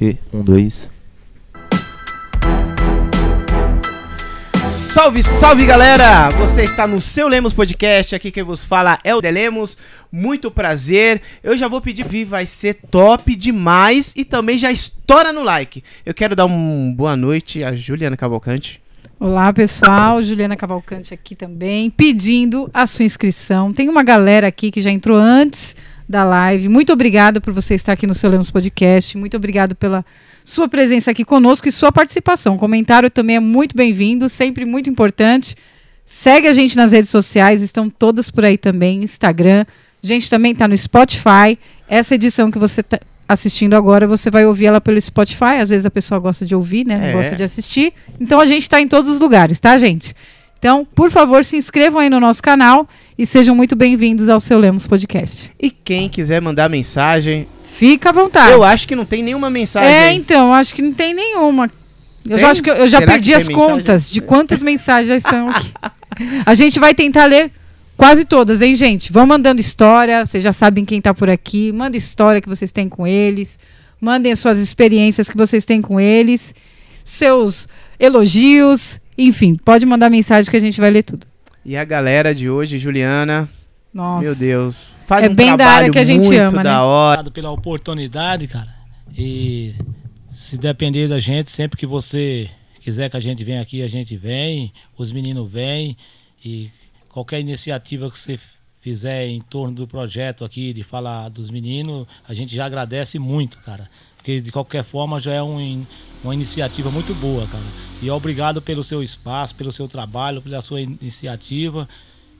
E, um, dois. Salve, salve galera! Você está no seu Lemos Podcast, aqui quem vos fala é o Delemos. Muito prazer. Eu já vou pedir vir, vai ser top demais e também já estoura no like. Eu quero dar uma boa noite a Juliana Cavalcante. Olá, pessoal. Juliana Cavalcante aqui também, pedindo a sua inscrição. Tem uma galera aqui que já entrou antes da live. Muito obrigada por você estar aqui no seu Lemos Podcast. Muito obrigado pela sua presença aqui conosco e sua participação. O comentário também é muito bem-vindo, sempre muito importante. Segue a gente nas redes sociais, estão todas por aí também, Instagram. A gente também está no Spotify. Essa edição que você está assistindo agora, você vai ouvir ela pelo Spotify. Às vezes a pessoa gosta de ouvir, né? Não É. gosta de assistir. Então a gente está em todos os lugares, tá, gente? Então, por favor, se inscrevam aí no nosso canal e sejam muito bem-vindos ao seu Lemos Podcast. E quem quiser mandar mensagem, Fica à vontade. eu acho que não tem nenhuma mensagem. É, então, acho que não tem nenhuma. Eu Tem? já acho que eu, eu já Será perdi as mensagem? contas de quantas mensagens já estão aqui. A gente vai tentar ler quase todas, hein, gente? Vão mandando história, vocês já sabem quem tá por aqui. Manda história que vocês têm com eles. Mandem as suas experiências que vocês têm com eles. Seus elogios. Enfim, pode mandar mensagem que a gente vai ler tudo. E a galera de hoje, Juliana, Nossa. meu Deus, faz É um bem da trabalho área que a gente muito ama, da né? hora. Obrigado pela oportunidade, cara. E se depender da gente, sempre que você quiser que a gente venha aqui, a gente vem, os meninos vêm e qualquer iniciativa que você fizer em torno do projeto aqui de falar dos meninos, a gente já agradece muito, cara. Porque de qualquer forma já é um uma iniciativa muito boa, cara. E obrigado pelo seu espaço, pelo seu trabalho, pela sua iniciativa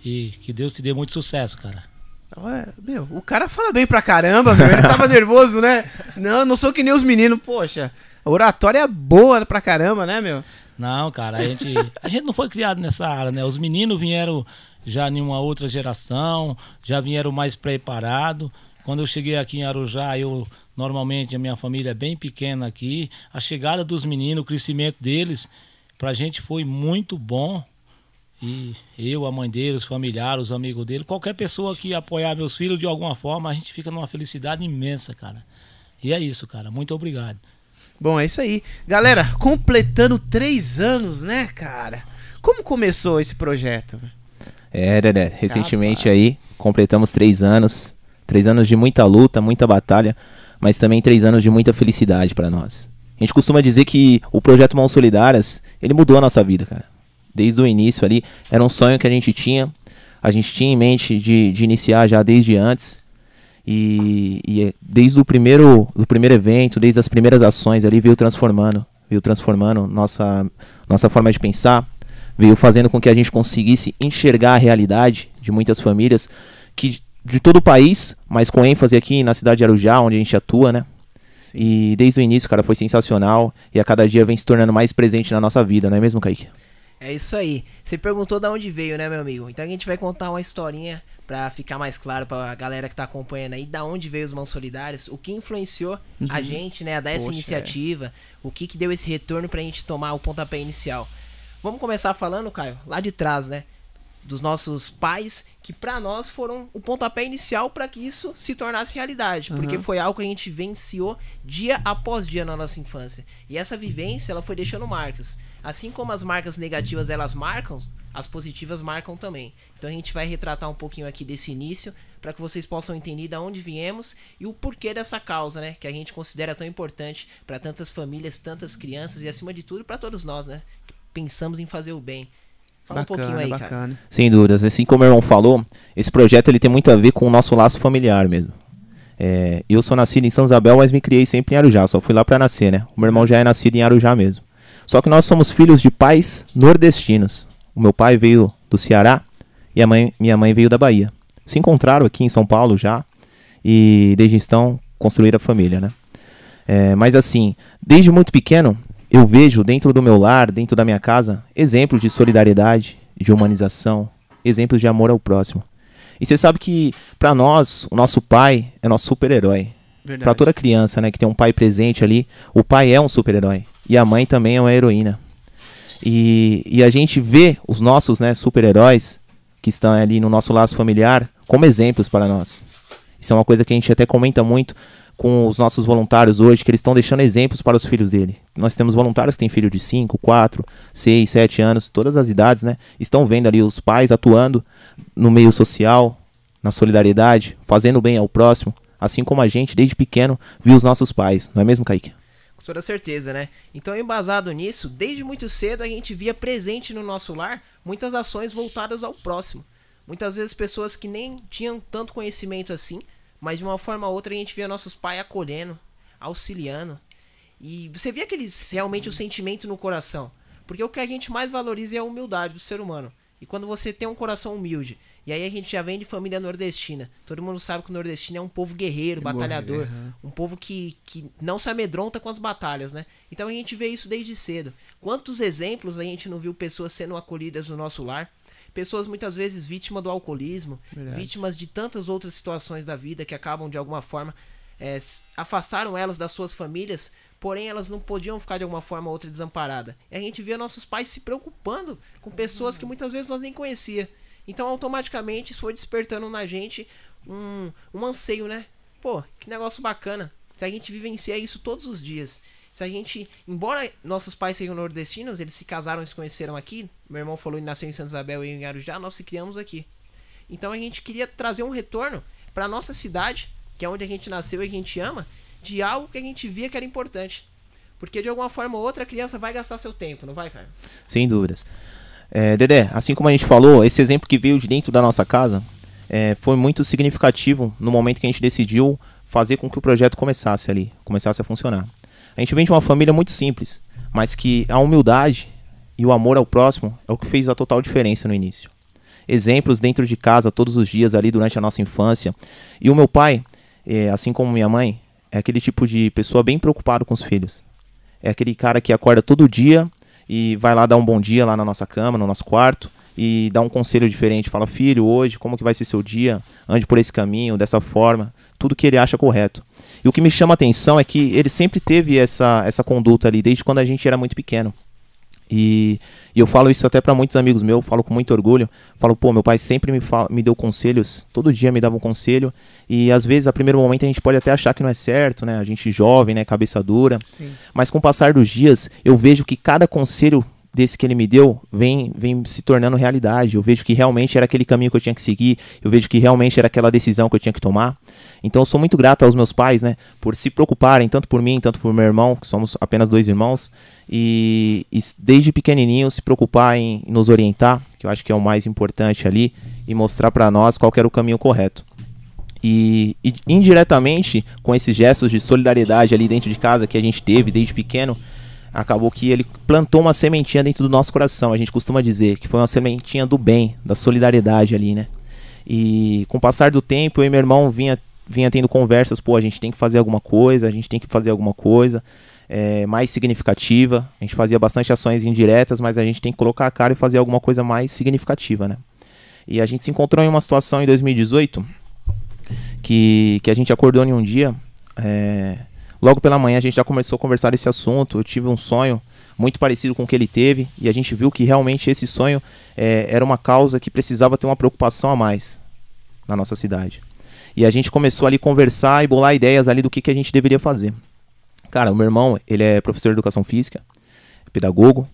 e que Deus te dê muito sucesso, cara. Ué, Meu, o cara fala bem pra caramba, meu. Ele tava nervoso, né? Não, não sou que nem os meninos. Poxa, a oratória é boa pra caramba, né, meu? Não, cara, a gente, a gente não foi criado nessa área, né? Os meninos vieram já em uma outra geração, já vieram mais preparados. Quando eu cheguei aqui em Arujá, eu normalmente a minha família é bem pequena aqui. A chegada dos meninos, o crescimento deles, pra gente foi muito bom. E eu, a mãe deles, os familiares, os amigos dele, qualquer pessoa que apoiar meus filhos de alguma forma, a gente fica numa felicidade imensa, cara. E é isso, cara. Muito obrigado. Bom, é isso aí. Galera, completando três anos, né, cara? Como começou esse projeto? É, Dedé, recentemente aí, completamos três anos. Três anos de muita luta, muita batalha, mas também três anos de muita felicidade pra nós. A gente costuma dizer que o projeto Mãos Solidárias, ele mudou a nossa vida, cara. Desde o início ali, era um sonho que a gente tinha. A gente tinha em mente de, de iniciar já desde antes. E, e é- desde o primeiro, do primeiro evento, desde as primeiras ações ali, veio transformando. Veio transformando nossa, nossa forma de pensar, veio fazendo com que a gente conseguisse enxergar a realidade de muitas famílias que de todo o país, mas com ênfase aqui na cidade de Arujá, onde a gente atua, né? E desde o início, cara, foi sensacional e a cada dia vem se tornando mais presente na nossa vida, não é mesmo, Kaique? É isso aí. Você perguntou de onde veio, né, meu amigo? Então a gente vai contar uma historinha pra ficar mais claro pra galera que tá acompanhando aí, da onde veio os Mãos Solidárias, o que influenciou a gente, né, a dar essa Poxa, iniciativa, o que que deu esse retorno pra gente tomar o pontapé inicial. Vamos começar falando, Caio, lá de trás, né? Dos nossos pais, que pra nós foram o pontapé inicial pra que isso se tornasse realidade. Porque foi algo que a gente venciou dia após dia na nossa infância. E essa vivência, ela foi deixando marcas. Assim como as marcas negativas elas marcam, as positivas marcam também. Então a gente vai retratar um pouquinho aqui desse início para que vocês possam entender de onde viemos e o porquê dessa causa, né, que a gente considera tão importante para tantas famílias, tantas crianças e acima de tudo para todos nós, né, que pensamos em fazer o bem. Fala um pouquinho aí, cara. bacana. Sem dúvidas. Assim como o irmão falou, esse projeto ele tem muito a ver com o nosso laço familiar mesmo. É, eu sou nascido em São Isabel, mas me criei sempre em Arujá. Só fui lá pra nascer, né? O meu irmão já é nascido em Arujá mesmo. Só que nós somos filhos de pais nordestinos. O meu pai veio do Ceará e a mãe, minha mãe veio da Bahia. Se encontraram aqui em São Paulo já e desde então construíram a família, né? É, mas assim, desde muito pequeno, eu vejo dentro do meu lar, dentro da minha casa, exemplos de solidariedade, de humanização, exemplos de amor ao próximo. E você sabe que pra nós, o nosso pai é nosso super-herói. Pra toda criança, né, que tem um pai presente ali, o pai é um super-herói e a mãe também é uma heroína. E, e a gente vê os nossos, né, super-heróis que estão ali no nosso laço familiar como exemplos para nós. Isso é uma coisa que a gente até comenta muito com os nossos voluntários hoje, que eles estão deixando exemplos para os filhos dele. Nós temos voluntários que têm filho de 5, 4, 6, 7 anos, todas as idades, né? Estão vendo ali os pais atuando no meio social, na solidariedade, fazendo bem ao próximo, assim como a gente, desde pequeno, viu os nossos pais, não é mesmo, Kaique? Com toda certeza, né? Então, embasado nisso, desde muito cedo a gente via presente no nosso lar muitas ações voltadas ao próximo. Muitas vezes pessoas que nem tinham tanto conhecimento assim, mas de uma forma ou outra a gente via nossos pais acolhendo, auxiliando. E você via aqueles realmente o sentimento no coração. Porque o que a gente mais valoriza é a humildade do ser humano. E quando você tem um coração humilde, e aí a gente já vem de família nordestina. Todo mundo sabe que o nordestino é um povo guerreiro, batalhador, uhum. um povo que, que não se amedronta com as batalhas, né? Então a gente vê isso desde cedo. Quantos exemplos a gente não viu pessoas sendo acolhidas no nosso lar? Pessoas muitas vezes vítimas do alcoolismo, Verdade. vítimas de tantas outras situações da vida que acabam de alguma forma é, afastaram elas das suas famílias, porém elas não podiam ficar de alguma forma ou outra desamparada. E a gente via nossos pais se preocupando com pessoas que muitas vezes nós nem conhecia. Então automaticamente isso foi despertando na gente um, um anseio, né? Pô, que negócio bacana. Se a gente vivencia isso todos os dias. Se a gente, embora nossos pais sejam nordestinos, eles se casaram e se conheceram aqui. Meu irmão falou que nasceu em Santa Isabel e em Arujá, nós se criamos aqui. Então a gente queria trazer um retorno para nossa cidade, que é onde a gente nasceu e a gente ama, de algo que a gente via que era importante. Porque de alguma forma ou outra a criança vai gastar seu tempo, não vai, cara? Sem dúvidas. É, Dedé, assim como a gente falou, esse exemplo que veio de dentro da nossa casa é, foi muito significativo no momento que a gente decidiu fazer com que o projeto começasse ali, começasse a funcionar. A gente vem de uma família muito simples, mas que a humildade e o amor ao próximo é o que fez a total diferença no início. Exemplos dentro de casa todos os dias ali durante a nossa infância. E o meu pai, é, assim como minha mãe, é aquele tipo de pessoa bem preocupado com os filhos. É aquele cara que acorda todo dia e vai lá dar um bom dia lá na nossa cama, no nosso quarto e dá um conselho diferente, fala: "Filho, hoje como que vai ser seu dia? Ande por esse caminho, dessa forma", tudo que ele acha correto. E o que me chama a atenção é que ele sempre teve essa essa conduta ali desde quando a gente era muito pequeno. E, e eu falo isso até para muitos amigos meus, falo com muito orgulho. Falo, pô, meu pai sempre me, fala, me deu conselhos, todo dia me dava um conselho. E às vezes, a primeiro momento, a gente pode até achar que não é certo, né? A gente jovem, né? Cabeça dura. Sim. Mas com o passar dos dias, eu vejo que cada conselho desse que ele me deu vem, vem se tornando realidade. Eu vejo que realmente era aquele caminho que eu tinha que seguir. Eu vejo que realmente era aquela decisão que eu tinha que tomar. Então eu sou muito grato aos meus pais, né? Por se preocuparem, tanto por mim, tanto por meu irmão, que somos apenas dois irmãos. E, e desde pequenininho se preocupar em nos orientar, que eu acho que é o mais importante ali, e mostrar para nós qual era o caminho correto. E, e indiretamente, com esses gestos de solidariedade ali dentro de casa que a gente teve desde pequeno, acabou que ele plantou uma sementinha dentro do nosso coração. A gente costuma dizer que foi uma sementinha do bem, da solidariedade ali, né? E com o passar do tempo, eu e meu irmão vinha, vinha tendo conversas, pô, a gente tem que fazer alguma coisa, a gente tem que fazer alguma coisa é, mais significativa. A gente fazia bastante ações indiretas, mas a gente tem que colocar a cara e fazer alguma coisa mais significativa, né? E a gente se encontrou em uma situação em 2018 que, que a gente acordou em um dia. é, logo pela manhã a gente já começou a conversar esse assunto. Eu tive um sonho muito parecido com o que ele teve e a gente viu que realmente esse sonho é, era uma causa que precisava ter uma preocupação a mais na nossa cidade. E a gente começou ali a conversar e bolar ideias ali do que, que a gente deveria fazer. Cara, o meu irmão, ele é professor de educação física, pedagogo,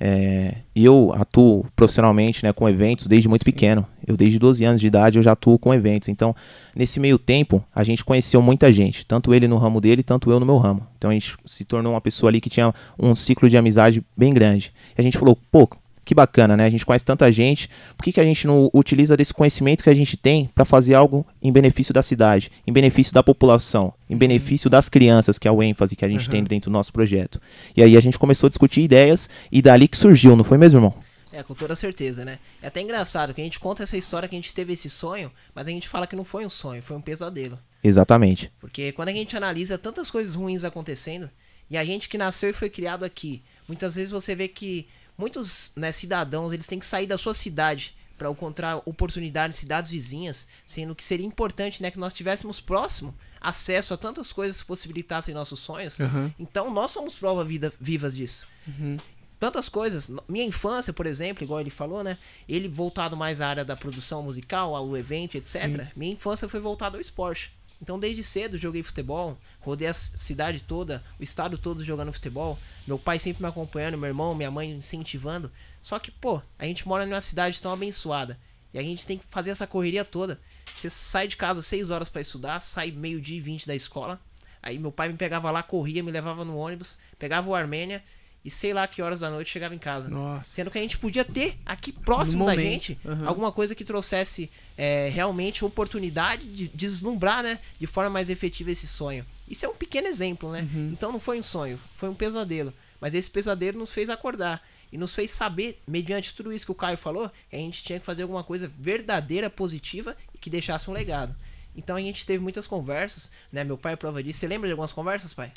é, e eu atuo profissionalmente né, com eventos desde muito pequeno. Eu, desde 12 anos de idade, eu já atuo com eventos. Então, nesse meio tempo, a gente conheceu muita gente. Tanto ele no ramo dele, tanto eu no meu ramo. Então, a gente se tornou uma pessoa ali que tinha um ciclo de amizade bem grande. E a gente falou, pô, que bacana, né? A gente conhece tanta gente. Por que, que a gente não utiliza desse conhecimento que a gente tem para fazer algo em benefício da cidade, em benefício da população, em benefício das crianças, que é o ênfase que a gente Uhum. tem dentro do nosso projeto? E aí a gente começou a discutir ideias e dali que surgiu, não foi mesmo, irmão? É, com toda certeza, né? É até engraçado que a gente conta essa história que a gente teve esse sonho, mas a gente fala que não foi um sonho, foi um pesadelo. Exatamente. Porque quando a gente analisa tantas coisas ruins acontecendo, e a gente que nasceu e foi criado aqui, muitas vezes você vê que muitos né, cidadãos eles têm que sair da sua cidade para encontrar oportunidades em cidades vizinhas, sendo que seria importante né, que nós tivéssemos próximo acesso a tantas coisas que possibilitassem nossos sonhos. Aham. Então nós somos prova vida, vivas disso. Uhum. Tantas coisas. Minha infância, por exemplo, igual ele falou, né? Ele voltado mais à área da produção musical, ao evento, etc. Sim. Minha infância foi voltada ao esporte. Então, desde cedo, joguei futebol, rodei a cidade toda, o estado todo jogando futebol. Meu pai sempre me acompanhando, meu irmão, minha mãe incentivando. Só que, pô, a gente mora numa cidade tão abençoada. E a gente tem que fazer essa correria toda. Você sai de casa 6 horas pra estudar, sai meio-dia e 20 da escola. Aí meu pai me pegava lá, corria, me levava no ônibus, pegava o Armênia e sei lá que horas da noite chegava em casa. Nossa. Sendo que a gente podia ter aqui próximo da gente aham. alguma coisa que trouxesse é, realmente oportunidade de deslumbrar, né? De forma mais efetiva esse sonho. Isso é um pequeno exemplo, né? Uhum. Então não foi um sonho, foi um pesadelo. Mas esse pesadelo nos fez acordar. E nos fez saber, mediante tudo isso que o Caio falou, que a gente tinha que fazer alguma coisa verdadeira, positiva e que deixasse um legado. Então a gente teve muitas conversas, né? Meu pai é prova disso. Você lembra de algumas conversas, pai?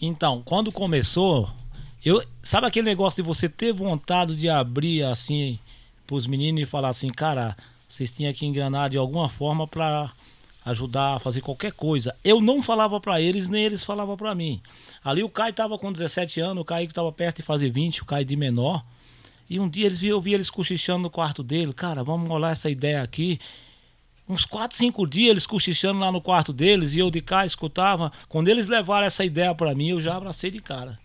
Então, quando começou, eu sabe aquele negócio de você ter vontade de abrir assim pros meninos e falar assim, cara, vocês tinham que enganar de alguma forma pra ajudar a fazer qualquer coisa. Eu não falava pra eles, nem eles falavam pra mim. Ali o Caio tava com 17 anos, o Caio que tava perto de fazer 20, o Caio de menor. E um dia eles eu vi eles cochichando no quarto dele, cara, vamos rolar essa ideia aqui. Uns 4, 5 dias eles cochichando lá no quarto deles e eu de cá escutava. Quando eles levaram essa ideia pra mim, eu já abracei de cara.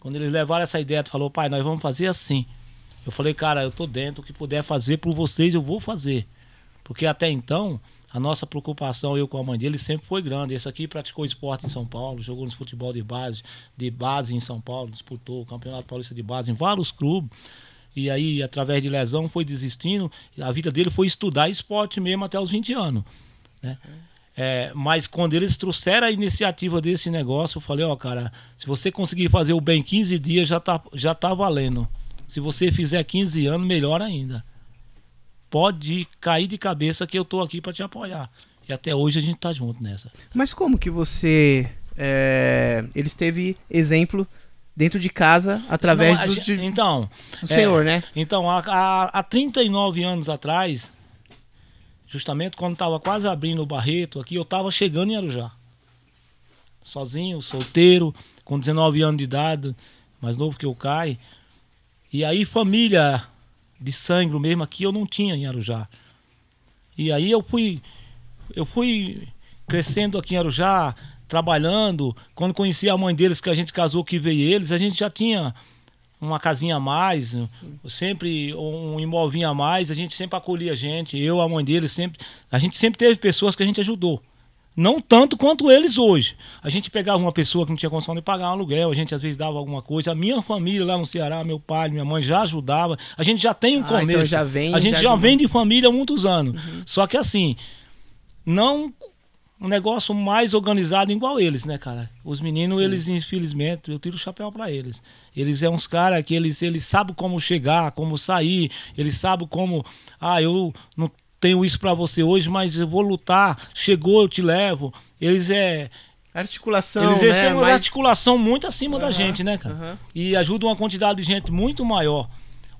Quando eles levaram essa ideia, tu falou, pai, nós vamos fazer assim. Eu falei, cara, eu tô dentro, o que puder fazer por vocês, eu vou fazer. Porque até então, a nossa preocupação, eu com a mãe dele, sempre foi grande. Esse aqui praticou esporte em São Paulo, jogou no futebol de base, de base em São Paulo, disputou o Campeonato Paulista de Base em vários clubes. E aí, através de lesão, foi desistindo. A vida dele foi estudar esporte mesmo até os 20 anos. Né? É, mas quando eles trouxeram a iniciativa desse negócio, eu falei, ó, cara, se você conseguir fazer o bem 15 dias, já tá, já tá valendo. Se você fizer 15 anos, melhor ainda. Pode cair de cabeça que eu tô aqui para te apoiar. E até hoje a gente tá junto nessa. Mas como que você. é, eles teve exemplo dentro de casa através Não, a do, de- então, do senhor, né? Então, há, há, há 39 anos atrás, justamente quando estava quase abrindo o Barreto aqui, eu estava chegando em Arujá. Sozinho, solteiro, com 19 anos de idade, mais novo que o Caio. E aí, família de sangue mesmo aqui eu não tinha em Arujá. E aí eu fui, eu fui crescendo aqui em Arujá, trabalhando. Quando conheci a mãe deles, que a gente casou, que veio eles, a gente já tinha uma casinha a mais, sempre um imóvel a mais, a gente sempre acolhia a gente, eu, a mãe deles, sempre, a gente sempre teve pessoas que a gente ajudou. Não tanto quanto eles hoje. A gente pegava uma pessoa que não tinha condição de pagar um aluguel, a gente às vezes dava alguma coisa. A minha família lá no Ceará, meu pai, minha mãe já ajudava. A gente já tem um Ah, começo. então já vem- a gente já já, vem de família há muitos anos. Só que assim, não um negócio mais organizado igual eles, né, cara? Os meninos, Sim. eles, infelizmente, eu tiro o chapéu pra eles. Eles é uns caras que eles, eles sabem como chegar, como sair, eles sabem como. Ah, eu não tenho isso pra você hoje, mas eu vou lutar. Chegou, eu te levo. Eles é. Articulação, eles né? têm uma mais- articulação muito acima da Aham, gente, né, cara? aham. E ajudam uma quantidade de gente muito maior.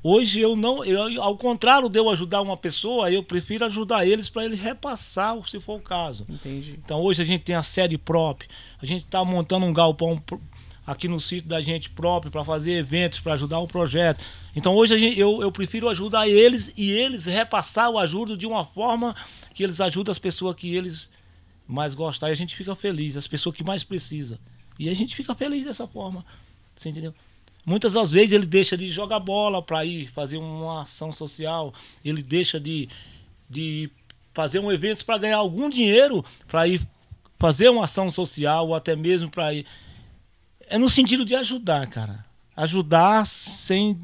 Hoje eu não, eu, ao contrário de eu ajudar uma pessoa, eu prefiro ajudar eles para eles repassar, se for o caso. Entendi. Então hoje a gente tem a sede própria, a gente está montando um galpão aqui no sítio da gente próprio para fazer eventos, para ajudar o projeto. Então hoje gente- eu, eu prefiro ajudar eles e eles repassar o ajudo de uma forma que eles ajudam as pessoas que eles mais gostam. E a gente fica feliz, as pessoas que mais precisam. E a gente fica feliz dessa forma. Você entendeu? Muitas das vezes ele deixa de jogar bola para ir fazer uma ação social, ele deixa de, de fazer um evento para ganhar algum dinheiro para ir fazer uma ação social ou até mesmo para ir. É no sentido de ajudar, cara. Ajudar sem.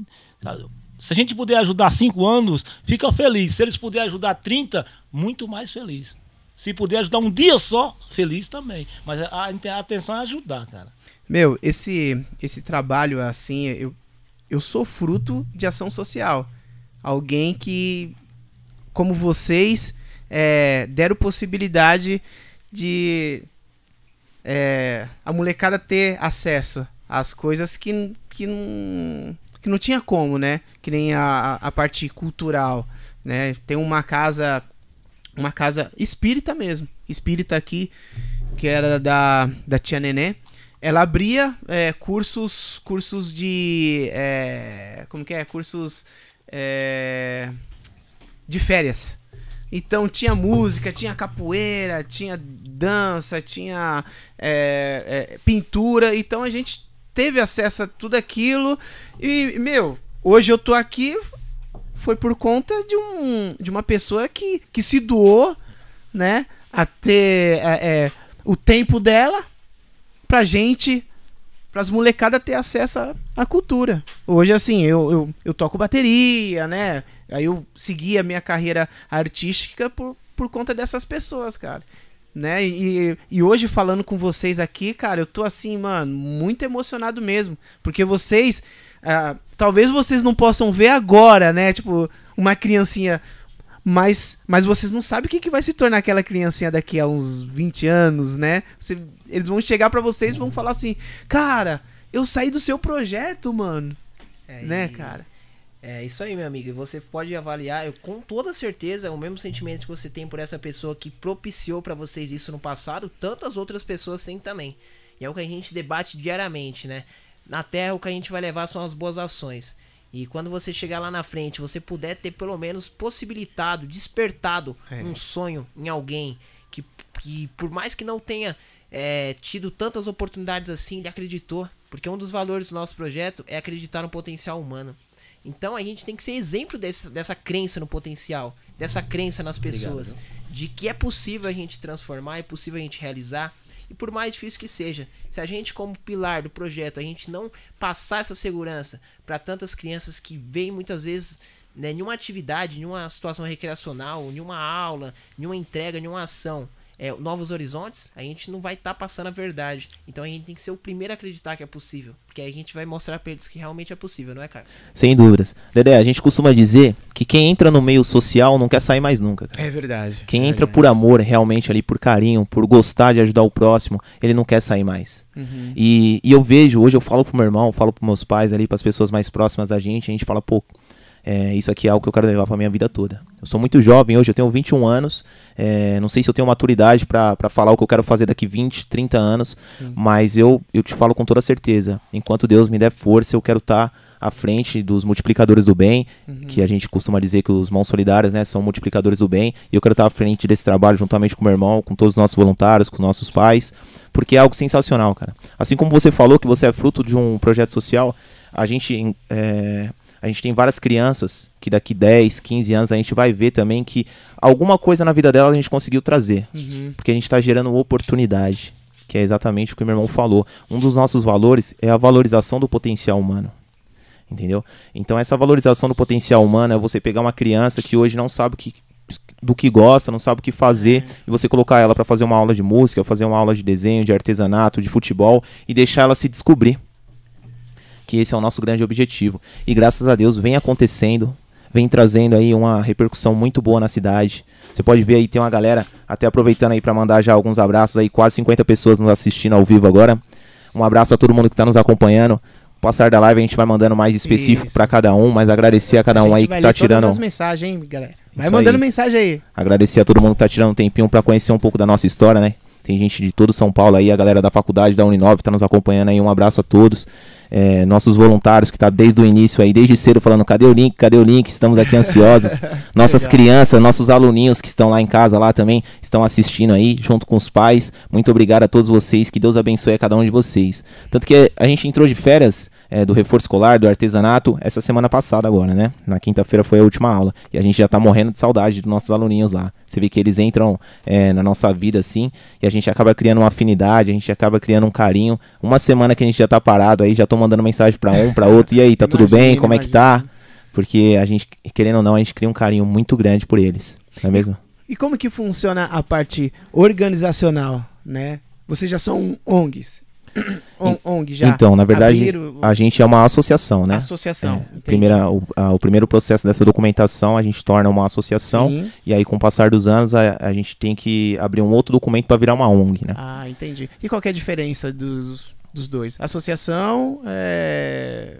Se a gente puder ajudar cinco anos, fica feliz. Se eles puderem ajudar 30, muito mais feliz. Se puder ajudar um dia só, feliz também. Mas a, a atenção é ajudar, cara. Meu, esse, esse trabalho assim, eu, eu sou fruto de ação social. Alguém que, como vocês, é, deram possibilidade de é, a molecada ter acesso às coisas que, que, não, que não tinha como, né? Que nem a, a parte cultural, né? Tem uma casa, uma casa espírita mesmo, espírita aqui, que era da, da tia Nenê ela abria é, cursos cursos de é, como que é cursos é, de férias Então tinha música, tinha capoeira, tinha dança, tinha é, é, pintura. Então a gente teve acesso a tudo aquilo. E, meu, hoje eu tô aqui foi por conta de, um, de uma pessoa que, que se doou, né? A ter é, o tempo dela pra gente, pras molecadas ter acesso à, cultura. Hoje, assim, eu, eu, eu toco bateria, né? Aí eu segui a minha carreira artística por, por conta dessas pessoas, cara. Né? E, e hoje falando com vocês aqui, cara, eu tô assim, mano, muito emocionado mesmo. Porque vocês. ah, talvez vocês não possam ver agora, né? Tipo, uma criancinha. Mas, mas vocês não sabem o que, que vai se tornar aquela criancinha daqui a uns 20 anos, né? Você- eles vão chegar pra vocês e vão falar assim: Cara, eu saí do seu projeto, mano. É, né, e- cara? É isso aí, meu amigo. E você pode avaliar, eu, com toda certeza, o mesmo sentimento que você tem por essa pessoa que propiciou pra vocês isso no passado, tantas outras pessoas têm também. E é o que a gente debate diariamente, né? Na Terra, o que a gente vai levar são as boas ações. E quando você chegar lá na frente, você puder ter pelo menos possibilitado, despertado É. um sonho em alguém que, que por mais que não tenha é, tido tantas oportunidades assim, ele acreditou. Porque um dos valores do nosso projeto é acreditar no potencial humano. Então a gente tem que ser exemplo desse- dessa crença no potencial, dessa crença nas pessoas, de que é possível a gente transformar, é possível a gente realizar. E por mais difícil que seja, se a gente como pilar do projeto, a gente não passar essa segurança para tantas crianças que veem muitas vezes né, nenhuma atividade, nenhuma situação recreacional, nenhuma aula, nenhuma entrega, nenhuma ação, é, novos horizontes, a gente não vai estar passando a verdade. Então a gente tem que ser o primeiro a acreditar que é possível, porque aí a gente vai mostrar para eles que realmente é possível, não é, cara? Sem dúvidas. Dedé, a gente costuma dizer que quem entra no meio social não quer sair mais nunca, cara. É verdade. Quem entra por amor, realmente ali, por carinho, por gostar de ajudar o próximo, ele não quer sair mais. Uhum. E, e eu vejo, hoje eu falo pro meu irmão, falo pros meus pais ali, pras pessoas mais próximas da gente, a gente fala, pô, é, isso aqui é algo que eu quero levar pra minha vida toda. Eu sou muito jovem hoje, eu tenho 21 anos, é, não sei se eu tenho maturidade pra falar o que eu quero fazer daqui 20, 30 anos, Sim. mas eu, eu te falo com toda certeza, enquanto Deus me der força, eu quero estar à frente dos multiplicadores do bem, Uhum. que a gente costuma dizer que os mãos solidárias, né, são multiplicadores do bem, e eu quero estar à frente desse trabalho juntamente com meu irmão, com todos os nossos voluntários, com nossos pais, porque é algo sensacional, cara. Assim como você falou que você é fruto de um projeto social, a gente é, a gente tem várias crianças que daqui 10, 15 anos a gente vai ver também que alguma coisa na vida delas a gente conseguiu trazer, Uhum. porque a gente está gerando oportunidade, que é exatamente o que o meu irmão falou. Um dos nossos valores é a valorização do potencial humano. Entendeu? Então essa valorização do potencial humano é você pegar uma criança que hoje não sabe o que, do que gosta, não sabe o que fazer, e você colocar ela para fazer uma aula de música, fazer uma aula de desenho, de artesanato, de futebol e deixar ela se descobrir. Que esse é o nosso grande objetivo. E graças a Deus vem acontecendo, vem trazendo aí uma repercussão muito boa na cidade. Você pode ver aí, tem uma galera, até aproveitando aí para mandar já alguns abraços aí, quase 50 pessoas nos assistindo ao vivo agora. Um abraço a todo mundo que está nos acompanhando. Passar da live a gente vai mandando mais específico para cada um, mas agradecer a cada um gente aí que tá ler todas tirando as mensagens, hein, galera. Vai Isso mandando aí. mensagem aí. Agradecer a todo mundo que tá tirando um tempinho pra conhecer um pouco da nossa história, né? Tem gente de todo São Paulo aí, a galera da faculdade da Uninove tá nos acompanhando aí. Um abraço a todos. É, nossos voluntários que tá desde o início aí, desde cedo, falando: cadê o link? Cadê o link? Estamos aqui ansiosos. Nossas Legal. crianças, nossos aluninhos que estão lá em casa lá também estão assistindo aí, junto com os pais. Muito obrigado a todos vocês. Que Deus abençoe a cada um de vocês. Tanto que a gente entrou de férias é, do reforço escolar, do artesanato, essa semana passada agora, né? Na quinta-feira foi a última aula. E a gente já tá morrendo de saudade dos nossos aluninhos lá. Você vê que eles entram é, na nossa vida assim, e a gente acaba criando uma afinidade, a gente acaba criando um carinho. Uma semana que a gente já tá parado aí, já tô mandando mensagem pra um, pra outro. E aí, tá tudo bem? Como é que tá? Porque a gente, querendo ou não, a gente cria um carinho muito grande por eles. Não é mesmo? E como que funciona a parte organizacional, né? Vocês já são ONGs. On- ONG já. então, na verdade, abriram a gente é uma associação, né? associação. É, primeira, o, a- o primeiro processo dessa documentação a gente torna uma associação Sim. e aí com o passar dos anos a, a gente tem que abrir um outro documento para virar uma ONG, né? Ah, entendi. E qual é a diferença dos, dos dois? Associação é,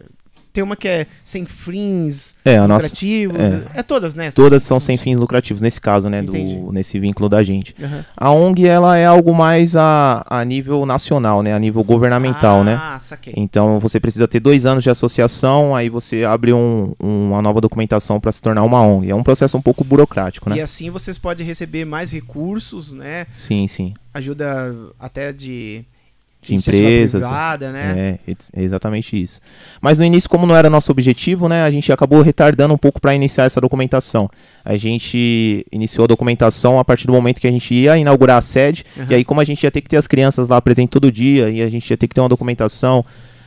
tem uma que é sem fins É, a nossa. lucrativos. É. todas, né? Todas são sem fins lucrativos, nesse caso, né? Do, nesse vínculo da gente. Aham. A ONG, ela é algo mais a, a nível nacional, né? A nível governamental, né? Ah, saquei. Então você precisa ter dois anos de associação, aí você abre um- uma nova documentação para se tornar uma ONG. É um processo um pouco burocrático, né? E assim vocês podem receber mais recursos, né? Sim, sim. Ajuda até de, De empresas. privada, né? É, é exatamente isso. Mas no início, como não era nosso objetivo, né, a gente acabou retardando um pouco para iniciar essa documentação. A gente iniciou a documentação a partir do momento que a gente ia inaugurar a sede, Aham. e aí como a gente ia ter que ter as crianças lá presentes todo dia, e a gente ia ter que ter uma documentação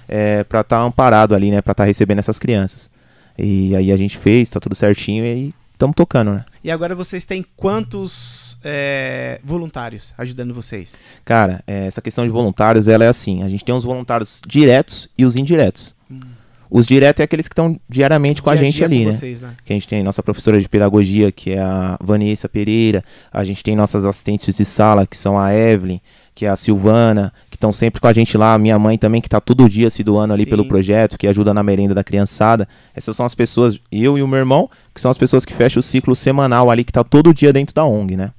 é, para estar amparado ali, né, para estar recebendo essas crianças. E aí a gente fez, tá tudo certinho, e aí estamos tocando, né. E agora vocês têm quantos é, voluntários ajudando vocês? Cara, é, essa questão de voluntários, ela é assim, a gente tem os voluntários diretos e os indiretos. Os diretos é aqueles que estão diariamente com a Dia gente dia ali, com né? Vocês, né? que a gente tem nossa professora de pedagogia, que é a Vanessa Pereira, a gente tem nossas assistentes de sala, que são a Evelyn, que é a Silvana, que estão sempre com a gente lá, minha mãe também, que está todo dia se doando ali Sim. pelo projeto, que ajuda na merenda da criançada. Essas são as pessoas, eu e o meu irmão, que são as pessoas que fecham o ciclo semanal ali, que tá todo dia dentro da ONG, né?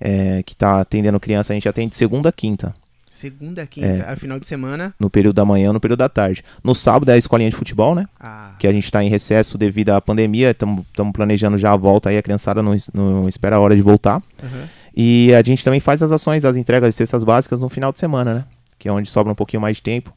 É, que tá atendendo criança, a gente atende de segunda a quinta, Segunda, quinta, É. a final de semana. no período da manhã no período da tarde. No sábado é a escolinha de futebol, né? Ah, que a gente está em recesso devido à pandemia, estamos planejando já a volta aí, a criançada não, não espera a hora de voltar. aham. E a gente também faz as ações das entregas de cestas básicas no final de semana, né? Que é onde sobra um pouquinho mais de tempo.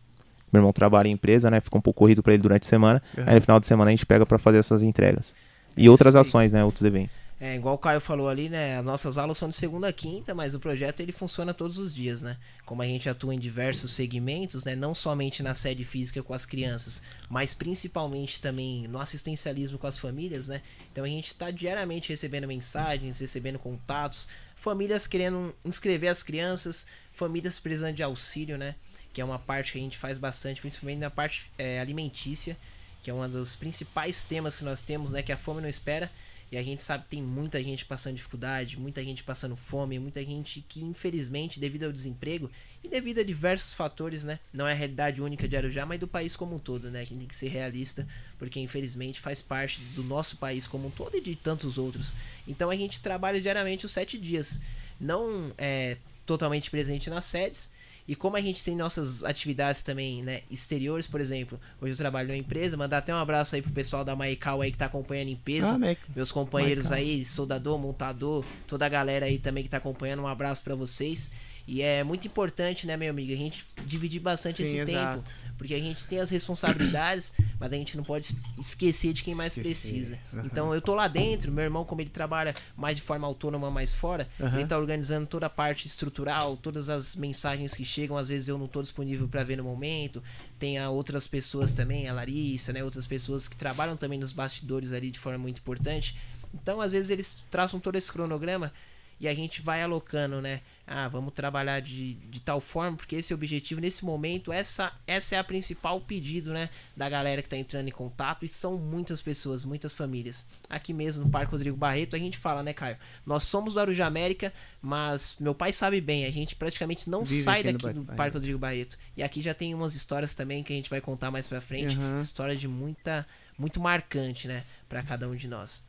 Meu irmão trabalha em empresa, né? Fica um pouco corrido para ele durante a semana. Aham. Aí no final de semana a gente pega para fazer essas entregas. E outras Sim. ações, né? Outros eventos. É, igual o Caio falou ali, né? As nossas aulas são de segunda a quinta, mas o projeto ele funciona todos os dias, né? Como a gente atua em diversos segmentos, né? Não somente na sede física com as crianças, mas principalmente também no assistencialismo com as famílias, né? Então a gente está diariamente recebendo mensagens, recebendo contatos, famílias querendo inscrever as crianças, famílias precisando de auxílio, né? Que é uma parte que a gente faz bastante, principalmente na parte é, alimentícia, que é um dos principais temas que nós temos, né? Que a fome não espera. E a gente sabe que tem muita gente passando dificuldade, muita gente passando fome, muita gente que, infelizmente, devido ao desemprego e devido a diversos fatores, né? Não é a realidade única de Arujá, mas do país como um todo, né? Que tem que ser realista, porque infelizmente faz parte do nosso país como um todo e de tantos outros. Então a gente trabalha diariamente os sete dias. Não é totalmente presente nas sedes. E como a gente tem nossas atividades também, né, exteriores, por exemplo, hoje eu trabalho numa empresa, mandar até um abraço aí pro pessoal da Maical aí que tá acompanhando em peso. Ah, Mac. Meus companheiros Marcão. aí, soldador, montador, toda a galera aí também que tá acompanhando, um abraço pra vocês. E é muito importante, né, meu amigo, a gente dividir bastante Sim, esse tempo, exato. porque a gente tem as responsabilidades, mas a gente não pode esquecer de quem mais Esquecer. precisa. Aham. Então eu tô lá dentro, meu irmão, como ele trabalha mais de forma autônoma, mais fora, Aham. ele tá organizando toda a parte estrutural, todas as mensagens que chegam, às vezes eu não tô disponível pra ver no momento. Tem a outras pessoas também, a Larissa, né, outras pessoas que trabalham também nos bastidores ali de forma muito importante. Então, às vezes eles traçam todo esse cronograma e a gente vai alocando, né? Ah, vamos trabalhar de, de tal forma, porque esse é o objetivo nesse momento, essa, essa é a principal pedido, né, da galera que tá entrando em contato, e são muitas pessoas, muitas famílias. Aqui mesmo no Parque Rodrigo Barreto, a gente fala, né, Caio? Nós somos do Arujá América, mas meu pai sabe bem, a gente praticamente não Vive sai daqui do Barreto. Parque Rodrigo Barreto. E aqui já tem umas histórias também que a gente vai contar mais pra frente, Aham. história de muita, muito marcante, né, para cada um de nós.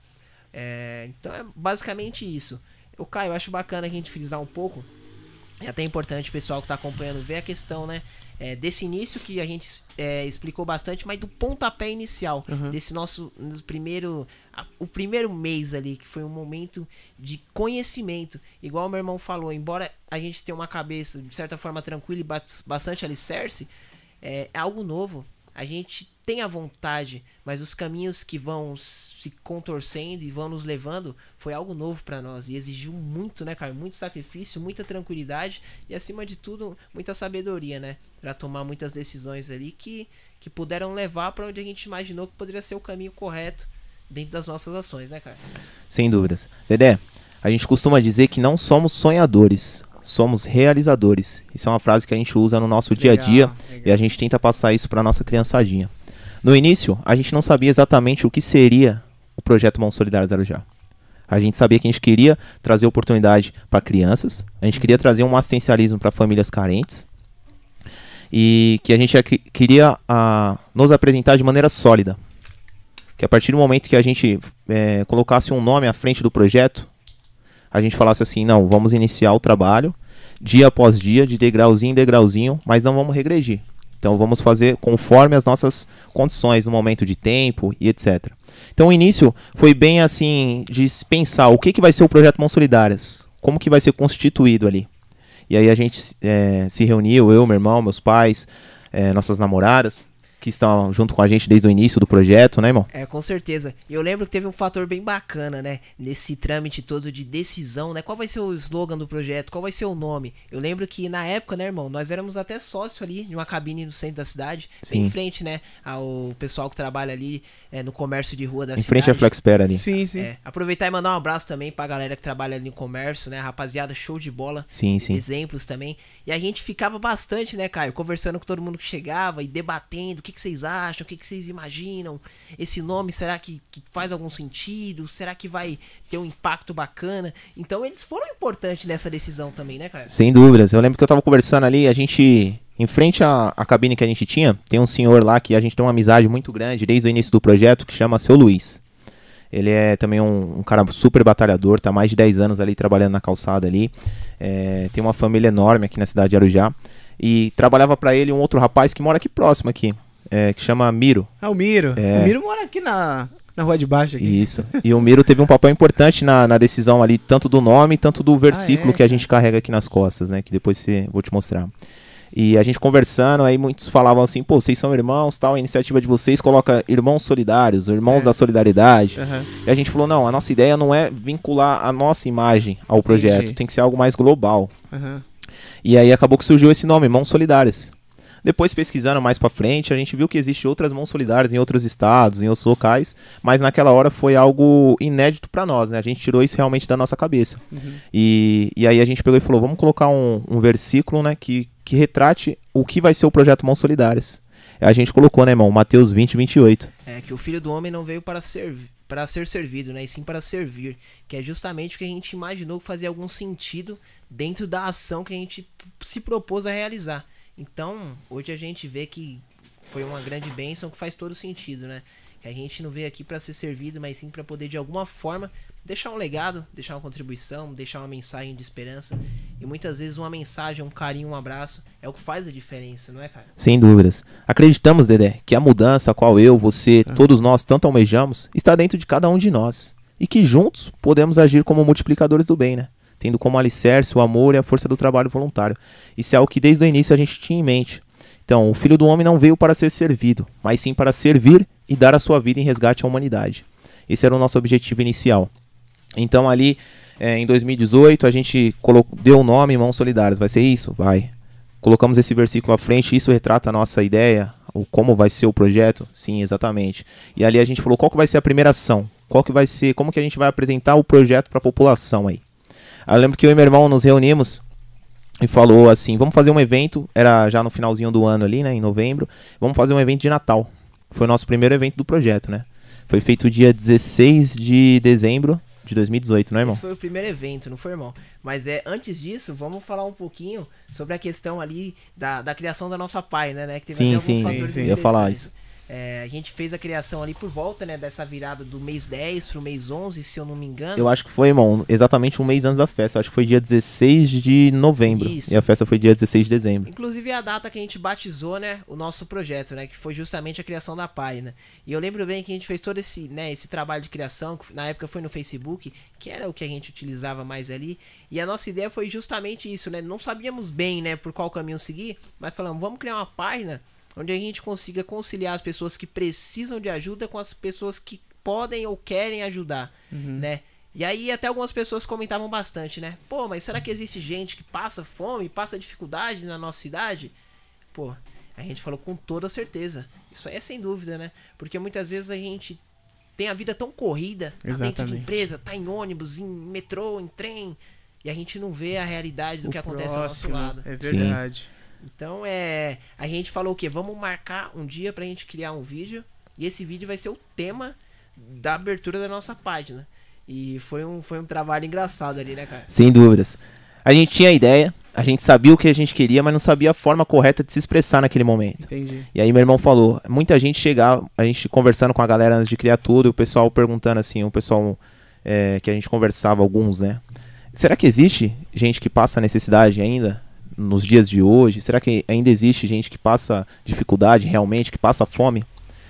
É, então é basicamente isso. O Caio, eu acho bacana a gente frisar um pouco. É até importante o pessoal que está acompanhando ver a questão, né? é, desse início que a gente é, explicou bastante, mas do pontapé inicial. Uhum. Desse nosso, primeiro. a- o primeiro mês ali, que foi um momento de conhecimento. Igual o meu irmão falou, embora a gente tenha uma cabeça de certa forma tranquila e bas- bastante alicerce, é, é algo novo. A gente tem a vontade, mas os caminhos que vão se contorcendo e vão nos levando foi algo novo pra nós e exigiu muito, né, cara? Muito sacrifício, muita tranquilidade e acima de tudo, muita sabedoria, né? Pra tomar muitas decisões ali que que puderam levar pra onde a gente imaginou que poderia ser o caminho correto dentro das nossas ações, né, cara? Sem dúvidas. Dedé, a gente costuma dizer que não somos sonhadores, somos realizadores. Isso é uma frase que a gente usa no nosso dia a dia Legal, legal. e a gente tenta passar isso para nossa criançadinha. No início, a gente não sabia exatamente o que seria o projeto Mãos Solidárias Arujá. A gente sabia que a gente queria trazer oportunidade para crianças, a gente queria trazer um assistencialismo para famílias carentes. e que a gente queria ah, nos apresentar de maneira sólida. Que a partir do momento que a gente eh, colocasse um nome à frente do projeto, a gente falasse assim, não, vamos iniciar o trabalho dia após dia, de degrauzinho em degrauzinho, mas não vamos regredir. Então vamos fazer conforme as nossas condições no momento de tempo e etc. Então o início foi bem assim de pensar o que, que vai ser o projeto Mãos Solidárias, como que vai ser constituído ali. E aí a gente eh, se reuniu, eu, meu irmão, meus pais, eh, nossas namoradas, que estão junto com a gente desde o início do projeto, né, irmão? É, com certeza. E eu lembro que teve um fator bem bacana, né? Nesse trâmite todo de decisão, né? Qual vai ser o slogan do projeto? Qual vai ser o nome? Eu lembro que na época, né, irmão, nós éramos até sócio ali de uma cabine no centro da cidade, bem Sim. em frente, né? Ao pessoal que trabalha ali é, no comércio de rua da Em cidade. frente à Flexpera ali. Sim, sim. É, aproveitar e mandar um abraço também pra galera que trabalha ali no comércio, né? Rapaziada, show de bola. Sim, sim. Exemplos também. E a gente ficava bastante, né, Caio? Conversando com todo mundo que chegava e debatendo o que, que vocês acham, o que, que vocês imaginam. Esse nome, será que, que faz algum sentido? Será que vai ter um impacto bacana? Então eles foram importantes nessa decisão também, né, Caio? Sem dúvidas. Eu lembro que eu tava conversando ali, a gente. Em frente à, à cabine que a gente tinha, tem um senhor lá que a gente tem uma amizade muito grande desde o início do projeto, que chama Seu Luiz. Ele é também um, um cara super batalhador, tá mais de 10 anos ali trabalhando na calçada ali. É, tem uma família enorme aqui na cidade de Arujá. E trabalhava pra ele um outro rapaz que mora aqui próximo aqui, é, que chama Miro. Ah, o Miro. É. O Miro mora aqui na, na rua de baixo. Aqui. Isso. E o Miro teve um papel importante na, na decisão ali, tanto do nome, tanto do versículo é, que a gente carrega aqui nas costas, né? Que depois você, vou te mostrar. E a gente conversando, aí muitos falavam assim, pô, vocês são irmãos, tal, a iniciativa de vocês coloca irmãos solidários, irmãos É. da solidariedade. Aham. E a gente falou, não, a nossa ideia não é vincular a nossa imagem ao projeto, Entendi. tem que ser algo mais global. Aham. E aí acabou que surgiu esse nome, Mãos Solidárias. Depois pesquisando mais pra frente, a gente viu que existe outras mãos solidárias em outros estados, em outros locais, mas naquela hora foi algo inédito pra nós, né? A gente tirou isso realmente da nossa cabeça. Uhum. E, e aí a gente pegou e falou, vamos colocar um, um versículo, né, que, que retrate o que vai ser o projeto Mãos Solidárias. A gente colocou, né, irmão, Mateus 20, 28. É que o filho do homem não veio para servir. Para ser servido, né? E sim para servir. Que é justamente o que a gente imaginou que fazia algum sentido dentro da ação que a gente se propôs a realizar. Então, hoje a gente vê que foi uma grande bênção que faz todo sentido, né? Que a gente não veio aqui para ser servido, mas sim para poder de alguma forma deixar um legado, deixar uma contribuição, deixar uma mensagem de esperança. E muitas vezes uma mensagem, um carinho, um abraço é o que faz a diferença, não é, cara? Sem dúvidas. Acreditamos, Dedé, que a mudança a qual eu, você, todos nós tanto almejamos, está dentro de cada um de nós. E que juntos podemos agir como multiplicadores do bem, né? Tendo como alicerce o amor e a força do trabalho voluntário. Isso é algo que desde o início a gente tinha em mente. Então, o Filho do Homem não veio para ser servido, mas sim para servir e dar a sua vida em resgate à humanidade. Esse era o nosso objetivo inicial. Então, ali eh, em 2018, a gente deu o nome Mãos Solidárias. Vai ser isso? Vai. Colocamos esse versículo à frente, isso retrata a nossa ideia, o como vai ser o projeto? Sim, exatamente. E ali a gente falou qual que vai ser a primeira ação, qual que vai ser, como que a gente vai apresentar o projeto para a população aí. Aí eu lembro que eu e meu irmão nos reunimos e falou assim, vamos fazer um evento, era já no finalzinho do ano ali, né, em novembro, vamos fazer um evento de Natal. Foi o nosso primeiro evento do projeto, né? Foi feito dia 16 de dezembro de 2018, não é, irmão? Esse foi o primeiro evento, não foi, irmão? Mas é antes disso, vamos falar um pouquinho sobre a questão ali da, da criação da nossa página, né? Que teve Sim, sim, fatores sim, eu ia falar interessantes. É, a gente fez a criação ali por volta, né, dessa virada do mês 10 pro mês 11, se eu não me engano. Eu acho que foi, irmão, exatamente um mês antes da festa. Acho que foi dia 16 de novembro. Isso. E a festa foi dia 16 de dezembro. Inclusive é a data que a gente batizou, né, o nosso projeto, né, que foi justamente a criação da página. E eu lembro bem que a gente fez todo esse, né, esse trabalho de criação, que na época foi no Facebook, que era o que a gente utilizava mais ali. E a nossa ideia foi justamente isso, né? Não sabíamos bem, né, por qual caminho seguir, mas falamos, vamos criar uma página onde a gente consiga conciliar as pessoas que precisam de ajuda com as pessoas que podem ou querem ajudar, né? E aí até algumas pessoas comentavam bastante, né? Pô, mas será que existe gente que passa fome, passa dificuldade na nossa cidade? Pô, a gente falou com toda certeza. Isso aí é sem dúvida, né? Porque muitas vezes a gente tem a vida tão corrida, tá dentro de Exatamente. empresa, tá em ônibus, em metrô, em trem, e a gente não vê a realidade do O que acontece ao nosso próximo, lado. É verdade. Então é. A gente falou o quê? Vamos marcar um dia pra gente criar um vídeo. E esse vídeo vai ser o tema da abertura da nossa página. E foi um, foi um trabalho engraçado ali, né, cara? Sem dúvidas. A gente tinha a ideia, a gente sabia o que a gente queria, mas não sabia a forma correta de se expressar naquele momento. Entendi. E aí meu irmão falou, muita gente chegava, a gente conversando com a galera antes de criar tudo, e o pessoal perguntando assim, o pessoal é, que a gente conversava, alguns, né? Será que existe gente que passa necessidade ainda nos dias de hoje? Será que ainda existe gente que passa dificuldade realmente, que passa fome?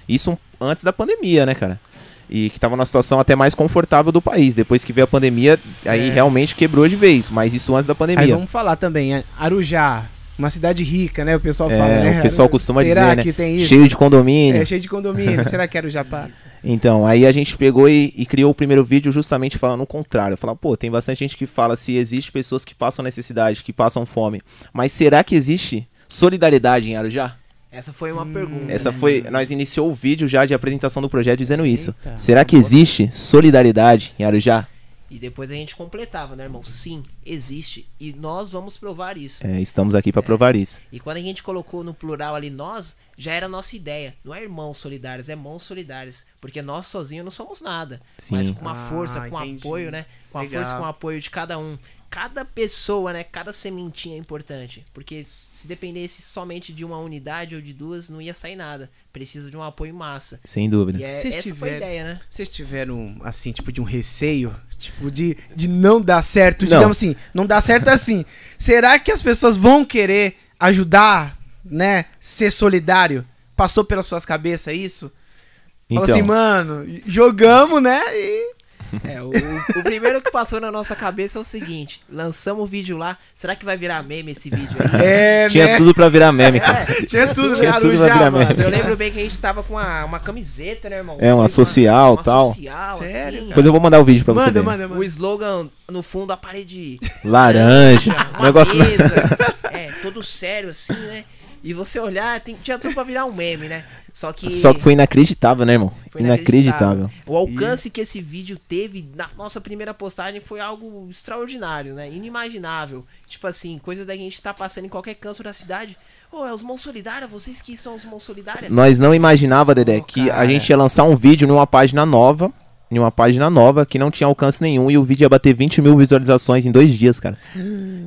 Isso antes da pandemia, né, cara? E que tava numa situação até mais confortável do país. Depois que veio a pandemia, aí É. realmente quebrou de vez. Mas isso antes da Aí pandemia. vamos falar também, Arujá, uma cidade rica, né? O pessoal É, fala, né? o pessoal costuma Será dizer, né? que tem isso? Cheio de condomínio. É, cheio de condomínio. Será que Arujá passa? Então, aí a gente pegou e, e criou o primeiro vídeo justamente falando o contrário. Falar, pô, tem bastante gente que fala se existe pessoas que passam necessidade, que passam fome. Mas será que existe solidariedade em Arujá? Essa foi uma Hum. pergunta. Essa foi. Nós iniciou o vídeo já de apresentação do projeto dizendo isso. Eita. Será que existe solidariedade em Arujá? E depois a gente completava, né, irmão? Sim, existe. E nós vamos provar isso. É, estamos aqui para provar isso. E quando a gente colocou no plural ali nós, já era a nossa ideia. Não é irmãos solidários, é mãos solidárias. Porque nós sozinhos não somos nada. Mas Sim. com uma Ah, força, com entendi. apoio, né? Com a Legal. força, com o apoio de cada um. Cada pessoa, né? Cada sementinha é importante. Porque se dependesse somente de uma unidade ou de duas, não ia sair nada. Precisa de um apoio massa. Sem dúvidas. E é, Vocês essa foi a tiveram- ideia, né? Vocês tiveram, assim, tipo, de um receio? Tipo, de, de não dar certo? Não. Digamos assim, não dá certo assim. Será que as pessoas vão querer ajudar, né? Ser solidário? Passou pelas suas cabeças isso? Fala Então, assim, mano, jogamos, né? E... É, o, o- o primeiro que passou na nossa cabeça é o seguinte: lançamos o vídeo lá. Será que vai virar meme esse vídeo aí? É, tinha né? tudo para virar meme. cara. Tinha tudo, Tinha né? tudo pra Arujá, virar mano. meme. Eu lembro bem que a gente tava com uma, uma camiseta, né, irmão? É, uma Uma- social, uma tal. social, Sério, assim. Depois eu vou mandar o vídeo pra você Manda, ver. manda, O manda. slogan no fundo, a parede Laranja. uma o negócio mesa, é, todo sério assim, né? E você olhar, tem, tinha tudo pra virar um meme, né? Só que, Só que foi inacreditável, né, irmão? Foi inacreditável. o alcance que esse vídeo teve na nossa primeira postagem foi algo extraordinário, né? Inimaginável. Tipo assim, coisa da gente estar passando em qualquer canto da cidade. Ô, é os mãos solidárias? Vocês que são os mãos solidárias? Nós não imaginava, Dedé, que a cara. gente ia lançar um vídeo numa página nova, em uma página nova que não tinha alcance nenhum e o vídeo ia bater 20 mil visualizações em dois dias, cara.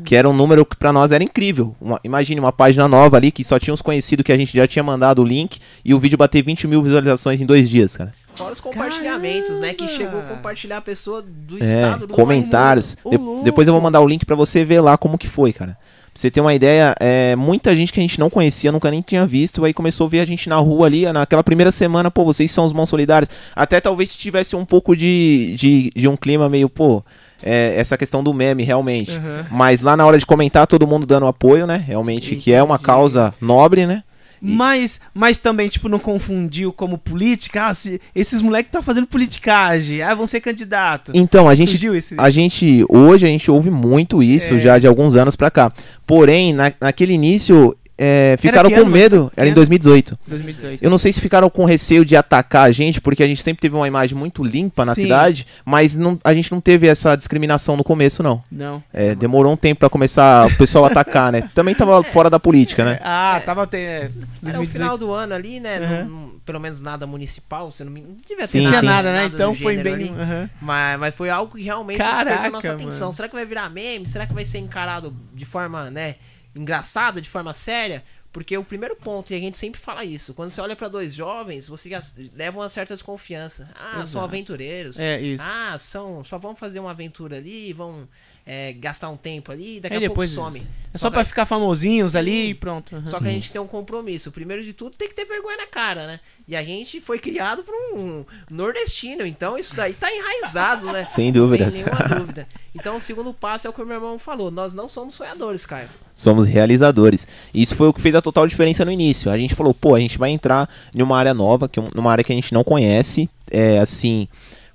Que era um número que pra nós era incrível. Uma- imagine uma página nova ali que só tinha uns conhecidos que a gente já tinha mandado o link e o vídeo bater 20 mil visualizações em dois dias, cara. Fora os compartilhamentos, né? Que Caramba! chegou a compartilhar a pessoa do É, estado do comentários. De- depois eu vou mandar o link pra você ver lá como que foi, cara. Pra você ter uma ideia, é, muita gente que a gente não conhecia, nunca nem tinha visto, aí começou a ver a gente na rua ali, naquela primeira semana, pô, vocês são os mãos solidários. Até talvez tivesse um pouco de, de, de um clima meio, pô, é, essa questão do meme, realmente. Aham. Mas lá na hora de comentar, todo mundo dando apoio, né? Realmente, que é uma Entendi. causa nobre, né? Mas, mas também, tipo, não confundiu como política. Ah, se- esses moleques tá fazendo politicagem. Ah, vão ser candidato. Então, a gente esse... A gente, hoje a gente ouve muito isso É. já de alguns anos pra cá. Porém, na- naquele início, é, ficaram com ano, medo. Era em ano? 2018. 2018. Eu não sei se ficaram com receio de atacar a gente, porque a gente sempre teve uma imagem muito limpa na Sim. cidade, mas não- a gente não teve essa discriminação no começo, não. Não. É, demorou um tempo pra começar o pessoal a atacar, né? Também tava fora da política, né? Ah, É. tava até. É, Era o 2018. final do ano ali, né? Aham. não- não- pelo menos nada municipal, você não me. Não devia ter Sim, Não tinha sim. nada, né? do Então foi bem. aham. Mas, mas foi algo que realmente Caraca, despertou nossa mano. atenção. Será que vai virar meme? Será que vai ser encarado de forma, né, engraçada, de forma séria? Porque o primeiro ponto, e a gente sempre fala isso, quando você olha pra dois jovens, você leva uma certa desconfiança. Ah, são Exato. aventureiros. É isso. Ah, são, só vão fazer uma aventura ali, vão é, gastar um tempo ali, daqui Aí a depois- pouco some. É só que- pra ficar famosinhos ali e pronto. aham. só que a gente tem um compromisso. Primeiro de tudo, tem que ter vergonha na cara, né? E a gente foi criado por um nordestino, então isso daí tá enraizado, né? Sem dúvidas. tem nenhuma dúvida. Então o segundo passo é o que o meu irmão falou. Nós não somos sonhadores, Caio. Somos realizadores. E Isso foi o que fez a total diferença no início. A gente falou, pô, a gente vai entrar numa área nova, que é um- numa área que a gente não conhece, é assim,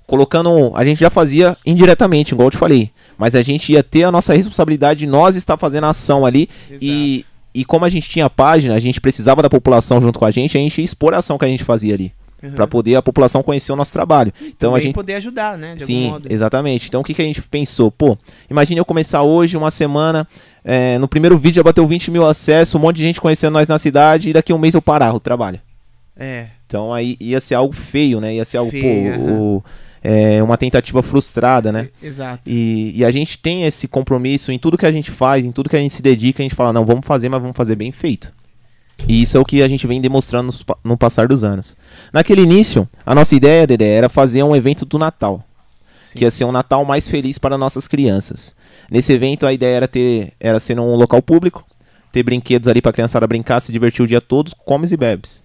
colocando, a gente já fazia indiretamente, igual eu te falei, mas a gente ia ter a nossa responsabilidade de nós estar fazendo a ação ali e e como a gente tinha a página, a gente precisava da população junto com a gente, a gente ia expor a ação que a gente fazia ali, Aham. Pra poder a população conhecer o nosso trabalho. Então a gente poder ajudar, né? De Sim, algum modo. exatamente. Então o que, que a gente pensou? Pô, imagine eu começar hoje, uma semana, é, no primeiro vídeo já bateu 20 mil acessos, um monte de gente conhecendo nós na cidade, e daqui a um mês eu parar o trabalho. É. Então aí ia ser algo feio, né? Ia ser algo, Feio, pô, o- é uma tentativa frustrada, né? Exato. E, e a gente tem esse compromisso em tudo que a gente faz, em tudo que a gente se dedica, a gente fala, não, vamos fazer, mas vamos fazer bem feito. E isso é o que a gente vem demonstrando pa- no passar dos anos. Naquele início, a nossa ideia, Dedé, era fazer um evento do Natal. Que ia ser um Natal mais feliz para nossas crianças. Nesse evento, a ideia era ter era ser num local público, ter brinquedos ali para a criançada brincar, se divertir o dia todo, comes e bebes.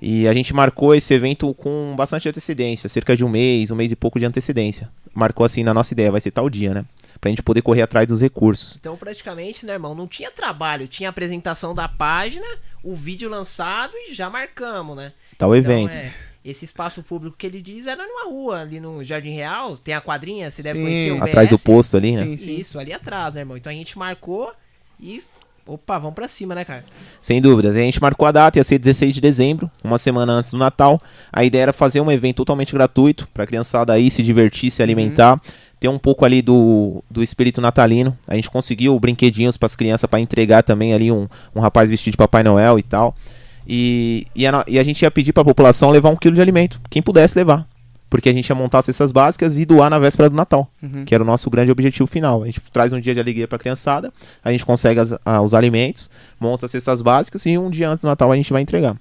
E a gente marcou esse evento com bastante antecedência, cerca de um mês, um mês e pouco de antecedência. Marcou assim na nossa ideia, vai ser tal dia, né? Pra gente poder correr atrás dos recursos. Então, praticamente, né, irmão, não tinha trabalho, tinha apresentação da página, o vídeo lançado e já marcamos, né? Tal Então, evento. é, esse espaço público que ele diz era numa rua, ali no Jardim Real, tem a quadrinha, você deve Sim. conhecer o Atrás do BS. posto ali, né? Sim, sim. Isso, ali atrás, né, irmão? Então a gente marcou e. Opa, vamos pra cima, né, cara? Sem dúvidas. A gente marcou a data, ia ser 16 de dezembro, uma semana antes do Natal. A ideia era fazer um evento totalmente gratuito, pra criançada aí se divertir, se alimentar, ter um pouco ali do, do espírito natalino. A gente conseguiu brinquedinhos pras crianças pra entregar também ali um, um rapaz vestido de Papai Noel e tal. E, e, a, e a gente ia pedir pra população levar um quilo de alimento, quem pudesse levar. Porque a gente ia montar as cestas básicas e doar na véspera do Natal, Uhum. que era o nosso grande objetivo final. A gente traz um dia de alegria pra criançada, a gente consegue as- ah, os alimentos, monta as cestas básicas e um dia antes do Natal a gente vai entregar.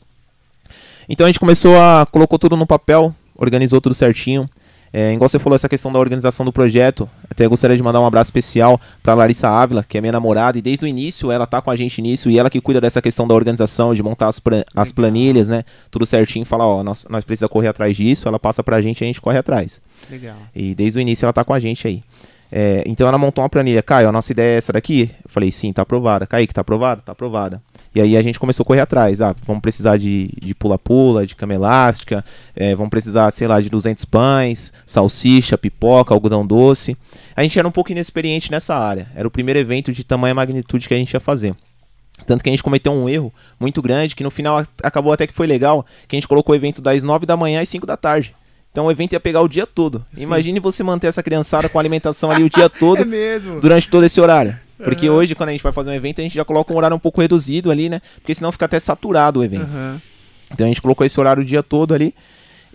Então a gente começou a. colocou tudo no papel, organizou tudo certinho. É, igual você falou, essa questão da organização do projeto, até gostaria de mandar um abraço especial pra Larissa Ávila, que é minha namorada, e desde o início ela tá com a gente nisso, e ela que cuida dessa questão da organização, de montar as, as planilhas, né? Tudo certinho, fala, ó, nós, nós precisamos correr atrás disso, ela passa pra gente e a gente corre atrás. Legal. E desde o início ela tá com a gente aí. É, então ela montou uma planilha. Caio, a nossa ideia é essa daqui? Eu falei, sim, tá aprovada. Kaique, tá aprovada? Tá aprovada. E aí a gente começou a correr atrás. Ah, vamos precisar de de pula-pula, de cama elástica, é, vamos precisar, sei lá, de 200 pães, salsicha, pipoca, algodão doce. A gente era um pouco inexperiente nessa área. Era o primeiro evento de tamanha magnitude que a gente ia fazer. Tanto que a gente cometeu um erro muito grande, que no final acabou até que foi legal, que a gente colocou o evento das 9 da manhã às 5 da tarde. Então o evento ia pegar o dia todo. Sim. Imagine você manter essa criançada com alimentação ali o dia todo É mesmo. durante todo esse horário. Porque hoje, quando a gente vai fazer um evento, a gente já coloca um horário um pouco reduzido ali, né? Porque senão fica até saturado o evento. Aham. Então a gente colocou esse horário o dia todo ali.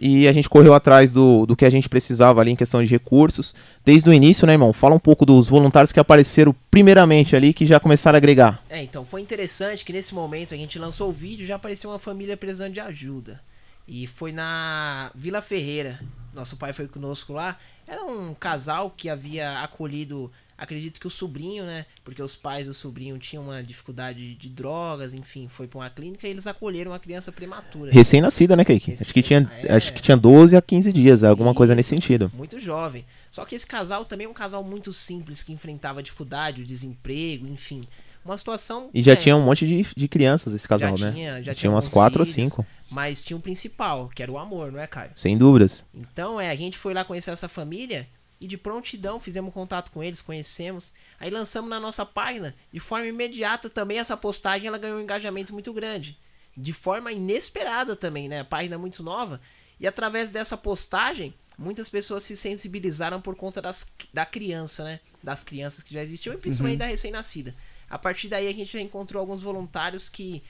E a gente correu atrás do, do que a gente precisava ali em questão de recursos. Desde o início, né, irmão? Fala um pouco dos voluntários que apareceram primeiramente ali, que já começaram a agregar. É, então foi interessante que nesse momento a gente lançou o vídeo já apareceu uma família precisando de ajuda. E foi na Vila Ferreira. Nosso pai foi conosco lá. Era um casal que havia acolhido, acredito que o sobrinho, né? Porque os pais do sobrinho tinham uma dificuldade de drogas, enfim, foi pra uma clínica e eles acolheram uma criança prematura. Recém-nascida, né, Kaique? Acho que, tinha, É. acho que tinha 12 a 15 dias, alguma coisa Isso. nesse sentido. Muito jovem. Só que esse casal também é um casal muito simples que enfrentava dificuldade, o desemprego, enfim. Uma situação. E já é, tinha um monte de, de crianças esse casal, já né? Tinha, já tinha tinha umas quatro ou filhos, cinco, Mas tinha um principal, que era o amor, não é, Caio? sem dúvidas. Então, é, a gente foi lá conhecer essa família e de prontidão fizemos contato com eles, conhecemos. Aí lançamos na nossa página, de forma imediata também essa postagem ela ganhou um engajamento muito grande. De forma inesperada também, né? A página é muito nova. E através dessa postagem, muitas pessoas se sensibilizaram por conta das, da criança, né? Das crianças que já existiam e principalmente da recém-nascida. A partir daí a gente já encontrou alguns voluntários que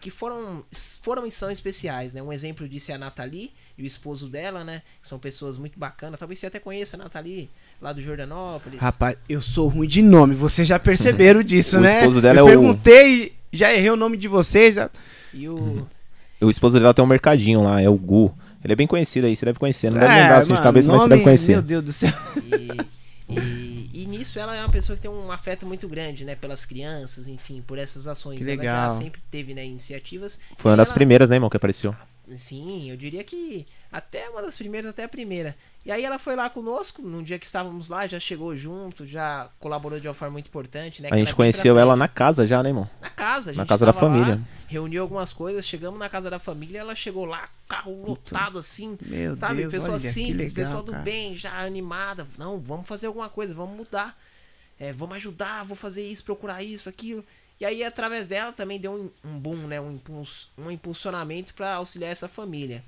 que foram, foram e são especiais, né? Um exemplo disso é a Nathalie e o esposo dela, né? São pessoas muito bacanas. Talvez você até conheça a Nathalie, lá do Jordanópolis. Rapaz, eu sou ruim de nome, vocês já perceberam disso, O né? esposo dela eu é o- perguntei, já errei o nome de vocês, já... E o. O esposo dela tem um mercadinho lá, é o Gu. Ele é bem conhecido aí, você deve conhecer. Não deve É, lembrar assim de cabeça, mas você nome- deve conhecer. Meu Deus do céu. E, e, e nisso ela é uma pessoa que tem um afeto muito grande, né? Pelas crianças, enfim, por essas ações. Que Ela legal. já sempre teve, né, iniciativas. Foi uma das ela- primeiras, né, irmão, que apareceu. Sim, eu diria que até uma das primeiras, até a primeira. E aí ela foi lá conosco, num dia que estávamos lá, já chegou junto, já colaborou de uma forma muito importante, né? A gente conheceu ela na casa já, né, irmão? Na casa, a gente Na casa da tava lá, família. reuniu algumas coisas, chegamos na casa da família, ela chegou lá, carro lotado assim, Meu sabe? Deus, pessoa olha, simples, legal, pessoa do cara. bem, já animada. Não, vamos fazer alguma coisa, vamos mudar. É, vamos ajudar, vou fazer isso, procurar isso, aquilo. E aí, através dela, também deu um, um boom, né? Um, impulso, um impulsionamento para auxiliar essa família.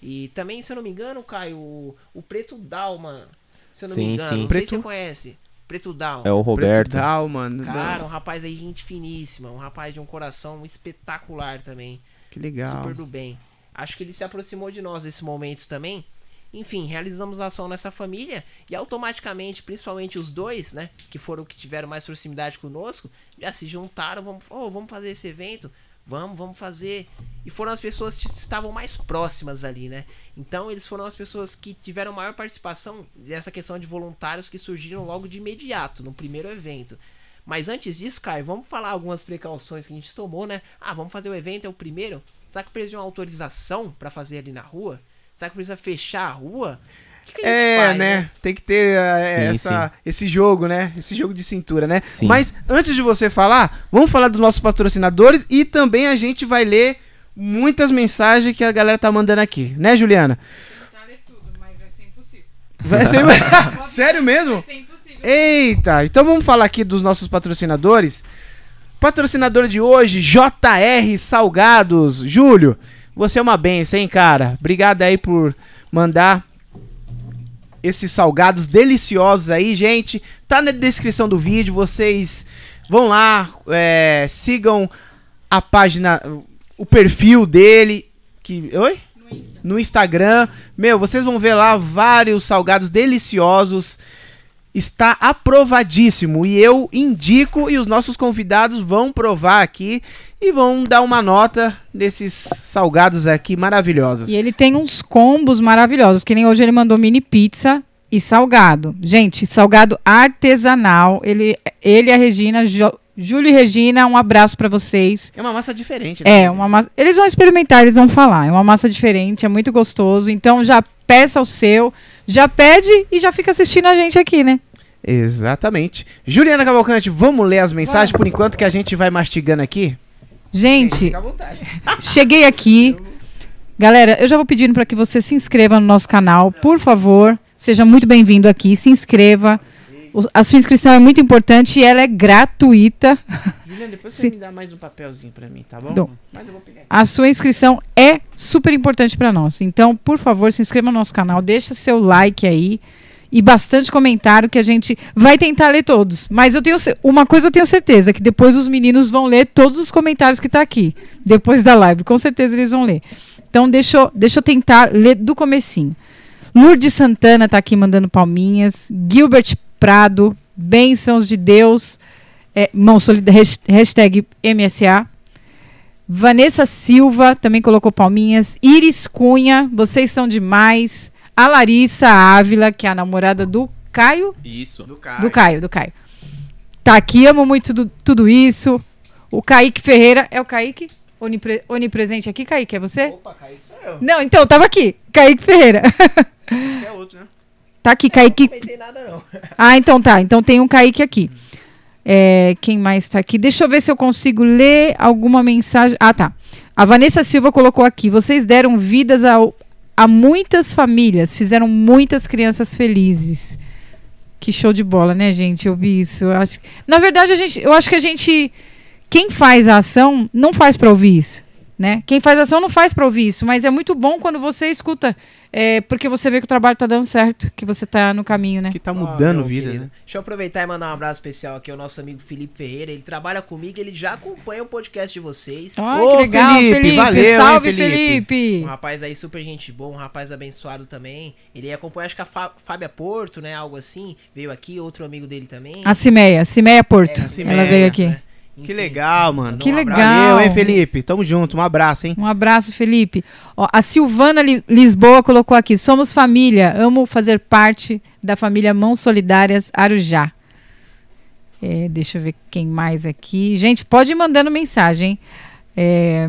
E também, se eu não me engano, Caio, o, o Preto Dalma, se eu não Sim, me engano, sim. não sei Preto- se você conhece. Preto Dalma. É o Roberto. Preto Dal, mano. Cara, um rapaz aí, gente finíssima, um rapaz de um coração espetacular também, que legal. super do bem. Acho que ele se aproximou de nós nesse momento também. Enfim, realizamos a ação nessa família e automaticamente, principalmente os dois, né, que foram que tiveram mais proximidade conosco, já se juntaram, vamos, oh, vamos fazer esse evento, vamos, vamos fazer. E foram as pessoas que estavam mais próximas ali, né? Então eles foram as pessoas que tiveram maior participação dessa questão de voluntários que surgiram logo de imediato, no primeiro evento. Mas antes disso, Caio, vamos falar algumas precauções que a gente tomou, né? Ah, vamos fazer o evento, é o primeiro. Será que precisa de uma autorização para fazer ali na rua? Será que precisa fechar a rua? Que que a gente É, faz, né? Tem que ter é, Sim, essa, esse jogo, né? Esse jogo de cintura, né? Sim. Mas antes de você falar, vamos falar dos nossos patrocinadores e também a gente vai ler muitas mensagens que a galera tá mandando aqui, né, Juliana? Vai ser... Sério mesmo? Eita, então vamos falar aqui dos nossos patrocinadores. Patrocinador de hoje, JR Salgados. Júlio, você é uma benção, hein, cara? Obrigado aí por mandar esses salgados deliciosos aí, gente. Tá na descrição do vídeo, vocês vão lá, é, sigam a página, o perfil dele. Que, oi? No Instagram. Meu, vocês vão ver lá vários salgados deliciosos. Está aprovadíssimo e eu indico e os nossos convidados vão provar aqui e vão dar uma nota desses salgados aqui maravilhosos. E ele tem uns combos maravilhosos, que nem hoje ele mandou mini pizza e salgado. Gente, salgado artesanal. Ele, ele e a Regina, Júlio e Regina, um abraço pra vocês. É uma massa diferente, né? É, uma massa. Eles vão experimentar, eles vão falar. É uma massa diferente, é muito gostoso. Então já peça o seu, já pede e já fica assistindo a gente aqui, né? Exatamente. Juliana Cavalcante, vamos ler as mensagens por enquanto que a gente vai mastigando aqui? Gente, cheguei aqui. Galera, eu já vou pedindo para que você se inscreva no nosso canal, por favor. Seja muito bem-vindo aqui, se inscreva. A sua inscrição é muito importante e ela é gratuita. Juliana, depois você me dá mais um papelzinho pra mim, tá bom? Dou. Mas eu vou pegar. A sua inscrição é super importante para nós. Então, por favor, se inscreva no nosso canal, deixa seu like aí e bastante comentário que a gente vai tentar ler todos. Mas eu tenho uma coisa eu tenho certeza que depois os meninos vão ler todos os comentários que tá aqui depois da live, com certeza eles vão ler. Então, deixa eu, deixa eu tentar ler do comecinho. Lourdes Santana tá aqui mandando palminhas. Gilbert Prado, bênçãos de Deus. É, mão solida, has- hashtag MSA. Vanessa Silva também colocou palminhas. Iris Cunha, vocês são demais. A Larissa Ávila, que é a namorada do Caio. Isso. Do Do Caio, do Caio. Tá aqui, amo muito do- tudo isso. O Kaique Ferreira. É o Kaique? Onipre- onipresente aqui, Kaique? É você? Opa, Kaique, sou eu. Não, então, tava aqui. Kaique Ferreira. É outro, né? Tá aqui, Kaique. Não nada, não. Ah, então tá. Então tem um Kaique aqui. É, quem mais tá aqui? Deixa eu ver se eu consigo ler alguma mensagem. Ah, tá. A Vanessa Silva colocou aqui. Vocês deram vidas ao- a muitas famílias, fizeram muitas crianças felizes. Que show de bola, né, gente? Eu vi isso. Eu acho... Na verdade, a gente, eu acho que a gente. Quem faz a ação não faz pra ouvir isso. Né? Quem faz ação não faz pra ouvir isso, mas é muito bom quando você escuta, é, porque você vê que o trabalho tá dando certo, que você tá no caminho, né? Que tá Ó, mudando meu vida, querido. né? Deixa eu aproveitar e mandar um abraço especial aqui ao nosso amigo Felipe Ferreira. Ele trabalha comigo, ele já acompanha o podcast de vocês. Ai, Ô, que legal, Felipe, Felipe. valeu, hein, Salve, Felipe? Felipe. Um rapaz aí super gente boa, um rapaz abençoado também. Ele acompanha, acho que a Fá- Fábia Porto, né? Algo assim. Veio aqui, outro amigo dele também. A Cimeia, Cimeia Porto. É, a Ela Cimeia, veio aqui. né? Que legal, mano. Que Um legal. Valeu, hein, Felipe? Tamo junto. Um abraço, hein? Um abraço, Felipe. Ó, a Silvana Li- Lisboa colocou aqui: somos família, amo fazer parte da família Mãos Solidárias Arujá. É, deixa eu ver quem mais aqui. Gente, pode ir mandando mensagem. hein? É,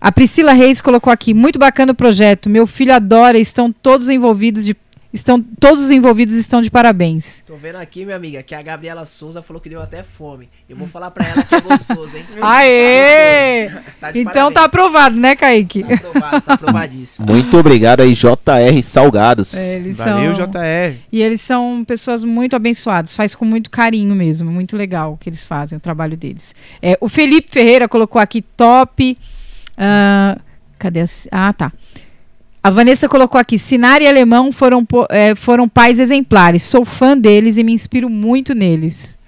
a Priscila Reis colocou aqui: muito bacana o projeto. Meu filho adora, estão todos envolvidos de. Estão, todos os envolvidos estão de parabéns. Tô vendo aqui, minha amiga, que a Gabriela Souza falou que deu até fome. Eu vou falar pra ela que é gostoso, hein? Aê! Tá Então tá parabéns. aprovado, né, Kaique? Tá aprovado, tá aprovadíssimo. Muito obrigado aí, JR Salgados. É, eles Valeu, são... JR. E eles são pessoas muito abençoadas, faz com muito carinho mesmo, muito legal o que eles fazem, o trabalho deles. É, o Felipe Ferreira colocou aqui top. ah, cadê a, Ah, tá. A Vanessa colocou aqui: Sinara e Alemão foram, é, foram pais exemplares. Sou fã deles e me inspiro muito neles.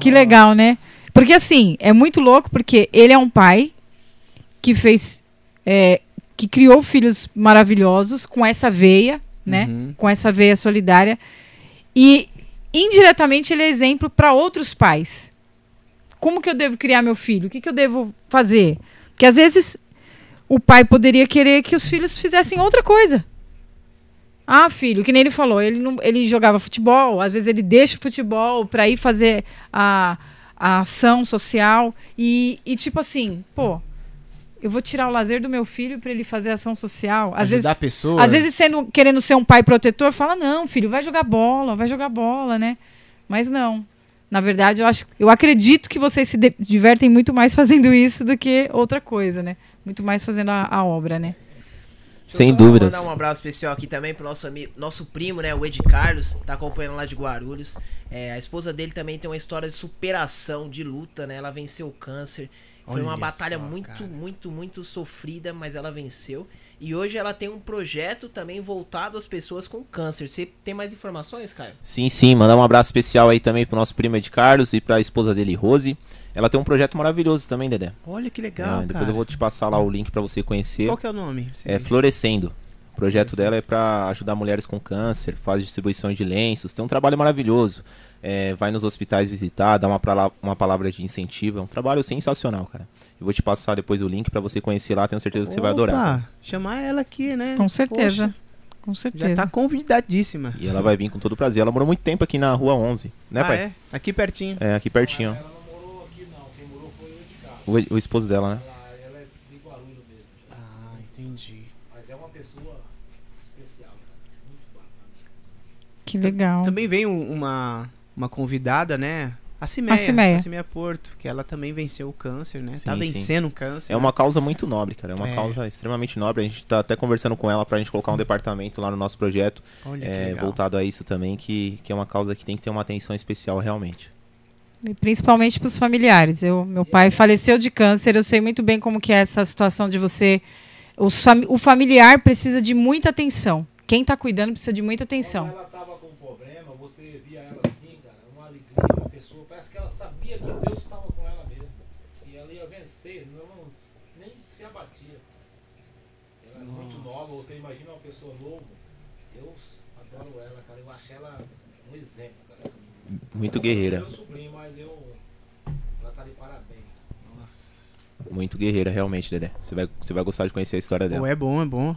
Que legal, né? Porque assim, é muito louco porque ele é um pai que fez. é, que criou filhos maravilhosos com essa veia, né? Uhum. Com essa veia solidária. E indiretamente ele é exemplo para outros pais. Como que eu devo criar meu filho? O que, que eu devo fazer? Porque às vezes o pai poderia querer que os filhos fizessem outra coisa. Ah, filho, que nem ele falou, ele, não, ele jogava futebol, às vezes ele deixa o futebol para ir fazer a, a ação social e, e tipo assim, pô, eu vou tirar o lazer do meu filho para ele fazer ação social. Às Ajudar vezes, pessoas. às vezes sendo, querendo ser um pai protetor, fala não, filho, vai jogar bola, vai jogar bola, né? Mas não. Na verdade, eu acho, eu acredito que vocês se de- divertem muito mais fazendo isso do que outra coisa, né? Muito mais fazendo a, a obra, né? Sem dúvidas. mandar um abraço especial aqui também pro nosso amigo, nosso primo, né, o Ed Carlos, tá acompanhando lá de Guarulhos. É, a esposa dele também tem uma história de superação, de luta, né? Ela venceu o câncer. Foi uma Olha batalha só, muito, cara. muito, muito sofrida, mas ela venceu. E hoje ela tem um projeto também voltado às pessoas com câncer. Você tem mais informações, Caio? Sim, sim, mandar um abraço especial aí também pro nosso primo Ed Carlos e pra esposa dele, Rose. Ela tem um projeto maravilhoso também, Dedé. Olha que É, legal, depois cara. eu vou te passar lá o link pra você conhecer. Qual que é o nome? É Florescendo. O projeto dela é para ajudar mulheres com câncer, faz distribuição de lenços, tem um trabalho maravilhoso. É, vai nos hospitais visitar, dá uma, prala- uma palavra de incentivo. É um trabalho sensacional, cara. Eu vou te passar depois o link para você conhecer lá, tenho certeza que você vai adorar. Chamar ela aqui, né? Com certeza. Poxa, Com já certeza. tá convidadíssima. E ela vai vir com todo prazer. Ela morou muito tempo aqui na rua 11, né, ah, pai? é? Aqui pertinho. É, aqui pertinho. Ela não morou aqui não, quem morou foi o. O, o esposo dela, né? Ela, ela é de Guarulhos mesmo. já. Ah, entendi. Mas é uma pessoa especial, cara. Muito bacana. Que legal. Também vem um- uma, uma convidada, né? A Cimeia. Cimeia. A Cimeia Porto, que ela também venceu o câncer, né? tá Sim, sim. vencendo o câncer. É uma causa muito nobre, cara. É uma É. causa extremamente nobre. A gente tá até conversando com ela pra gente colocar um departamento lá no nosso projeto, Olha que é, legal. voltado a isso também, que, que é uma causa que tem que ter uma atenção especial realmente. E Principalmente para os familiares. Eu, meu pai faleceu de câncer. Eu sei muito bem como que é essa situação de você. O, fami- o familiar precisa de muita atenção. Quem está cuidando precisa de muita atenção. Quando ela tava com problema, você via ela assim, cara, uma alegria, uma pessoa, parece que ela sabia que Deus estava com ela mesmo. E ela ia vencer, não, nem se abatia. Ela é muito nova, você imagina uma pessoa nova. Eu adoro ela, cara, eu acho ela um exemplo, cara. Muito guerreira. Meu sobrinho, mas eu. Ela tá de parabéns. Muito guerreira, realmente, Dedé. Você vai, você vai gostar de conhecer a história Pô, dela. é bom, é bom.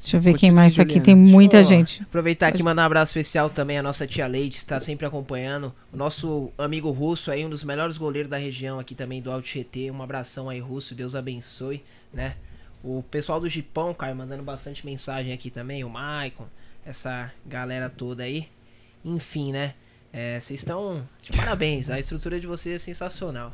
Deixa eu ver quem mais tá aqui. Juliana. Tem muita Deixa eu gente. Aproveitar aqui e mandar um abraço especial também à nossa tia Leite, está sempre acompanhando. O nosso amigo Russo aí, um dos melhores goleiros da região aqui também do Alto Tietê. Um abração aí, Russo, Deus abençoe, né? O pessoal do Gipão, cara, mandando bastante mensagem aqui também, o Maicon, essa galera toda aí. Enfim, né? É, Vocês estão de parabéns, a estrutura de vocês é sensacional.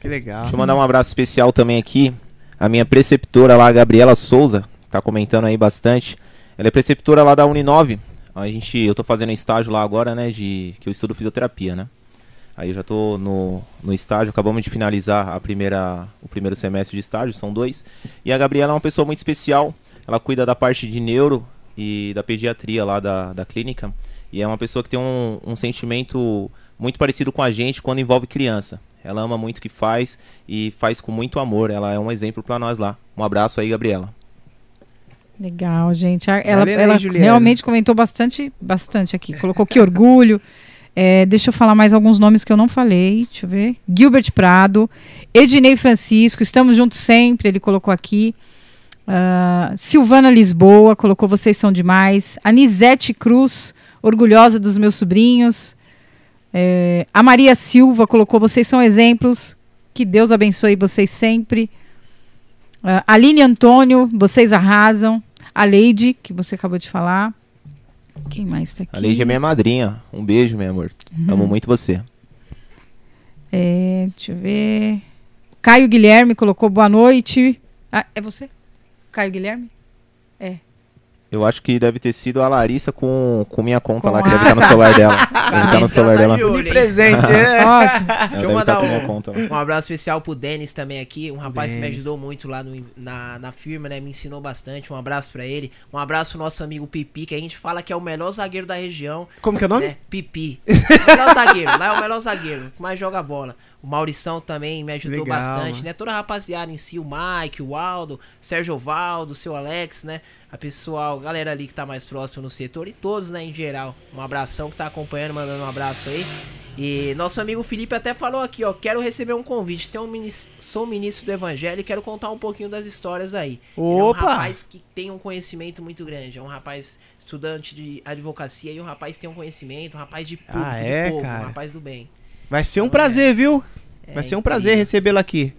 Que legal. Deixa eu mandar um abraço especial também aqui. A minha preceptora lá, a Gabriela Souza, tá comentando aí bastante. Ela é preceptora lá da Uninove. A gente, eu tô fazendo estágio lá agora, né, de que eu estudo fisioterapia, né? Aí eu já tô no, no estágio, acabamos de finalizar a primeira, o primeiro semestre de estágio, são dois. E a Gabriela é uma pessoa muito especial. Ela cuida da parte de neuro e da pediatria lá da, da clínica. E é uma pessoa que tem um, um sentimento muito parecido com a gente quando envolve criança. Ela ama muito o que faz e faz com muito amor. Ela é um exemplo pra nós lá. Um abraço aí, Gabriela. Legal, gente. Ela, Valeu ela realmente comentou bastante, bastante aqui. Colocou que orgulho. É, deixa eu falar mais alguns nomes que eu não falei. Deixa eu ver. Gilbert Prado, Ednei Francisco, estamos juntos sempre. Ele colocou aqui. Ah, Silvana Lisboa colocou vocês são demais. Anisete Cruz, orgulhosa dos meus sobrinhos. É, a Maria Silva colocou vocês são exemplos. Que Deus abençoe vocês sempre. Ah, Aline Antônio, vocês arrasam. A Leide, que você acabou de falar. Quem mais tá aqui? A Leide é minha madrinha. Um beijo, meu amor. Amo muito você. É, deixa eu ver. Caio Guilherme colocou boa noite. Ah, é você? Caio Guilherme? Eu acho que deve ter sido a Larissa com, com minha conta Com lá, que a- deve estar no celular dela. Deve estar no Então celular tá dela. de presente, é. Ótimo. Ela eu mandar com minha um- conta. Um abraço especial pro Denis também aqui, um rapaz que me ajudou muito lá no- na, na firma, né? Me ensinou bastante. Um abraço pra ele. Um abraço pro nosso amigo Pipi, que a gente fala que é o melhor zagueiro da região. Como que é o nome? né? Pipi. O melhor zagueiro, lá é o melhor zagueiro, que mais joga bola. O Maurição também me ajudou Legal, bastante, mano. né? Toda a rapaziada em si, o Mike, o Aldo, Sérgio Valdo, o seu Alex, né? A pessoal, galera ali que tá mais próximo no setor e todos, né, em geral. Um abração que tá acompanhando, mandando um abraço aí. E nosso amigo Felipe até falou aqui, ó, quero receber um convite. Tem um minis- sou ministro do Evangelho e quero contar um pouquinho das histórias aí. Ele é um Opa! rapaz que tem um conhecimento muito grande. É um rapaz estudante de advocacia e um rapaz que tem um conhecimento, um rapaz de público, Ah, de é, povo, um rapaz do bem. Vai ser um prazer, viu? É, Vai ser um incrível. prazer recebê-lo aqui.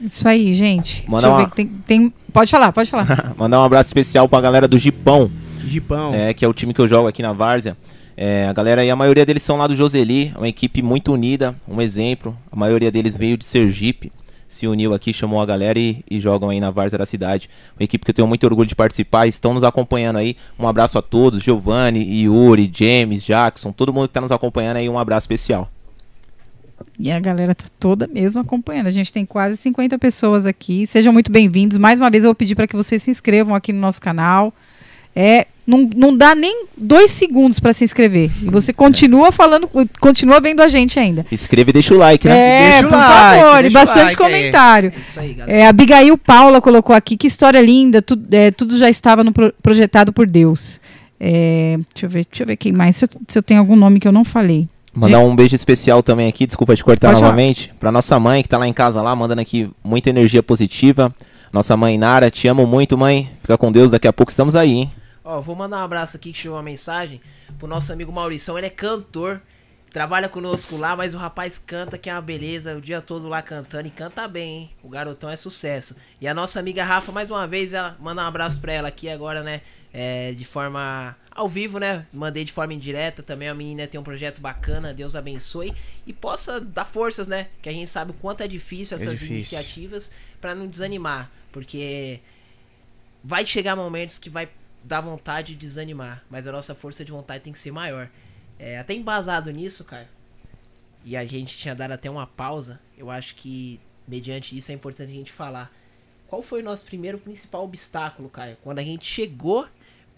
Isso aí, gente. Manda Deixa eu uma- ver que tem, tem- Pode falar, pode falar. Mandar um abraço especial pra galera do Gipão, Gipão. é, que é o time que eu jogo aqui na Várzea. É, a galera aí, a maioria deles são lá do Joseli, uma equipe muito unida, um exemplo. A maioria deles veio de Sergipe, se uniu aqui, chamou a galera e, e jogam aí na Várzea da cidade. Uma equipe que eu tenho muito orgulho de participar, estão nos acompanhando aí. Um abraço a todos, Giovanni, Yuri, James, Jackson, todo mundo que tá nos acompanhando aí, um abraço especial. E a galera tá toda mesmo acompanhando. A gente tem quase 50 pessoas aqui. Sejam muito bem-vindos. Mais uma vez eu vou pedir para que vocês se inscrevam aqui no nosso canal. É, não, não dá nem dois segundos para se inscrever. E você continua falando, continua vendo a gente ainda. Inscreva e deixa o like, né? É, Deixa o por like, favor, e bastante like aí. comentário. É isso aí, galera. É, a Abigail Paula colocou aqui, que história linda, tu- é, tudo já estava no pro- projetado por Deus. É, deixa, eu ver, deixa eu ver quem mais, se eu, se eu tenho algum nome que eu não falei. Mandar um beijo especial também aqui, desculpa te cortar Pode novamente, pra nossa mãe que tá lá em casa lá, mandando aqui muita energia positiva. Nossa mãe Nara, te amo muito, mãe. Fica com Deus, daqui a pouco estamos aí, hein? Ó, vou mandar um abraço aqui que chegou uma mensagem pro nosso amigo Maurição. Ele é cantor, trabalha conosco lá, mas o rapaz canta que é uma beleza, o dia todo lá cantando e canta bem, hein? O garotão é sucesso. E a nossa amiga Rafa, mais uma vez, ela manda um abraço pra ela aqui agora, né? É, de forma ao vivo, né? Mandei de forma indireta também. A menina tem um projeto bacana, Deus abençoe e possa dar forças, né? Que a gente sabe o quanto é difícil essas difícil. iniciativas pra não desanimar, porque vai chegar momentos que vai dar vontade de desanimar, mas a nossa força de vontade tem que ser maior. É, até embasado nisso, cara, e a gente tinha dado até uma pausa, eu acho que, mediante isso, é importante a gente falar. Qual foi o nosso primeiro principal obstáculo, Caio? Quando a gente chegou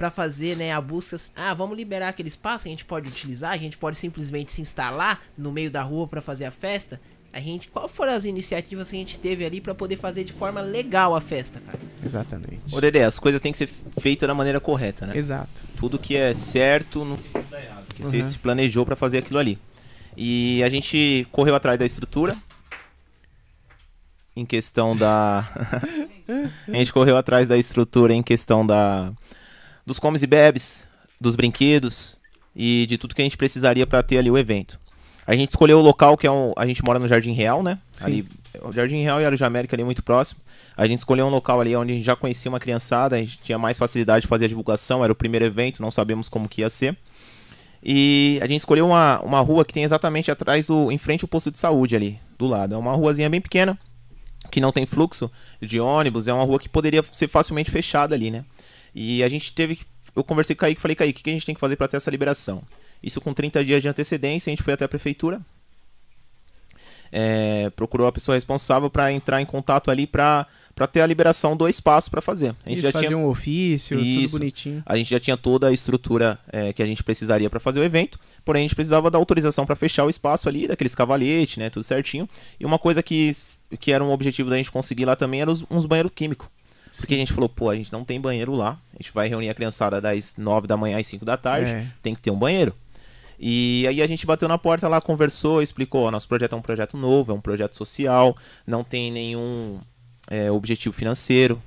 pra fazer, né, a busca, ah, vamos liberar aquele espaço, a gente pode utilizar, a gente pode simplesmente se instalar no meio da rua pra fazer a festa. A gente, qual foram as iniciativas que a gente teve ali pra poder fazer de forma legal a festa, cara? Exatamente. Ô Dedé, as coisas têm que ser feitas da maneira correta, né? Exato. Tudo que é certo não dá errado, porque você Uhum. se planejou pra fazer aquilo ali. E a gente correu atrás da estrutura. Em questão da. a gente correu atrás da estrutura em questão da. Dos comes e bebes, dos brinquedos e de tudo que a gente precisaria pra ter ali o evento. A gente escolheu o local que é um. A gente mora no Jardim Real, né? Sim. Ali, o Jardim Real e Arujá América ali muito próximo. A gente escolheu um local ali onde a gente já conhecia uma criançada, a gente tinha mais facilidade de fazer a divulgação, era o primeiro evento, não sabemos como que ia ser. E a gente escolheu uma, uma rua que tem exatamente atrás do. em frente ao posto de saúde ali, do lado. É uma ruazinha bem pequena, que não tem fluxo de ônibus, é uma rua que poderia ser facilmente fechada ali, né? E a gente teve. que- Eu conversei com o Kaique e falei, Kaique, o que a gente tem que fazer para ter essa liberação? Isso com 30 dias de antecedência, a gente foi até a prefeitura. é, procurou a pessoa responsável para entrar em contato ali para ter a liberação do espaço para fazer. A gente Eles já tinha um ofício, Isso. tudo bonitinho. a gente já tinha toda a estrutura é, que a gente precisaria para fazer o evento, porém a gente precisava da autorização para fechar o espaço ali, daqueles cavaletes, né, tudo certinho. E uma coisa que, que era um objetivo da gente conseguir lá também era os- uns banheiros químicos. Porque a gente falou, pô, a gente não tem banheiro lá, a gente vai reunir a criançada das 9 da manhã às 5 da tarde, É. tem que ter um banheiro. E aí a gente bateu na porta lá, conversou, explicou, ó, nosso projeto é um projeto novo, é um projeto social, não tem nenhum é, objetivo financeiro.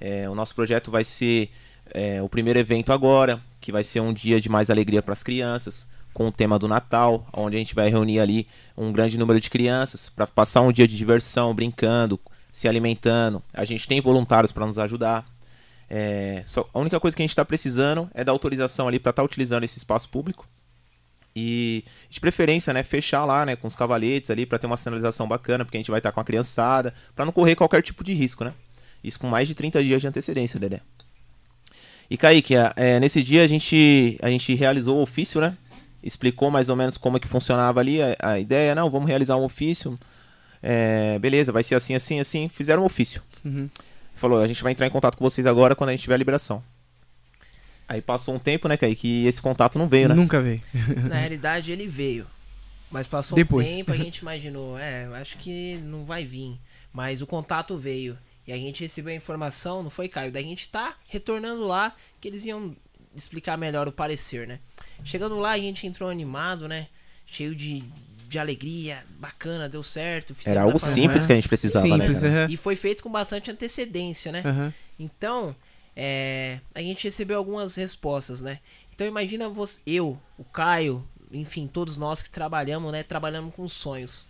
É, o nosso projeto vai ser é, o primeiro evento agora, que vai ser um dia de mais alegria para as crianças, com o tema do Natal, onde a gente vai reunir ali um grande número de crianças para passar um dia de diversão, brincando, se alimentando. A gente tem voluntários para nos ajudar. É, só- a única coisa que a gente está precisando é da autorização ali para estar utilizando esse espaço público. E de preferência, né, fechar lá, né, com os cavaletes ali para ter uma sinalização bacana, porque a gente vai estar com a criançada, para não correr qualquer tipo de risco, né? Isso com mais de 30 dias de antecedência, Dedé. E Kaique, é, nesse dia a gente, a gente realizou o ofício, né? Explicou mais ou menos como é que funcionava ali a, a ideia. Não, vamos realizar um ofício. É, beleza, vai ser assim, assim, assim. Fizeram um ofício. Uhum. Falou, a gente vai entrar em contato com vocês agora quando a gente tiver a liberação. Aí passou um tempo, né, Kaique, e esse contato não veio, né? Nunca veio. Na realidade, ele veio. Mas passou Depois. um tempo, a gente imaginou, é, acho que não vai vir. Mas o contato veio. E a gente recebeu a informação, não foi, Caio? Daí a gente tá retornando lá, que eles iam explicar melhor o parecer, né? Chegando lá, a gente entrou animado, né? Cheio de, de alegria, bacana, deu certo. Era algo simples que a gente precisava, Simples, né? aham. E foi feito com bastante antecedência, né? Aham. Então, é, a gente recebeu algumas respostas, né? Então imagina você, eu, o Caio, enfim, todos nós que trabalhamos, né? Trabalhamos com sonhos.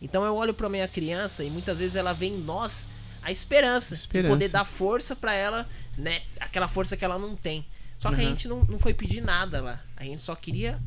Então eu olho pra minha criança e muitas vezes ela vê em nós a esperança, Esperança. de poder dar força pra ela, né? Aquela força que ela não tem. Só que a Uhum. gente não, não foi pedir nada lá. A gente só queria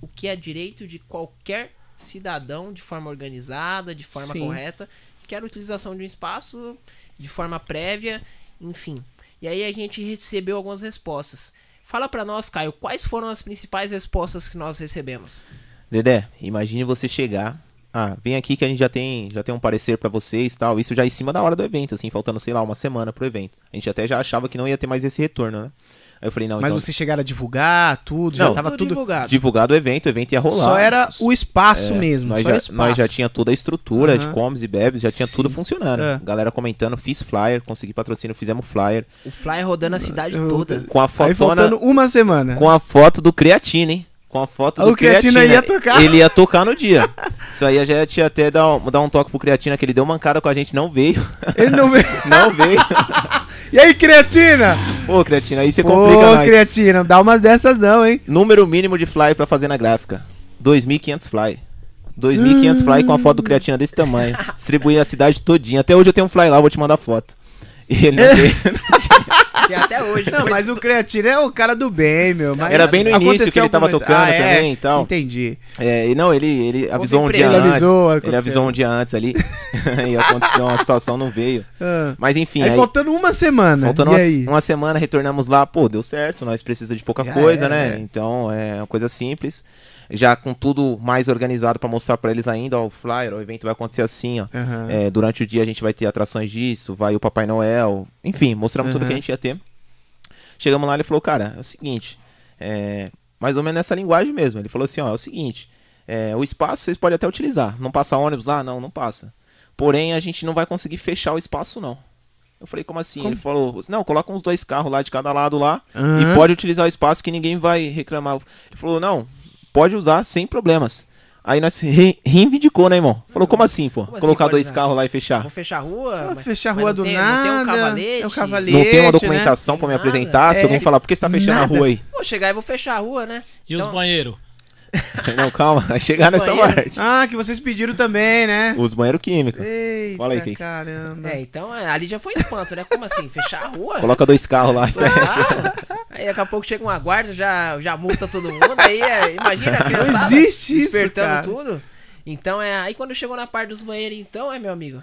o que é direito de qualquer cidadão de forma organizada, de forma Sim. correta, que era a utilização de um espaço de forma prévia, enfim. E aí a gente recebeu algumas respostas. Fala pra nós, Caio, quais foram as principais respostas que nós recebemos? Dedé, imagine você chegar. Ah, vem aqui que a gente já tem, já tem um parecer pra vocês e tal. Isso já em cima da hora do evento, assim, faltando, sei lá, uma semana pro evento. A gente até já achava que não ia ter mais esse retorno, né? Aí eu falei, não, Mas então. vocês chegaram a divulgar tudo, já Não, tava tudo. divulgado. Divulgado o evento, o evento ia rolar. Só era o espaço É, mesmo. Nós só já, espaço. nós já tinha toda a estrutura de Aham. comes e bebes, já tinha tudo Sim. funcionando. É. Galera comentando, fiz flyer, consegui patrocínio, fizemos flyer. O flyer rodando a cidade Eu- toda. Com a Aí fotona, faltando uma semana. com a foto do Creatina, hein? Com a foto Ah, do o Creatina ia tocar. Ele ia tocar no dia. Isso aí a gente ia até dar um, dar um toque pro Creatina, que ele deu mancada com a gente, não veio. Ele não veio. Não veio. E aí, Creatina? Pô, Creatina, aí você complica Ô, nós. Creatina, não dá umas dessas não, hein? Número mínimo de fly pra fazer na gráfica. 2.500 fly. 2.500 fly com a foto do Creatina desse tamanho. Distribuí a cidade todinha. Até hoje eu tenho um fly lá, vou te mandar foto. E ele não veio. E até hoje. Não, foi- mas o Creatina é o cara do bem, meu. Mas Era bem no início que ele tava tocando Ah, é? também e tal. Entendi. É, e não, ele, ele avisou um dia Ele antes. avisou, ele avisou um dia antes ali. e aconteceu uma situação, não veio. Ah. Mas enfim, aí, aí, faltando uma semana. faltando e uma, aí? uma semana, retornamos lá. Pô, deu certo, nós precisamos de pouca Já coisa, né? é. Então é uma coisa simples. Já com tudo mais organizado pra mostrar pra eles ainda, ó, o flyer, o evento vai acontecer assim, ó. Aham. É, durante o dia a gente vai ter atrações disso, vai o Papai Noel, enfim, mostramos tudo Uhum. que a gente ia ter. Chegamos lá, ele falou, cara, é o seguinte, é, mais ou menos nessa linguagem mesmo. Ele falou assim, ó, é o seguinte, é, o espaço vocês podem até utilizar, não passa ônibus lá? Não, não passa. Porém, a gente não vai conseguir fechar o espaço, não. Eu falei, como assim? Como? Ele falou, não, coloca uns dois carros lá de cada lado lá Aham. e pode utilizar o espaço que ninguém vai reclamar. Ele falou, não, pode usar sem problemas. Aí nós re reivindicou, né, irmão? Falou, como assim, pô? Como assim Colocar dois carros lá e fechar? Vamos fechar a rua? Ah, mas- fechar a rua do tem- nada. Não tem um cavalete? É o cavalete. Não tem uma né? documentação pra me Nada. apresentar. Se É, alguém falar, por que você tá fechando nada. a rua aí? Vou chegar e vou fechar a rua, né? E os Então- banheiros? Não, calma, vai chegar nessa Banheiro. parte. Ah, que vocês pediram também, né? Os banheiros químicos. Eita, Fala aí, caramba. É, então é, ali já foi espanto, né? Como assim? Fechar a rua? Coloca dois carros lá e fecha. Ah, aí daqui a pouco chega uma guarda, já, já multa todo mundo. Aí é, imagina a Não criançada existe isso, despertando cara. tudo. Então é. Aí quando chegou na parte dos banheiros, então, é meu amigo.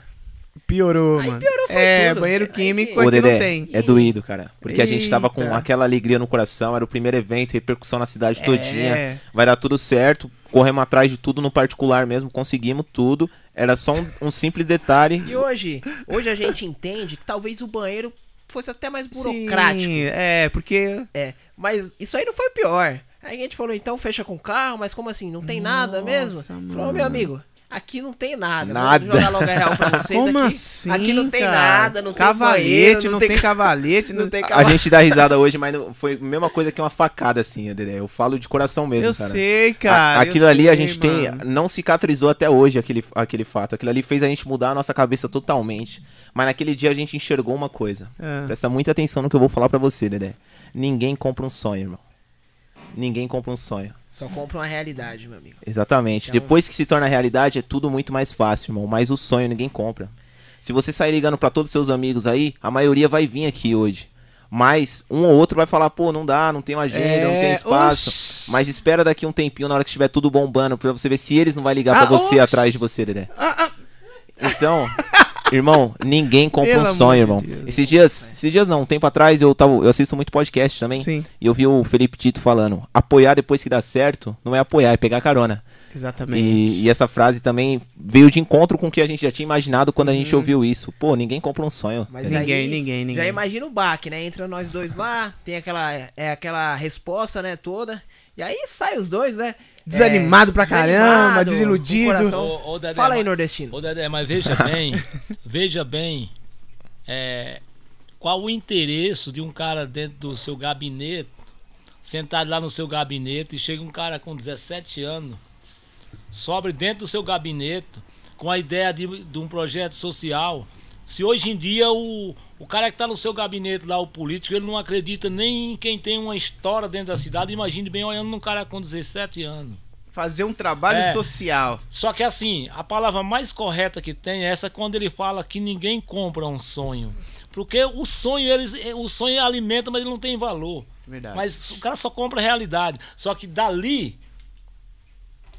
Piorou, Aí mano. piorou, foi é, tudo. banheiro químico Ô, aqui não Dedé, tem. é doído, cara. Porque a gente tava com Eita. aquela alegria no coração, era o primeiro evento, repercussão na cidade todinha. É. Vai dar tudo certo. Corremos atrás de tudo no particular mesmo, conseguimos tudo. Era só um, um simples detalhe. E hoje, hoje a gente entende que talvez o banheiro fosse até mais burocrático. Sim, é, porque. É, mas isso aí não foi pior. Aí a gente falou, então fecha com carro, mas como assim? Não tem nada mesmo? Nossa, Falou, mano. meu amigo, aqui não tem nada. Nada. Vou jogar logo a real pra vocês Como aqui. assim? aqui não tem cara? nada, não cavalete, tem banheiro, não, tem, cavalete, não, tem A cavalo. gente dá risada hoje, mas não- foi a mesma coisa que uma facada, assim, Dedé. Eu falo de coração mesmo, Eu cara. sei, A- cara. eu aquilo ali a sei, gente tem. mano. Não cicatrizou até hoje aquele, aquele fato. Aquilo ali fez a gente mudar a nossa cabeça totalmente. Mas naquele dia a gente enxergou uma coisa. É. Presta muita atenção no que eu vou falar pra você, Dedé. Ninguém compra um sonho, irmão. Ninguém compra um sonho. Só compra uma realidade, meu amigo. Exatamente. Então- Depois que se torna realidade, é tudo muito mais fácil, irmão. Mas o sonho ninguém compra. Se você sair ligando pra todos os seus amigos aí, a maioria vai vir aqui hoje. Mas um ou outro vai falar, pô, não dá, não tem agenda, não tem É, espaço. oxi. Mas espera daqui um tempinho, na hora que estiver tudo bombando, pra você ver se eles não vai ligar Ah, pra você oxi. atrás de você, Dedé. Ah, ah, Então, irmão, ninguém compra Pelo um sonho, de irmão. Deus. Esses dias, esses dias não, um tempo atrás eu tava, eu assisto muito podcast também. sim, E eu vi o Felipe Tito falando: apoiar depois que dá certo não é apoiar, é pegar carona. exatamente. E, e essa frase também veio de encontro com o que a gente já tinha imaginado quando a gente Uhum. ouviu isso. Pô, ninguém compra um sonho. Mas Ninguém, aí, ninguém, ninguém. Já imagina o baque, né? Entra nós dois lá, tem aquela, é, aquela resposta, né, toda. E aí sai os dois, né? Desanimado pra caramba, desanimado, desiludido. Ô, ô, Dedé, Fala aí, mas- nordestino. Ô Dedé, mas veja bem, veja bem, é, qual o interesse de um cara dentro do seu gabinete, sentado lá no seu gabinete, e chega um cara com 17 anos, sobre dentro do seu gabinete, com a ideia de, de um projeto social. Se hoje em dia o, o cara que está no seu gabinete lá, o político, ele não acredita nem em quem tem uma história dentro da cidade, imagine bem olhando num cara com 17 anos. Fazer um trabalho É. social. Só que assim, a palavra mais correta que tem é essa quando ele fala que ninguém compra um sonho. Porque o sonho, eles, o sonho alimenta, mas ele não tem valor. Verdade. Mas o cara só compra a realidade. Só que dali,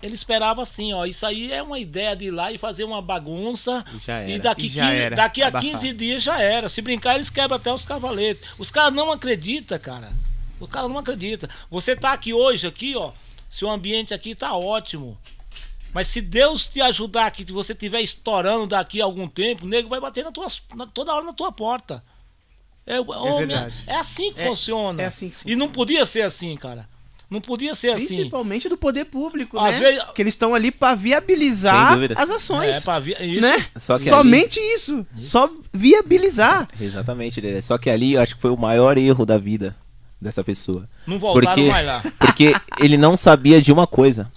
ele esperava assim, ó. Isso aí é uma ideia de ir lá e fazer uma bagunça. E era. daqui, E já 15 era. daqui a Abafar. 15 dias já era. Se brincar, eles quebram até os cavaletes. Os caras não acreditam, cara. O cara não acredita. Você tá aqui hoje, aqui, ó. Seu ambiente aqui tá ótimo. Mas se Deus te ajudar aqui, se você estiver estourando daqui a algum tempo, o nego vai bater na tua, na- toda hora na tua porta. É, minha- verdade. é assim que É- funciona. é assim que E não podia ser assim, cara. Não podia ser assim. Principalmente do poder público, Às né? vezes- Que eles estão ali pra viabilizar as ações. É, pra vi- isso. né? Só que Somente isso. Só viabilizar. ali, exatamente, Dedé. Só que ali eu acho que foi o maior erro da vida dessa pessoa. Não voltaram Porque- mais lá. Porque ele não sabia de uma coisa.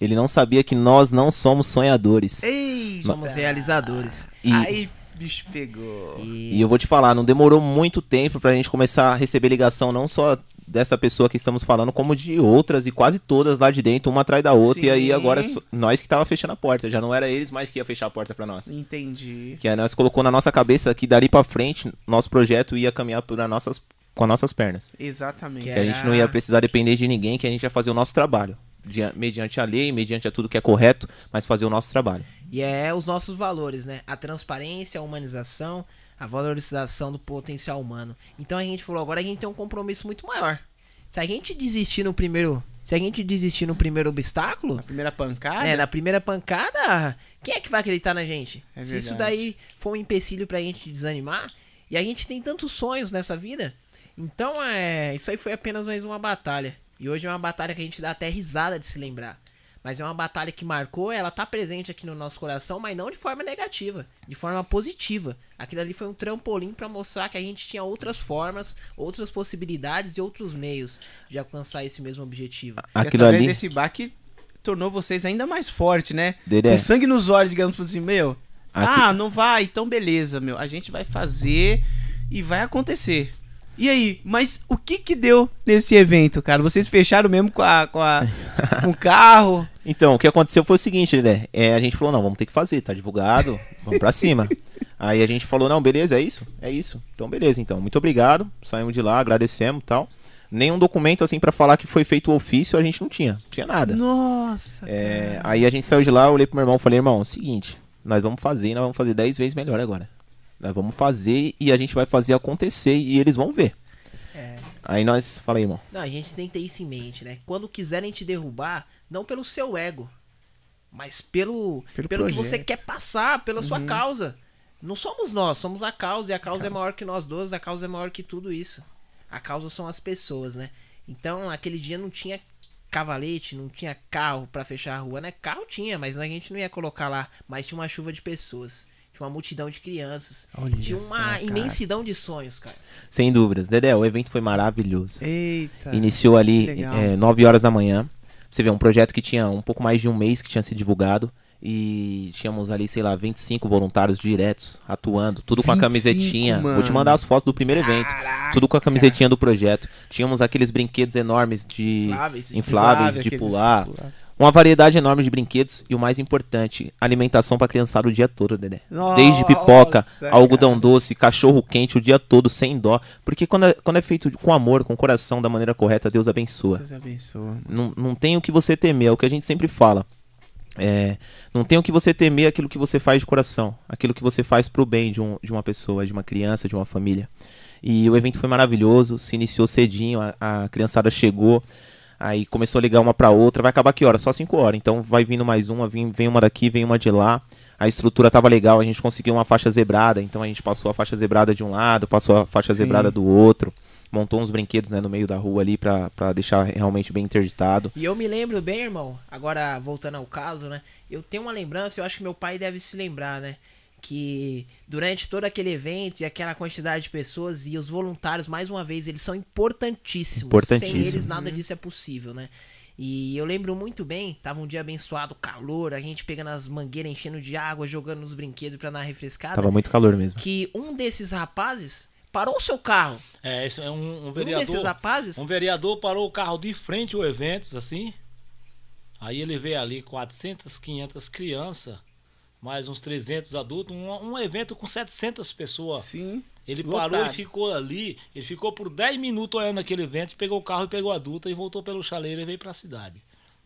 Ele não sabia que nós não somos sonhadores. Ei, Somos realizadores. E, Aí, bicho pegou. E, e eu vou te falar, não demorou muito tempo pra gente começar a receber ligação não só dessa pessoa que estamos falando, como de outras e quase todas lá de dentro, uma atrás da outra. E aí Sim. agora nós que tava fechando a porta, já não era eles mais que ia fechar a porta pra nós. Entendi. Que aí nós colocou na nossa cabeça que dali pra frente nosso projeto ia caminhar por nossas, com as nossas pernas. Exatamente. Que Que a gente não ia precisar depender de ninguém, que a gente ia fazer o nosso trabalho. dia- mediante a lei, mediante a tudo que é correto, mas fazer o nosso trabalho. e é os nossos valores, né? A transparência, a humanização, a valorização do potencial humano. Então a gente falou, agora a gente tem um compromisso muito maior. Se a gente desistir no primeiro. Se a gente desistir no primeiro obstáculo, A primeira pancada. É, na primeira pancada, quem é que vai acreditar na gente? É Se isso daí for um empecilho pra gente desanimar, e a gente tem tantos sonhos nessa vida, então é, isso aí foi apenas mais uma batalha. E hoje é uma batalha que a gente dá até risada de se lembrar. Mas é uma batalha que marcou, ela tá presente aqui no nosso coração, mas não de forma negativa, de forma positiva. Aquilo ali foi um trampolim pra mostrar que a gente tinha outras formas, outras possibilidades e outros meios de alcançar esse mesmo objetivo. Aquilo ali, desse baque tornou vocês ainda mais forte, né? Dedé, Com sangue nos olhos, digamos assim, meu. aqui- Ah, não vai, então beleza, meu. A gente vai fazer e vai acontecer. E aí, mas o que que deu nesse evento, cara? Vocês fecharam mesmo com a, com a com o carro? Então, o que aconteceu foi o seguinte, né? É, a gente falou, não, vamos ter que fazer, tá divulgado, vamos pra cima. Aí a gente falou, não, beleza, é isso? É isso. Então, beleza, então. Muito obrigado. Saímos de lá, agradecemos e tal. Nenhum documento, assim, pra falar que foi feito o ofício, a gente não tinha. Não tinha nada. Nossa. É, aí a gente saiu de lá, eu olhei pro meu irmão e falei, irmão, é o seguinte, nós vamos fazer nós vamos fazer 10 vezes melhor agora. Nós vamos fazer e a gente vai fazer acontecer e eles vão ver. É. Aí nós, falei, irmão, Não, a gente tem que ter isso em mente, né? Quando quiserem te derrubar, não pelo seu ego, mas pelo, Pelo pelo, que você quer passar, pela sua causa. Não somos nós, somos a causa, e a causa é maior que nós dois, a causa é maior que tudo isso. A causa são as pessoas, né? Então, aquele dia não tinha cavalete, não tinha carro pra fechar a rua, né? Carro tinha, mas a gente não ia colocar lá, mas tinha uma chuva de pessoas. Tinha uma multidão de crianças. Olha tinha só, uma cara. imensidão de sonhos, cara. sem dúvidas. Dedé, o evento foi maravilhoso. Eita. Iniciou ali é, 9 horas da manhã. Você vê, um projeto que tinha um pouco mais de um mês que tinha sido divulgado. E tínhamos ali, sei lá, 25 voluntários diretos, atuando, tudo com a 25, camisetinha. Vou te mano. mandar as fotos do primeiro evento. Tudo com a camisetinha do projeto. Tínhamos aqueles brinquedos enormes de Infláveis, infláveis, de aquele- pular. Uma variedade enorme de brinquedos e o mais importante, alimentação pra criançada o dia todo, Dedé. Desde pipoca, Nossa, algodão doce, cachorro quente o dia todo, sem dó. Porque quando é, quando é feito com amor, com coração, da maneira correta, Deus abençoa. Deus abençoe. Não, não tem o que você temer, é o que a gente sempre fala. É, não tem o que você temer aquilo que você faz de coração, aquilo que você faz pro bem de, um, de uma pessoa, de uma criança, de uma família. E o evento foi maravilhoso, se iniciou cedinho, a, a criançada chegou, aí começou a ligar uma pra outra, vai acabar que hora? Só 5 horas, então vai vindo mais uma, vem, vem uma daqui, vem uma de lá. A estrutura tava legal, a gente conseguiu uma faixa zebrada, então a gente passou a faixa zebrada de um lado, passou a faixa Sim. zebrada do outro. montou uns brinquedos né, no meio da rua ali pra, pra deixar realmente bem interditado. E eu me lembro bem, irmão, agora voltando ao caso, né? Eu tenho uma lembrança, eu acho que meu pai deve se lembrar, né? Que durante todo aquele evento e aquela quantidade de pessoas e os voluntários, mais uma vez, eles são importantíssimos. Importantíssimos. Sem eles nada disso é possível, né? E eu lembro muito bem, tava um dia abençoado, calor, a gente pegando as mangueiras, enchendo de água, jogando nos brinquedos pra dar refrescada. Tava muito calor mesmo. Que um desses rapazes parou o seu carro. É, esse é um, um Um vereador. desses rapazes Um vereador parou o carro de frente ao evento, assim. Aí ele veio ali 400, 500 crianças, mais uns 300 adultos, um, um evento com 700 pessoas. Sim. Ele Lotado. parou e ficou ali, ele ficou por 10 minutos olhando aquele evento, pegou o carro e pegou a adulta e voltou pelo chaleiro e veio pra cidade.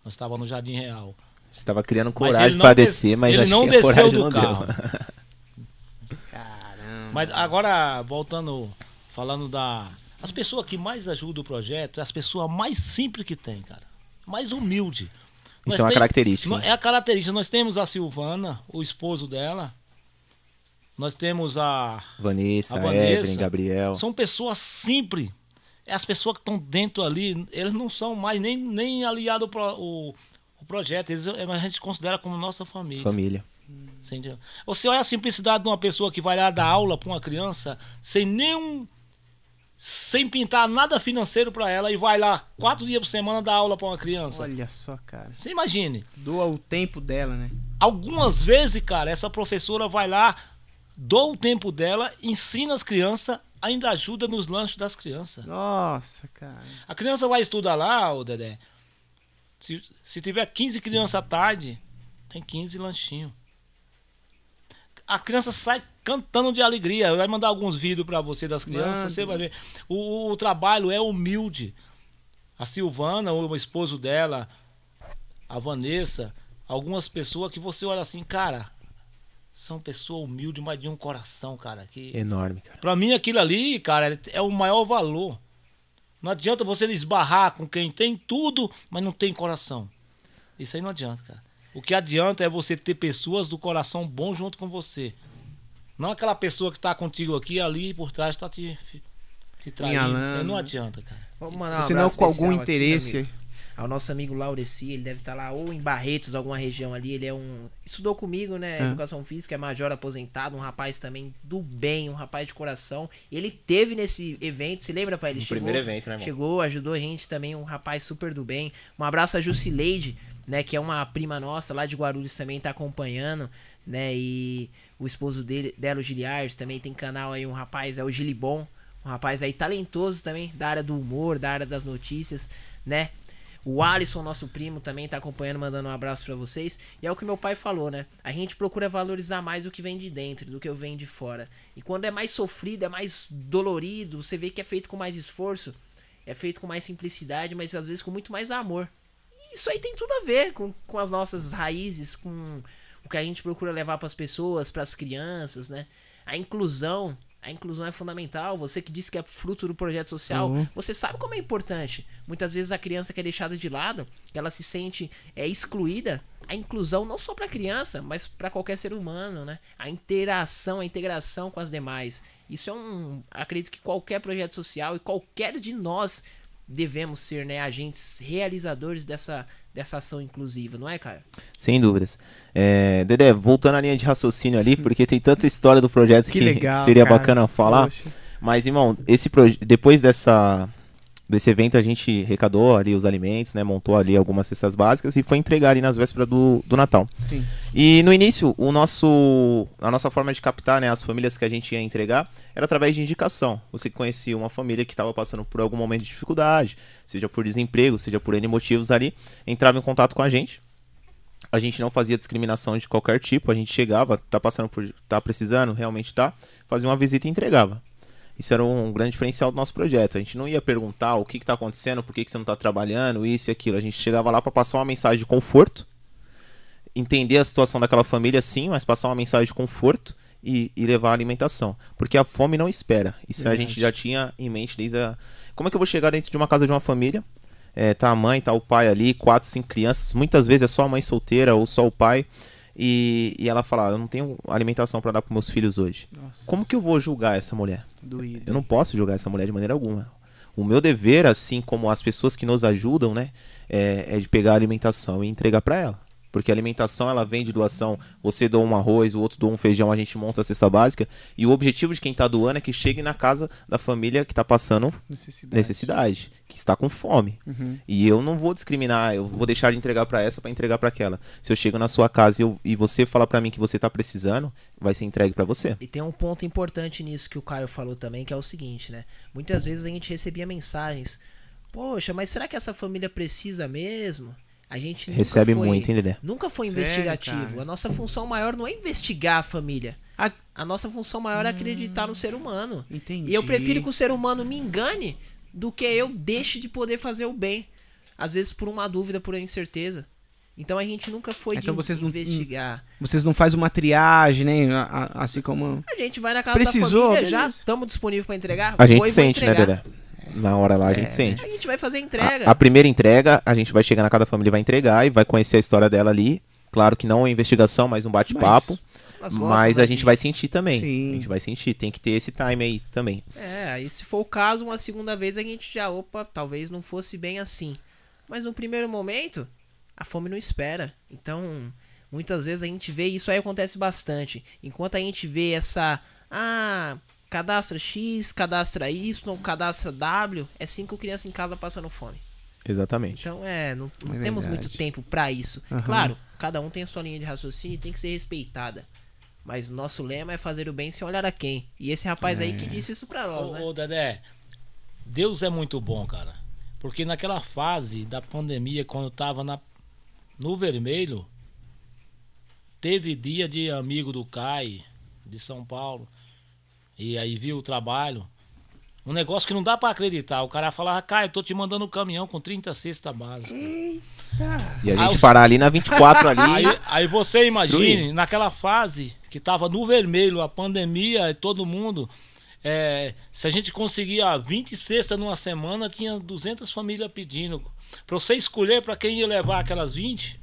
Nós estávamos no Jardim Real. Você tava criando coragem des- descer, mas ele não a desceu coragem do não carro. Caramba. Mas agora, voltando, falando da. As pessoas que mais ajudam o projeto é as pessoas mais simples que tem, cara. Mais humilde. Isso é uma tem- característica. É a característica. Nós temos a Silvana, o esposo dela. Nós temos a. Vanessa, A Vanessa. Evelyn, Gabriel. São pessoas simples. É as pessoas que estão dentro ali. Eles não são mais nem, nem aliados ao o, o projeto. Eles, a gente considera como nossa família. Família. Você olha a simplicidade de uma pessoa que vai lá dar aula para uma criança sem nenhum. Sem pintar nada financeiro para ela e vai lá quatro dias por semana dar aula para uma criança. Olha só, cara. Você imagine. Doa o tempo dela, né? Algumas vezes, cara, essa professora vai lá, doa o tempo dela, ensina as crianças, ainda ajuda nos lanches das crianças. Nossa, cara. A criança vai estudar lá, ô Dedé. Se, se tiver 15 crianças à tarde, tem 15 lanchinhos. A criança sai cantando de alegria. Vai mandar alguns vídeos pra você das crianças, Manda. você vai ver. O, o trabalho é humilde. A Silvana, o esposo dela, a Vanessa, algumas pessoas que você olha assim, cara, são pessoas humildes, mas de um coração, cara. Que Enorme, cara. Pra mim aquilo ali, cara, é o maior valor. Não adianta você esbarrar com quem tem tudo, mas não tem coração. Isso aí não adianta, cara. O que adianta é você ter pessoas do coração bom junto com você. Não aquela pessoa que tá contigo aqui, ali por trás tá te, te traindo. Não adianta, cara. Vamos mandar um Senão abraço com algum aqui, interesse. amigo. ao nosso amigo Laureci, ele deve estar lá ou em Barretos, alguma região ali. Ele é um. Estudou comigo, né? É. Educação física, é major aposentado, um rapaz também do bem, um rapaz de coração. Ele teve nesse evento, se lembra, pai? Ele No chegou, primeiro evento, né, irmão? Chegou, ajudou a gente também, um rapaz super do bem. Um abraço a Jusileide, né? Que é uma prima nossa lá de Guarulhos também, tá acompanhando, né? E o esposo dele, dela, o Giliardi, também tem canal aí, um rapaz, é o Gilibon. Um rapaz aí talentoso também, da área do humor, da área das notícias, né? O Alisson, nosso primo, também tá acompanhando, mandando um abraço pra vocês. E é o que meu pai falou, né? A gente procura valorizar mais o que vem de dentro do que vem de fora. E quando é mais sofrido, é mais dolorido, você vê que é feito com mais esforço, é feito com mais simplicidade, mas às vezes com muito mais amor. E isso aí tem tudo a ver com, com as nossas raízes, com o que a gente procura levar pras pessoas, pras crianças, né? A inclusão. A inclusão é fundamental. Você que disse que é fruto do projeto social, Uhum. você sabe como é importante. Muitas vezes a criança que é deixada de lado, que ela se sente é, excluída. A inclusão não só para criança, mas para qualquer ser humano, né? A interação, a integração com as demais. Isso é um, acredito que qualquer projeto social e qualquer de nós devemos ser, né, agentes realizadores dessa dessa ação inclusiva, não é, cara? Sem dúvidas. É, Dedé, voltando à linha de raciocínio ali, porque tem tanta história do projeto que, Que legal. seria cara. bacana falar. Poxa. Mas, irmão, esse depois dessa desse evento a gente recadou ali os alimentos, né? Montou ali algumas cestas básicas e foi entregar ali nas vésperas do, do Natal. Sim. E no início, o nosso a nossa forma de captar, né, as famílias que a gente ia entregar era através de indicação. Você conhecia uma família que estava passando por algum momento de dificuldade, seja por desemprego, seja por N motivos ali, entrava em contato com a gente. A gente não fazia discriminação de qualquer tipo, a gente chegava, tá passando por tá precisando, realmente tá, fazia uma visita e entregava. Isso era um grande diferencial do nosso projeto. A gente não ia perguntar o que está acontecendo, por que, que você não está trabalhando, isso e aquilo. A gente chegava lá para passar uma mensagem de conforto, entender a situação daquela família, sim, mas passar uma mensagem de conforto e, e levar a alimentação. Porque a fome não espera. Isso a Verdade. gente já tinha em mente desde a. Como é que eu vou chegar dentro de uma casa de uma família? É, tá a mãe, tá o pai ali, quatro, cinco crianças. Muitas vezes é só a mãe solteira ou só o pai. E, e ela fala: "Ah, Eu não tenho alimentação para dar para meus filhos hoje. Nossa. Como que eu vou julgar essa mulher? Doído. Eu não posso julgar essa mulher de maneira alguma. O meu dever, assim como as pessoas que nos ajudam, né, é, é de pegar a alimentação e entregar para ela. Porque a alimentação ela vem de doação. Você doa um arroz, o outro doa um feijão, a gente monta a cesta básica. E o objetivo de quem está doando é que chegue na casa da família que está passando Necessidade. necessidade, que está com fome. Uhum. E eu não vou discriminar, eu vou deixar de entregar para essa para entregar para aquela. Se eu chego na sua casa e, eu- e você fala para mim que você tá precisando, vai ser entregue para você. E tem um ponto importante nisso que o Caio falou também, que é o seguinte, né? Muitas vezes a gente recebia mensagens. Poxa, mas será que essa família precisa mesmo? A gente nunca Recebe foi- muito, hein, Dedé? Nunca foi Sério, investigativo. cara? A nossa função maior não é investigar a família. Ah, A nossa função maior é acreditar no ser humano. entendi. E eu prefiro que o ser humano me engane do que eu deixe de poder fazer o bem. Às vezes por uma dúvida, por uma incerteza. Então a gente nunca foi Então de vocês não- investigar. Vocês não fazem uma triagem, né? A- a- Assim como. A gente vai na casa Precisou, da família, já beleza. estamos disponíveis para entregar. A gente sente, né, entregar. Dedé? Na hora lá a gente É. sente. A gente vai fazer a A, entrega. a primeira entrega, a gente vai chegar na casa da família e vai entregar e vai conhecer a história dela ali. Claro que não uma investigação, mas um bate-papo. Gostam Mas a daqui. gente vai sentir também. Sim. A gente vai sentir. Tem que ter esse time aí também. É, aí se for o caso, uma segunda vez a gente já, opa, talvez não fosse bem assim. Mas no primeiro momento, a fome não espera. Então, muitas vezes a gente vê, isso aí acontece bastante. Enquanto a gente vê essa, ah, cadastra X, cadastra Y, cadastra W, é cinco crianças em casa passando fome. Exatamente. Então, é, não, não É temos muito tempo pra isso. Aham. Claro, cada um tem a sua linha de raciocínio e tem que ser respeitada. Mas nosso lema é fazer o bem sem olhar a quem. E esse rapaz aí É. que disse isso pra nós, Ô, né? ô, Dedé, Deus é muito bom, cara. Porque naquela fase da pandemia, quando eu tava na, no vermelho, teve dia de amigo do Cai, de São Paulo, e aí viu o trabalho. Um negócio que não dá pra acreditar. O cara falava, Caio, eu tô te mandando um caminhão com 30 cestas básicas. E a gente os- parar ali na 24 ali. Aí, aí você imagine, Destruir. naquela fase que tava no vermelho, a pandemia e todo mundo. é, se a gente conseguia 20 cestas numa semana, tinha 200 famílias pedindo. Pra você escolher pra quem ia levar aquelas 20,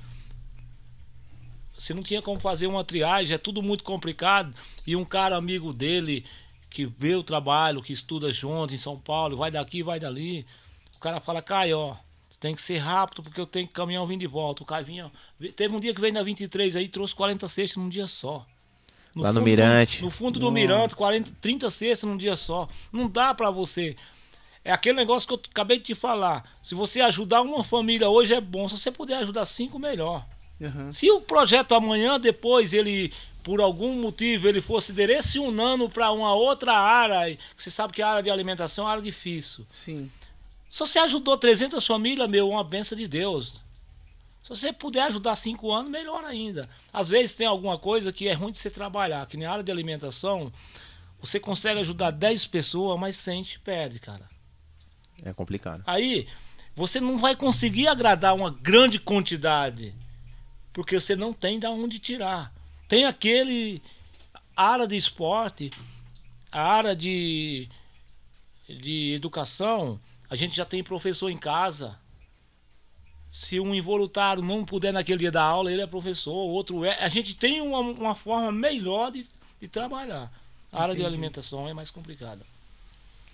você não tinha como fazer uma triagem, é tudo muito complicado. E um cara amigo dele, que vê o trabalho, que estuda junto em São Paulo, vai daqui, vai dali. O cara fala, Caio, ó, você tem que ser rápido porque eu tenho que caminhão vindo de volta. O Caio vinha. Teve um dia que veio na 23 aí, trouxe 40 cestas num dia só. Lá no fundo do- Mirante. no fundo do Nossa. Mirante, 40, 30 cestas num dia só. Não dá pra você. É aquele negócio que eu acabei de te falar. Se você ajudar uma família hoje é bom. Se você puder ajudar cinco, melhor. Aham. Se o projeto amanhã, depois, ele, por algum motivo, ele fosse direcionando para uma outra área, que você sabe que a área de alimentação é uma área difícil. Sim. Se você ajudou 300 famílias, meu, uma benção de Deus. Se você puder ajudar cinco anos, melhor ainda. Às vezes tem alguma coisa que é ruim de você trabalhar, que na área de alimentação, você consegue ajudar 10 pessoas, mas 100 te perde, cara. É complicado. Aí você não vai conseguir agradar uma grande quantidade, porque você não tem da onde tirar. Tem aquele área de esporte, a área de de educação, a gente já tem professor em casa. Se um involuntário não puder naquele dia dar aula, ele é professor, outro é. A gente tem uma, uma forma melhor de, de trabalhar. A área de Entendi. alimentação é mais complicada.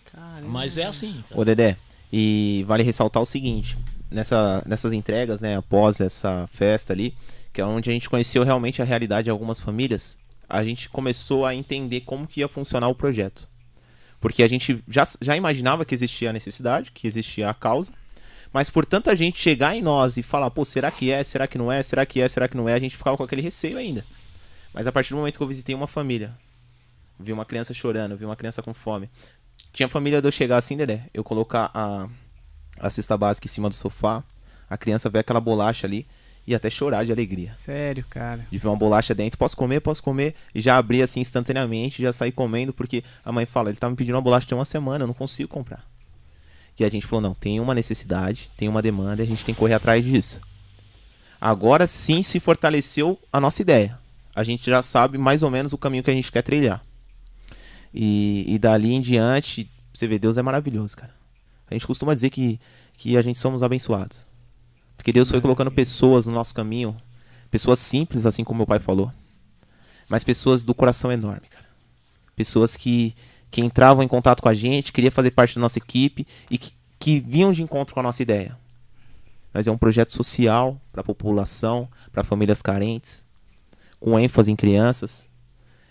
Caramba. Mas é assim. cara. Ô Dedé, e vale ressaltar o seguinte, nessa, nessas entregas, né, após essa festa ali, que é onde a gente conheceu realmente a realidade de algumas famílias, a gente começou a entender como que ia funcionar o projeto. Porque a gente já, já imaginava que existia a necessidade, que existia a causa, mas por tanta gente chegar em nós e falar, pô, será que é, será que não é, será que é, será que não é, a gente ficava com aquele receio ainda. Mas a partir do momento que eu visitei uma família, vi uma criança chorando, vi uma criança com fome, tinha família de eu chegar assim, Dedé, eu colocar a, a cesta básica em cima do sofá, a criança ver aquela bolacha ali e até chorar de alegria. Sério, cara. De ver uma bolacha dentro, posso comer, posso comer, e já abrir assim instantaneamente, já sair comendo, porque a mãe fala, ele tá me pedindo uma bolacha tem uma semana, eu não consigo comprar. E a gente falou, não, tem uma necessidade, tem uma demanda, e a gente tem que correr atrás disso. Agora sim se fortaleceu a nossa ideia. A gente já sabe mais ou menos o caminho que a gente quer trilhar. E, e dali em diante, você vê, Deus é maravilhoso, cara. A gente costuma dizer que, que a gente somos abençoados. Porque Deus foi colocando pessoas no nosso caminho, pessoas simples, assim como meu pai falou, mas pessoas do coração enorme, cara. Pessoas que, que entravam em contato com a gente, queria fazer parte da nossa equipe e que, que vinham de encontro com a nossa ideia. Mas é um projeto social para a população, para famílias carentes, com ênfase em crianças.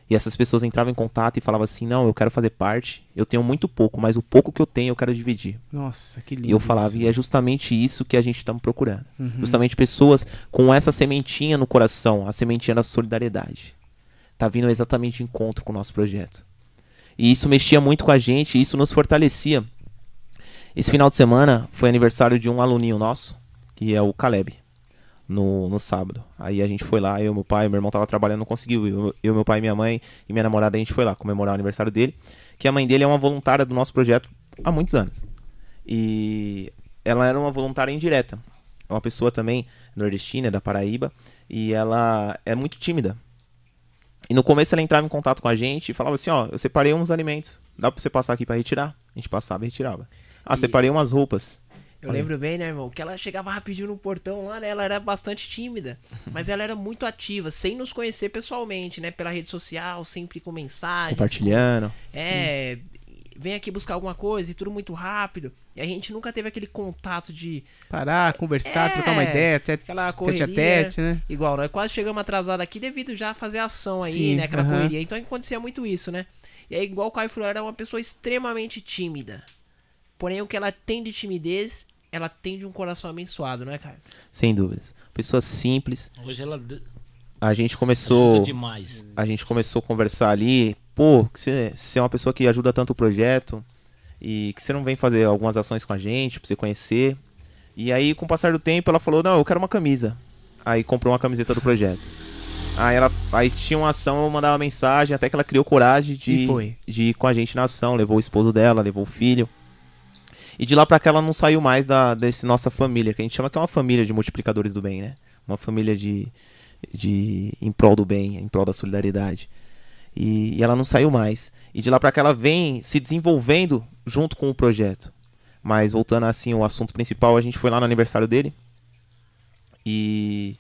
E essas pessoas entravam em contato e falavam assim: Não, eu quero fazer parte. Eu tenho muito pouco, mas o pouco que eu tenho eu quero dividir. Nossa, que lindo. E eu falava, isso. e é justamente isso que a gente está procurando. Uhum. Justamente pessoas com essa sementinha no coração, a sementinha da solidariedade. Tá vindo exatamente de encontro com o nosso projeto. E isso mexia muito com a gente, e isso nos fortalecia. Esse final de semana foi aniversário de um aluninho nosso, que é o Caleb, no, no sábado. Aí a gente foi lá, eu, meu pai, meu irmão tava trabalhando, não conseguiu. Eu, eu, meu pai, minha mãe e minha namorada, a gente foi lá comemorar o aniversário dele. Que a mãe dele é uma voluntária do nosso projeto há muitos anos. E ela era uma voluntária indireta. É uma pessoa também nordestina, da Paraíba, e ela é muito tímida. E no começo ela entrava em contato com a gente e falava assim, ó, eu separei uns alimentos, dá pra você passar aqui para retirar? A gente passava e retirava. Ah, E- separei umas roupas. Eu lembro bem, né, irmão? Que ela chegava rapidinho no portão lá, né? Ela era bastante tímida. Mas ela era muito ativa, sem nos conhecer pessoalmente, né? Pela rede social, sempre com mensagens. Compartilhando. É, vem aqui buscar alguma coisa e tudo muito rápido. E a gente nunca teve aquele contato de Parar, conversar, É. trocar uma ideia, até aquela tete correria. a tete, né? Igual, nós quase chegamos atrasados aqui devido já a fazer ação aí, Sim, né? Aquela aham. correria. Então acontecia muito isso, né? E aí, igual o Caio falou, ela é uma pessoa extremamente tímida. Porém, o que ela tem de timidez, ela tem de um coração abençoado, não é, Caio? Sem dúvidas. Pessoa simples. Hoje ela A gente ajuda começou. demais. A gente começou a conversar ali. Pô, você, você é uma pessoa que ajuda tanto o projeto. E que você não vem fazer algumas ações com a gente, pra você conhecer. E aí, com o passar do tempo, ela falou, não, eu quero uma camisa. Aí comprou uma camiseta do projeto. Aí ela aí tinha uma ação, eu mandava mensagem, até que ela criou coragem de, de ir com a gente na ação. Levou o esposo dela, levou o filho. E de lá pra cá ela não saiu mais da desse nossa família, que a gente chama que é uma família de multiplicadores do bem, né? Uma família de, de em prol do bem, em prol da solidariedade. E, e ela não saiu mais. E de lá pra cá ela vem se desenvolvendo junto com o projeto. Mas voltando assim ao assunto principal, a gente foi lá no aniversário dele e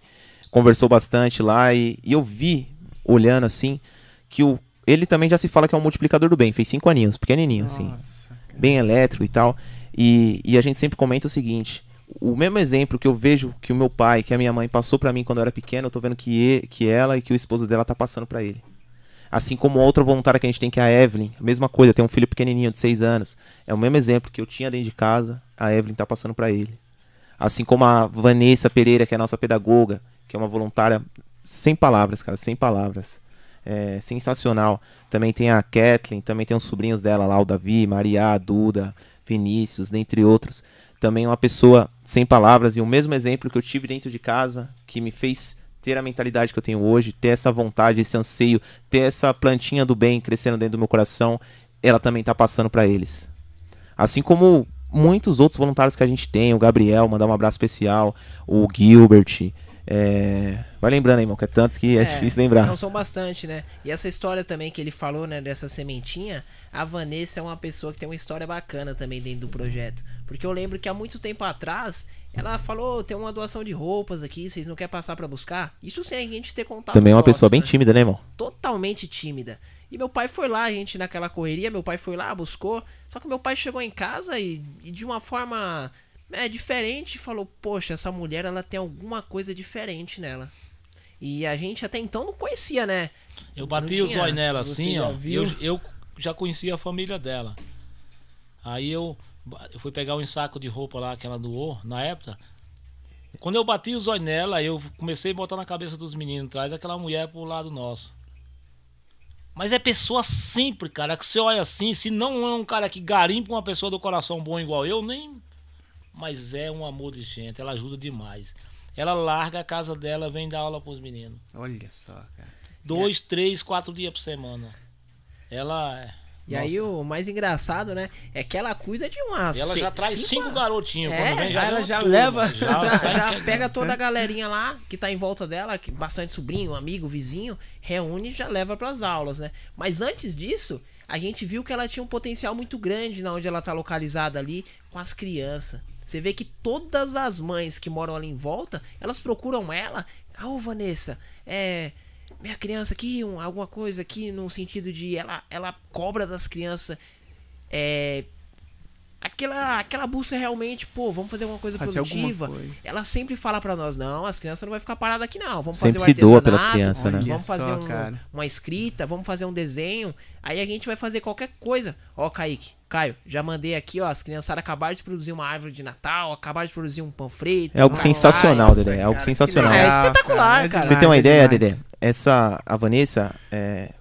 conversou bastante lá e, e eu vi olhando assim que o ele também já se fala que é um multiplicador do bem, fez cinco aninhos, pequenininho assim Nossa, cara. bem elétrico e tal. E, e a gente sempre comenta o seguinte: o mesmo exemplo que eu vejo que o meu pai, que a minha mãe passou pra mim quando eu era pequeno, eu tô vendo que, que ela e que o esposo dela tá passando pra ele. Assim como outra voluntária que a gente tem, que é a Evelyn, a mesma coisa, tem um filho pequenininho de 6 anos. É o mesmo exemplo que eu tinha dentro de casa, a Evelyn tá passando pra ele. Assim como a Vanessa Pereira, que é a nossa pedagoga, que é uma voluntária sem palavras, cara, sem palavras. É sensacional. Também tem a Kathleen, também tem os sobrinhos dela lá, o Davi, Maria, a Duda, Vinícius, dentre outros. Também uma pessoa sem palavras e o mesmo exemplo que eu tive dentro de casa, que me fez ter a mentalidade que eu tenho hoje, ter essa vontade, esse anseio, ter essa plantinha do bem crescendo dentro do meu coração, ela também tá passando para eles. Assim como muitos outros voluntários que a gente tem, o Gabriel, mandar um abraço especial, o Gilbert, é... vai lembrando aí, irmão, que é tantos que é, difícil lembrar. Não são bastante, né? E essa história também que ele falou, né, dessa sementinha, a Vanessa é uma pessoa que tem uma história bacana também dentro do projeto. Porque eu lembro que há muito tempo atrás, ela falou, tem uma doação de roupas aqui, vocês não querem passar pra buscar? Isso sem a gente ter contato Também é uma nosso, pessoa bem né? tímida, né, irmão? totalmente tímida. E meu pai foi lá, a gente naquela correria, meu pai foi lá, buscou. Só que meu pai chegou em casa e, e de uma forma é, diferente falou: Poxa, essa mulher ela tem alguma coisa diferente nela. E a gente até então não conhecia, né? Eu bati o tinha- zóio nela assim, ó. Eu, eu já conhecia a família dela. Aí eu, eu fui pegar um saco de roupa lá que ela doou na época. Quando eu bati o zóio nela, eu comecei a botar na cabeça dos meninos, traz aquela mulher pro lado nosso. Mas é pessoa sempre, cara, que você olha assim, se não é um cara que garimpa uma pessoa do coração bom igual eu, nem. Mas é um amor de gente, ela ajuda demais. Ela larga a casa dela, vem dar aula pros meninos. Olha só, cara. Dois, três, quatro dias por semana. Ela. é- E Nossa, aí o mais engraçado, né? É que ela cuida de umas. Ela já traz cinco garotinhos. É, quando vem, já ela já turma, leva- Já, Já, pega toda a galerinha lá que tá em volta dela, que bastante sobrinho, amigo, vizinho, reúne e já leva pras aulas, né? Mas antes disso, a gente viu que ela tinha um potencial muito grande na onde ela tá localizada ali com as crianças. Você vê que todas as mães que moram ali em volta, elas procuram ela. Ah, Vanessa, é. minha criança aqui, um, alguma coisa aqui no sentido de ela, ela cobra das crianças é, aquela, aquela busca realmente, pô, vamos fazer alguma coisa Fazer alguma produtiva. coisa. Ela sempre fala pra nós, não, as crianças não vai ficar paradas aqui não, vamos Sempre fazer se um doa pelas crianças, né? Vamos fazer só, um- cara. uma escrita, vamos fazer um desenho. Aí a gente vai fazer qualquer coisa. Ó, Kaique, Caio, já mandei aqui, ó. As criançadas acabaram de produzir uma árvore de Natal, acabaram de produzir um panfleto. É algo sensacional. Dedé. É algo cara, sensacional. legal, É espetacular, é cara. Pra demais, você ter uma é ideia, demais. Dedé, essa, a Vanessa é,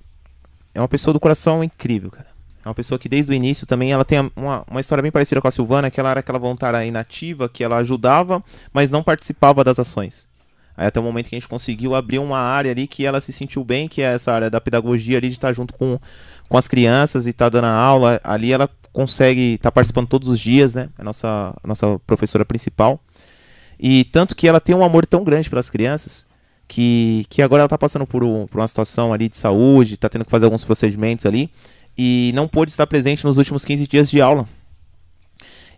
é uma pessoa do coração incrível, cara. É uma pessoa que desde o início também, ela tem uma, uma história bem parecida com a Silvana, que ela era aquela voluntária inativa, que ela ajudava, mas não participava das ações. Aí até o momento que a gente conseguiu abrir uma área ali que ela se sentiu bem, que é essa área da pedagogia ali, de estar junto com, com as crianças e estar dando a aula. Ali ela consegue estar participando todos os dias, né? É a nossa, a nossa professora principal. E tanto que ela tem um amor tão grande pelas crianças que, que agora ela tá passando por, um- por uma situação ali de saúde, tá tendo que fazer alguns procedimentos ali e não pôde estar presente nos últimos 15 dias de aula.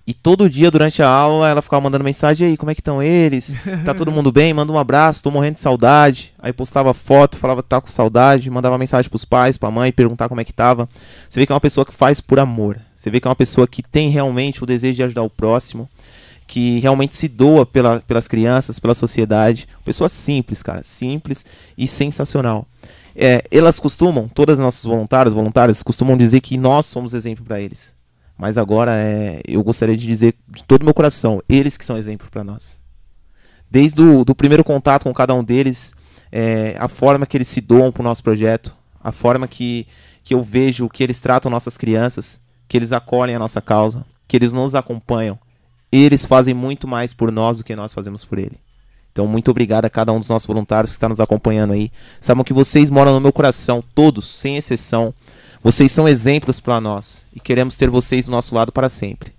E todo dia durante a aula ela ficava mandando mensagem, aí, como é que estão eles? Tá todo mundo bem? Manda um abraço, tô morrendo de saudade. Aí postava foto, falava tá com saudade, mandava mensagem pros pais, pra mãe, perguntar como é que tava. Você vê que é uma pessoa que faz por amor. Você vê que é uma pessoa que tem realmente o desejo de ajudar o próximo que realmente se doa pela- pelas crianças, pela sociedade. Pessoa simples, cara, simples e sensacional. É, elas costumam, todas as nossas voluntárias, voluntárias, costumam dizer que nós somos exemplo para eles. Mas agora é, eu gostaria de dizer de todo o meu coração, eles que são exemplo para nós. Desde o do primeiro contato com cada um deles, é, a forma que eles se doam para o nosso projeto, a forma que, que eu vejo que eles tratam nossas crianças, que eles acolhem a nossa causa, que eles nos acompanham, eles fazem muito mais por nós do que nós fazemos por ele. Então, muito obrigado a cada um dos nossos voluntários que está nos acompanhando aí. Sabem que vocês moram no meu coração, todos, sem exceção. Vocês são exemplos para nós e queremos ter vocês do nosso lado para sempre.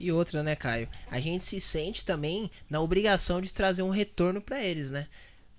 E outra, né, Caio? A gente se sente também na obrigação de trazer um retorno pra eles, né?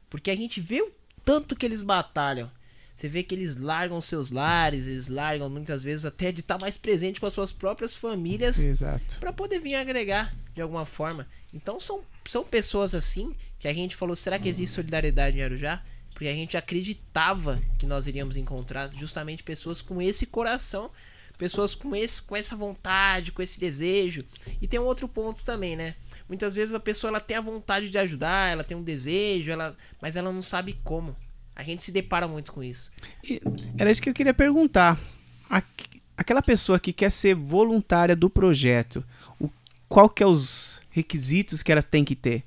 Porque a gente vê o tanto que eles batalham. Você vê que eles largam seus lares, eles largam muitas vezes até de estar mais presente com as suas próprias famílias Exato. Pra poder vir agregar de alguma forma. Então são, são pessoas assim que a gente falou, será que existe solidariedade em Arujá? Porque a gente acreditava que nós iríamos encontrar justamente pessoas com esse coração, pessoas com esse com essa vontade, com esse desejo. E tem um outro ponto também, né? Muitas vezes a pessoa ela tem a vontade de ajudar, ela tem um desejo, ela, mas ela não sabe como. A gente se depara muito com isso. Era isso que eu queria perguntar. Aqu- Aquela pessoa que quer ser voluntária do projeto, qual que é os requisitos que ela tem que ter?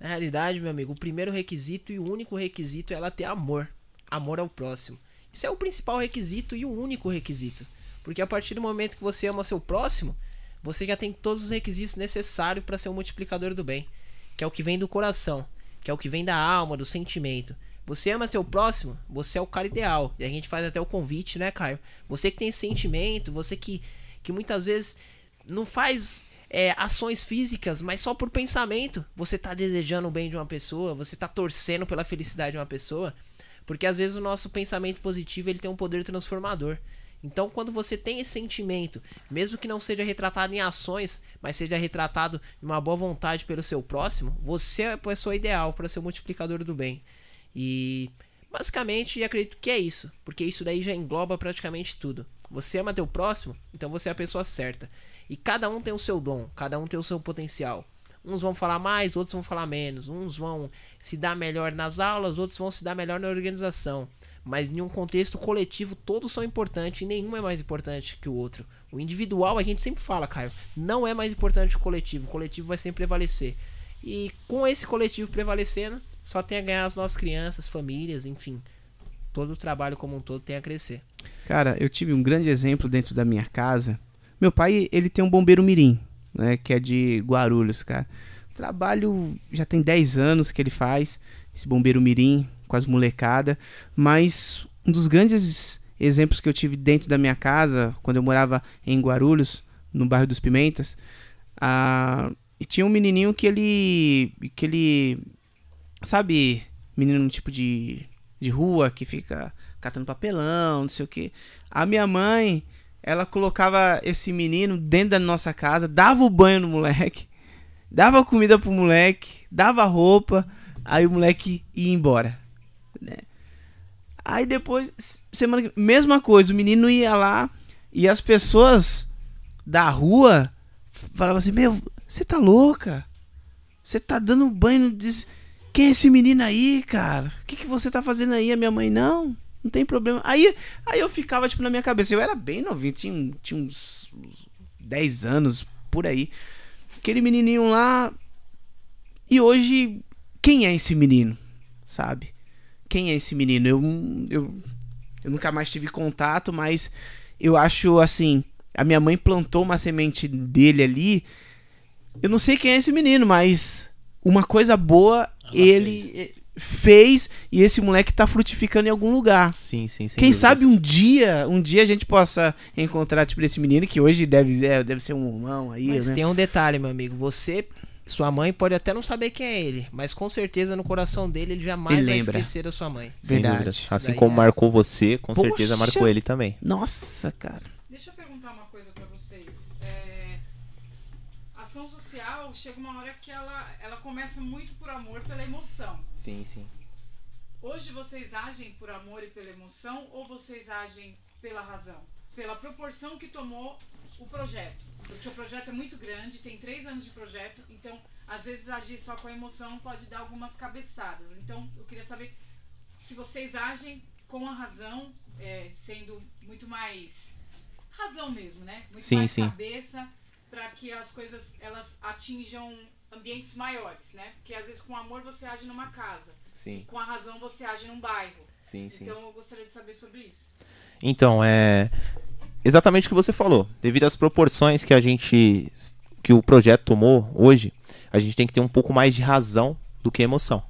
Na realidade, meu amigo, o primeiro requisito e o único requisito é ela ter amor. Amor ao próximo. Isso é o principal requisito e o único requisito. Porque a partir do momento que você ama seu próximo, você já tem todos os requisitos necessários para ser um multiplicador do bem. Que é o que vem do coração. Que é o que vem da alma, do sentimento. Você ama seu próximo, você é o cara ideal. E a gente faz até o convite, né, Caio? Você que tem sentimento, você que, que muitas vezes não faz é, ações físicas, mas só por pensamento. Você tá desejando o bem de uma pessoa, você tá torcendo pela felicidade de uma pessoa. Porque às vezes o nosso pensamento positivo ele tem um poder transformador. Então, quando você tem esse sentimento, mesmo que não seja retratado em ações, mas seja retratado de uma boa vontade pelo seu próximo, você é a pessoa ideal para ser o multiplicador do bem. E basicamente acredito que é isso, porque isso daí já engloba praticamente tudo. Você ama teu próximo, então você é a pessoa certa. E cada um tem o seu dom, cada um tem o seu potencial. Uns vão falar mais, outros vão falar menos. Uns vão se dar melhor nas aulas, outros vão se dar melhor na organização. Mas em um contexto coletivo, todos são importantes e nenhum é mais importante que o outro. O individual, a gente sempre fala, Caio, não é mais importante que o coletivo. O coletivo vai sempre prevalecer. E com esse coletivo prevalecendo, só tem a ganhar as nossas crianças, famílias, enfim. Todo o trabalho como um todo tem a crescer. Cara, eu tive um grande exemplo dentro da minha casa. Meu pai, ele tem um bombeiro mirim, né, que é de Guarulhos, cara. Trabalho já tem 10 anos que ele faz, esse bombeiro mirim com as molecada, mas um dos grandes exemplos que eu tive dentro da minha casa, quando eu morava em Guarulhos, no bairro dos Pimentas, ah, e tinha um menininho que ele que ele sabe, menino tipo de de rua que fica catando papelão, não sei o que. A minha mãe, ela colocava esse menino dentro da nossa casa, dava o banho no moleque, dava comida pro moleque, dava roupa, aí o moleque ia embora. né? Aí depois, semana que mesma coisa, o menino ia lá e as pessoas da rua falavam assim: Meu, você tá louca? Você tá dando banho. Diz... Quem é esse menino aí, cara? O que, que você tá fazendo aí? A minha mãe, não, não tem problema. Aí, aí eu ficava, tipo, na minha cabeça. Eu era bem novinho, tinha, tinha uns, uns 10 anos por aí. Aquele menininho lá. E hoje, quem é esse menino? Sabe? Quem é esse menino? Eu, eu, eu nunca mais tive contato, mas eu acho assim. A minha mãe plantou uma semente dele ali. Eu não sei quem é esse menino, mas uma coisa boa Ela ele eh, fez. e esse moleque tá frutificando em algum lugar. Sim, sim, sem Quem dúvidas. sabe um dia, um dia a gente possa encontrar tipo esse menino que hoje deve, é, deve ser um irmão aí, Mas né? tem um detalhe, meu amigo. Você, sua mãe, pode até não saber quem é ele, mas com certeza no coração dele ele jamais Ele vai esquecer da sua mãe. Sem Verdade. dúvidas. Assim Daí como é- marcou você, com Poxa. certeza marcou ele também. Nossa, cara. Deixa eu perguntar uma coisa pra vocês. É, ação social chega uma hora que ela, ela começa muito por amor, pela emoção. Sim, sim. Hoje vocês agem por amor e pela emoção ou vocês agem pela razão? Pela proporção que tomou o projeto. Porque o projeto é muito grande, tem três anos de projeto, então às vezes agir só com a emoção pode dar algumas cabeçadas. Então eu queria saber se vocês agem com a razão, é, sendo muito mais razão mesmo, né? Muito Sim, mais sim. cabeça para que as coisas elas atinjam ambientes maiores, né? Porque às vezes com amor você age numa casa. E Sim, com a razão você age num bairro. sim, Então eu gostaria de saber sobre isso. Então, é exatamente o que você falou. Devido às proporções que a gente que o projeto tomou hoje, a gente tem que ter um pouco mais de razão do que emoção.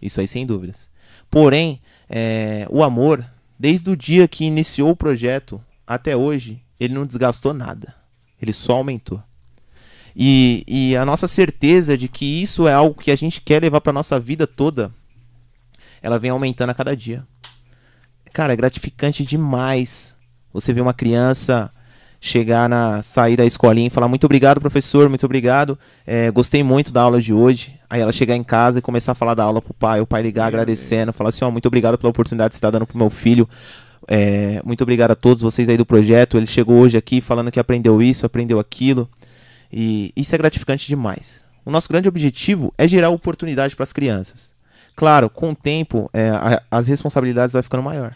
Isso aí sem dúvidas. Porém, é, o amor, desde o dia que iniciou o projeto até hoje, ele não desgastou nada. Ele só aumentou. E, e a nossa certeza de que isso é algo que a gente quer levar para nossa vida toda, ela vem aumentando a cada dia. Cara, é gratificante demais você ver uma criança chegar na sair da escolinha e falar muito obrigado professor, muito obrigado, é, gostei muito da aula de hoje. Aí ela chegar em casa e começar a falar da aula pro pai, o pai ligar agradecendo, falar assim, ó, muito obrigado pela oportunidade que você está dando pro meu filho. É, muito obrigado a todos vocês aí do projeto. Ele chegou hoje aqui falando que aprendeu isso, aprendeu aquilo. E isso é gratificante demais. O nosso grande objetivo é gerar oportunidade para as crianças. Claro, com o tempo, é, a- as responsabilidades vai ficando maior.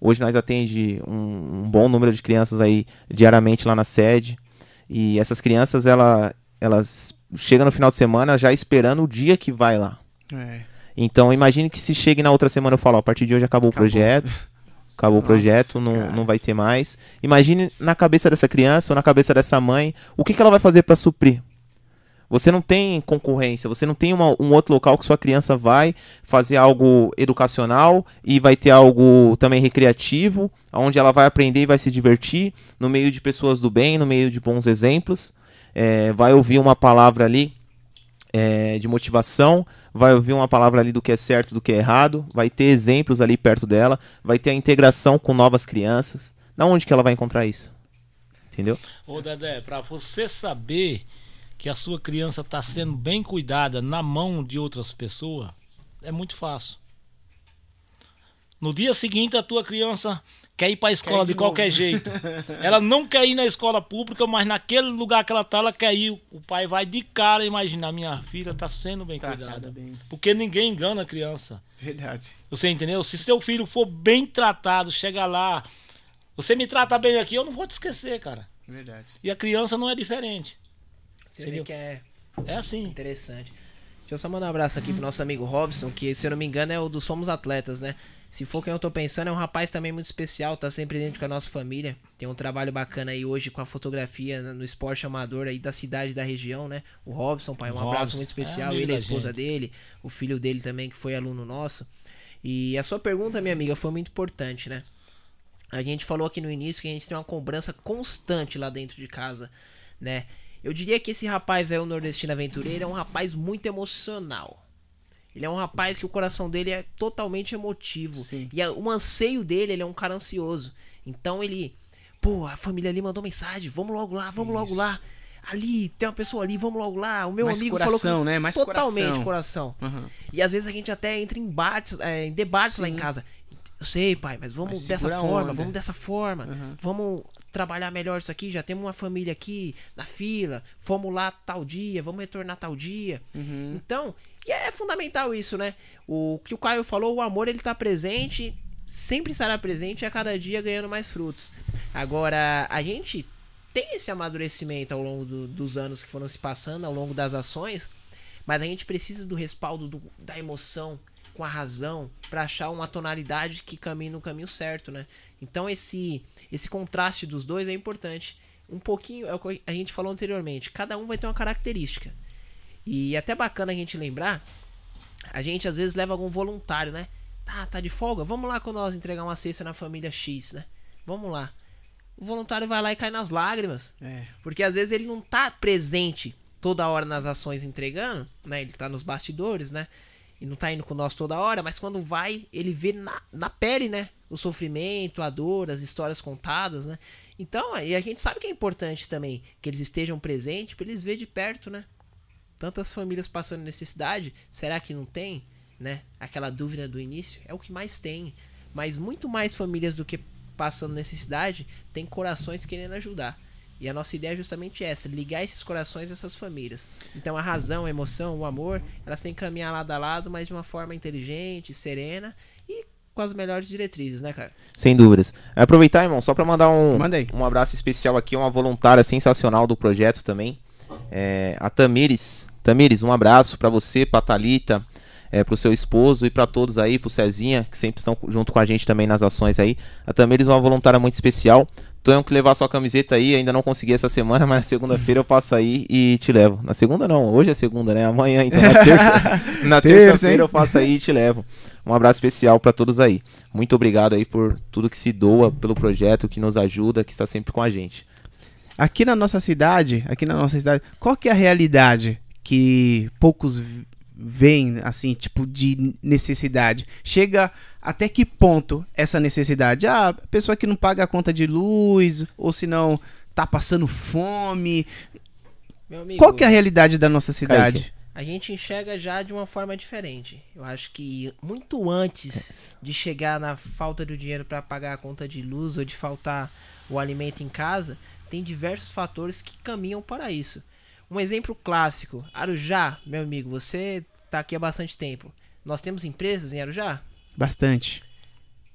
Hoje nós atende um, um bom número de crianças aí diariamente lá na sede. E essas crianças, ela, elas chegam no final de semana já esperando o dia que vai lá. É. Então imagine que se chegue na outra semana eu falo, ó, a partir de hoje acabou, Acabou. o projeto. Acabou Nossa, o projeto, não, cara. não vai ter mais. Imagine na cabeça dessa criança ou na cabeça dessa mãe, o que, que ela vai fazer para suprir? Você não tem concorrência, você não tem uma- um outro local que sua criança vai fazer algo educacional e vai ter algo também recreativo, onde ela vai aprender e vai se divertir, no meio de pessoas do bem, no meio de bons exemplos. É, vai ouvir uma palavra ali é, de motivação, vai ouvir uma palavra ali do que é certo, do que é errado, vai ter exemplos ali perto dela, vai ter a integração com novas crianças. Da onde que ela vai encontrar isso? Entendeu? Ô Dedé, pra você saber que a sua criança está sendo bem cuidada na mão de outras pessoas, é muito fácil. No dia seguinte, a tua criança quer ir para a escola de, de qualquer jeito. Ela não quer ir na escola pública, mas naquele lugar que ela tá, ela quer ir. O pai vai de cara, imagina, minha filha está sendo bem cuidada. bem. Porque ninguém engana a criança. Verdade. Você entendeu? Se seu filho for bem tratado, chega lá, você me trata bem aqui, eu não vou te esquecer, cara. Verdade. E a criança não é diferente. Você Entendeu? vê que é É assim. interessante. Deixa eu só mandar um abraço aqui pro nosso amigo Robson, que se eu não me engano é o do Somos Atletas, né? Se for quem eu tô pensando, é um rapaz também muito especial, tá sempre dentro com a nossa família. Tem um trabalho bacana aí hoje com a fotografia no esporte amador aí da cidade e da região, né? O Robson, pai, um abraço muito é especial. amigo Ele, a esposa gente. dele, o filho dele também, que foi aluno nosso. E a sua pergunta, minha amiga, foi muito importante, né? A gente falou aqui no início que a gente tem uma cobrança constante lá dentro de casa, né? Eu diria que esse rapaz aí, o Nordestino Aventureiro, é um rapaz muito emocional. Ele é um rapaz que o coração dele é totalmente emotivo. Sim. E a- o anseio dele, ele é um cara ansioso. Então ele, pô, a família ali mandou mensagem, vamos logo lá, vamos logo Isso. lá. Ali, tem uma pessoa ali, vamos logo lá. O meu Mais amigo coração, falou que né? Mais totalmente coração. coração. Aham. E às vezes a gente até entra em, embates, é, em debates lá em Sim. casa. Eu sei, pai, mas vamos Mas dessa forma, vamos dessa forma. Uhum. Vamos trabalhar melhor isso aqui. Já temos uma família aqui na fila. Fomos lá tal dia, vamos retornar tal dia. Uhum. Então, e é fundamental isso, né? O que o Caio falou, o amor ele tá presente, sempre estará presente e a cada dia ganhando mais frutos. Agora, a gente tem esse amadurecimento ao longo do- dos anos que foram se passando, ao longo das ações, mas a gente precisa do respaldo do- da emoção com a razão para achar uma tonalidade que caminhe no caminho certo, né? Então esse esse contraste dos dois é importante. Um pouquinho é o que a gente falou anteriormente. Cada um vai ter uma característica. E é até bacana a gente lembrar, a gente às vezes leva algum voluntário, né? Tá, tá de folga? Vamos lá com nós entregar uma cesta na família X, né? Vamos lá. O voluntário vai lá e cai nas lágrimas. É. Porque às vezes ele não tá presente toda hora nas ações entregando, né? Ele tá nos bastidores, né? E não tá indo com nós toda hora, mas quando vai, ele vê na, na pele, né? O sofrimento, a dor, as histórias contadas, né? Então, e a gente sabe que é importante também que eles estejam presentes para eles ver de perto, né? Tantas famílias passando necessidade, será que não tem, né? Aquela dúvida do início é o que mais tem, mas muito mais famílias do que passando necessidade tem corações querendo ajudar. E a nossa ideia é justamente essa, ligar esses corações dessas famílias. Então a razão, a emoção, o amor, elas têm que caminhar lado a lado, mas de uma forma inteligente, serena e com as melhores diretrizes, né, cara? Sem dúvidas. Aproveitar, irmão, só pra mandar um, Manda aí. um abraço especial aqui, uma voluntária sensacional do projeto também. É, a Tamires. Tamires, um abraço pra você, pra Thalita, é, pro seu esposo e pra todos aí, pro Cezinha, que sempre estão junto com a gente também nas ações aí. A Tamires é uma voluntária muito especial. Tenho que levar sua camiseta aí, ainda não consegui essa semana, mas na segunda-feira eu passo aí e te levo. Na segunda não, hoje é segunda, né? Amanhã, então na terça. na terça-feira eu passo aí e te levo. Um abraço especial pra todos aí. Muito obrigado aí por tudo que se doa pelo projeto, que nos ajuda, que está sempre com a gente. Aqui na nossa cidade, aqui na nossa cidade, qual que é a realidade que poucos v- veem, assim, tipo, de necessidade? Chega até que ponto essa necessidade? Ah, a pessoa que não paga a conta de luz, ou se não tá passando fome. Meu amigo, Qual que é a realidade da nossa cidade? a gente enxerga já de uma forma diferente. Eu acho que muito antes de chegar na falta do dinheiro para pagar a conta de luz ou de faltar o alimento em casa, tem diversos fatores que caminham para isso. Um exemplo clássico, Arujá, meu amigo, você tá aqui há bastante tempo. Nós temos empresas em Arujá? Bastante.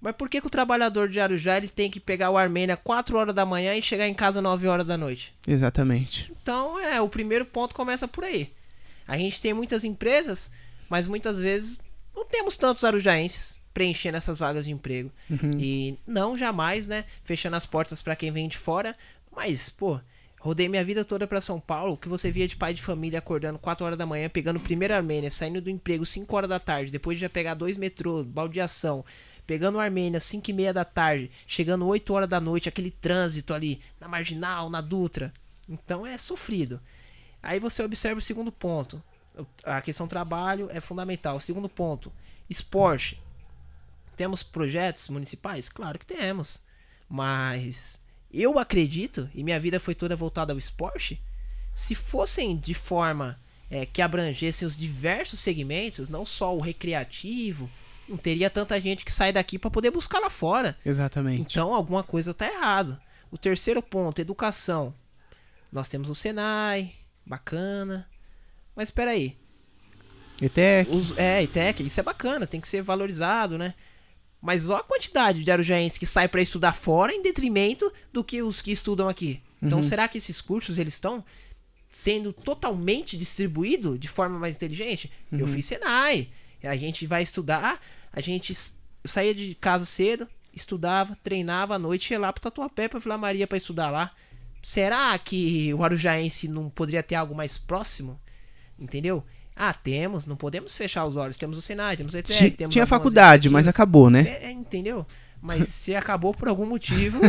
Mas por que, que o trabalhador de Arujá ele tem que pegar o Armênia 4 horas da manhã e chegar em casa 9 horas da noite? Exatamente. Então, é, o primeiro ponto começa por aí. A gente tem muitas empresas, mas muitas vezes não temos tantos arujaenses preenchendo essas vagas de emprego. Uhum. E não jamais, né, fechando as portas para quem vem de fora, mas, pô, rodei minha vida toda para São Paulo, o que você via de pai de família acordando 4 horas da manhã, pegando primeiro Armênia, saindo do emprego 5 horas da tarde, depois de já pegar dois metrô, baldeação, pegando Armênia 5 e meia da tarde, chegando 8 horas da noite, aquele trânsito ali, na Marginal, na Dutra. Então é sofrido. Aí você observa o segundo ponto. A questão trabalho é fundamental. O segundo ponto, esporte. Temos projetos municipais? Claro que temos. Mas eu acredito, e minha vida foi toda voltada ao esporte, se fossem de forma é, que abrangessem os diversos segmentos, não só o recreativo, não teria tanta gente que sai daqui para poder buscar lá fora. Exatamente. Então alguma coisa tá errado. O terceiro ponto, educação. Nós temos o Senai, bacana. Mas espera aí, Até os, é, ITEC, isso é bacana, tem que ser valorizado, né? Mas olha a quantidade de arujaenses que sai para estudar fora em detrimento do que os que estudam aqui. Então, Uhum. será que esses cursos eles estão sendo totalmente distribuídos de forma mais inteligente? Eu Uhum. fiz Senai. A gente vai estudar, a gente eu saía de casa cedo, estudava, treinava à noite, ia lá pro Tatuapé pra Vila Maria para estudar lá. Será que o arujaense não poderia ter algo mais próximo? Entendeu? Ah, temos, não podemos fechar os olhos. Temos o Senai, temos o ETEC, Ti- temos tinha faculdade, mas acabou, né? É, é, entendeu? Mas se acabou por algum motivo,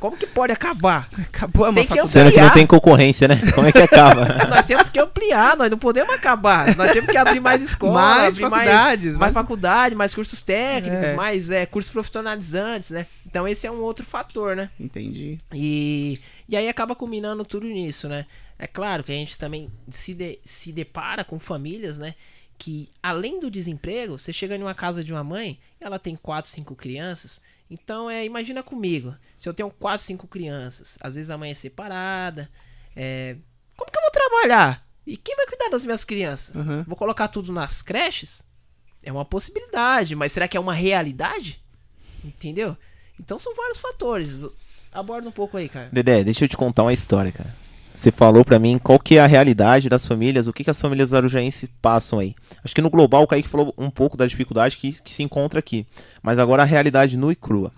como que pode acabar? Acabou a Tem que faculdade. Sendo que não tem concorrência, né? Como é que acaba? nós temos que ampliar, nós não podemos acabar. Nós temos que abrir mais escolas, Mais abrir faculdades, mais, mais- mais faculdade, mais cursos técnicos, É. mais é, cursos profissionalizantes, né? Então esse é um outro fator, né? Entendi. E, e aí acaba culminando tudo nisso, né? É claro que a gente também se, de- se depara com famílias, né? que além do desemprego, você chega em uma casa de uma mãe, ela tem quatro, cinco crianças. Então, é, imagina comigo, se eu tenho quatro, cinco crianças, às vezes a mãe é separada, é, como que eu vou trabalhar? E quem vai cuidar das minhas crianças? Aham. Vou colocar tudo nas creches? É uma possibilidade, mas será que é uma realidade? Entendeu? Então são vários fatores. Aborda um pouco aí, cara. Dedé, deixa eu te contar uma história, cara. Você falou pra mim qual que é a realidade das famílias, o que, que as famílias arujaenses passam aí. Acho que no global o Kaique falou um pouco da dificuldade que, que se encontra aqui. Mas agora a realidade nua e crua.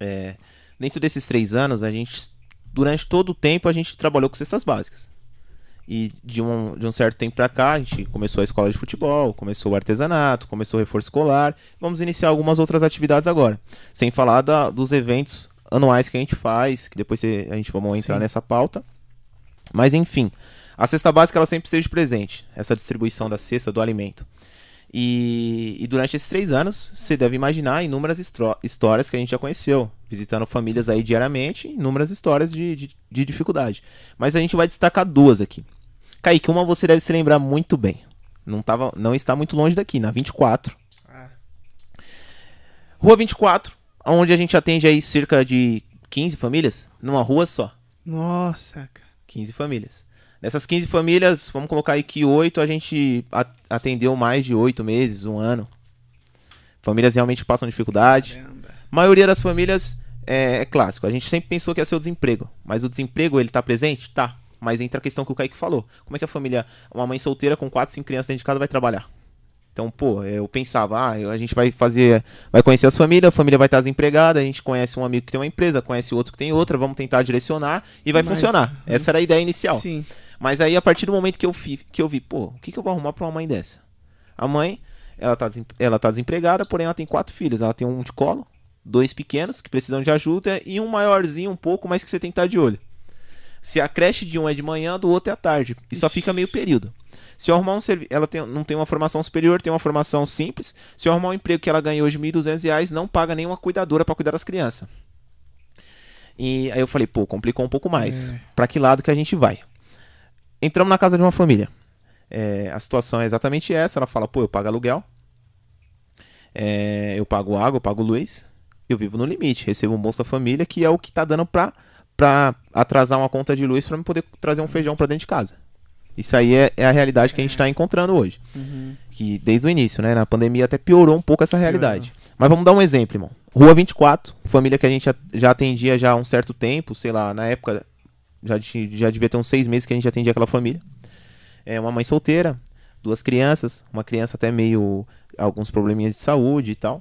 É, dentro desses três anos, a gente, durante todo o tempo, a gente trabalhou com cestas básicas. E de um, de um certo tempo pra cá, a gente começou a escola de futebol, começou o artesanato, começou o reforço escolar. Vamos iniciar algumas outras atividades agora. Sem falar da- dos eventos anuais que a gente faz, que depois a gente vamos entrar Sim. nessa pauta. Mas enfim, a cesta básica ela sempre esteve presente, essa distribuição da cesta do alimento. E, e durante esses três anos, você deve imaginar inúmeras histórias que a gente já conheceu, visitando famílias aí diariamente, inúmeras histórias de, de, de dificuldade. Mas a gente vai destacar duas aqui. Kaique, uma você deve se lembrar muito bem. Não, tava, não está muito longe daqui, na 24. Ah. Rua 24, onde a gente atende aí cerca de 15 famílias, numa rua só. Nossa, cara. 15 famílias. Dessas 15 famílias, vamos colocar aí que 8 a gente atendeu mais de 8 meses, um ano. Famílias realmente passam dificuldade. Caramba. A maioria das famílias é, é clássico. A gente sempre pensou que ia ser o desemprego. Mas o desemprego, ele tá presente? Tá. Mas entra a questão que o Kaique falou. Como é que a família, uma mãe solteira com 4, 5 crianças dentro de casa vai trabalhar? Então, pô, eu pensava, ah, a gente vai fazer, vai conhecer as famílias, a família vai estar desempregada, a gente conhece um amigo que tem uma empresa, conhece outro que tem outra, vamos tentar direcionar e vai Mas- funcionar. Essa era a ideia inicial. Sim. Mas aí, a partir do momento que eu, fi, que eu vi, pô, o que, que eu vou arrumar pra uma mãe dessa? A mãe, ela tá, ela tá desempregada, porém ela tem quatro filhos. Ela tem um de colo, dois pequenos que precisam de ajuda e um maiorzinho um pouco, mas que você tem que estar de olho. Se a creche de um é de manhã, do outro é à tarde. E só Ixi. fica meio período. Se eu arrumar um serviço, ela tem, não tem uma formação superior, tem uma formação simples. Se eu arrumar um emprego que ela ganha hoje 1.200 reais, não paga nenhuma cuidadora pra cuidar das crianças. E aí eu falei, pô, complicou um pouco mais. É. Pra que lado que a gente vai? Entramos na casa de uma família. É, a situação é exatamente essa. Ela fala, pô, eu pago aluguel. É, eu pago água, eu pago luz. Eu vivo no limite. Recebo um Bolsa Família, que é o que tá dando pra, pra atrasar uma conta de luz pra me poder trazer um feijão pra dentro de casa. Isso aí é, é a realidade que a gente tá encontrando hoje. Uhum. Que desde o início, né? Na pandemia até piorou um pouco essa realidade. Mas vamos dar um exemplo, irmão. Rua 24, família que a gente já atendia já há um certo tempo, sei lá, na época já, já devia ter uns seis meses que a gente atendia aquela família. É uma mãe solteira, duas crianças, uma criança até meio. alguns probleminhas de saúde e tal.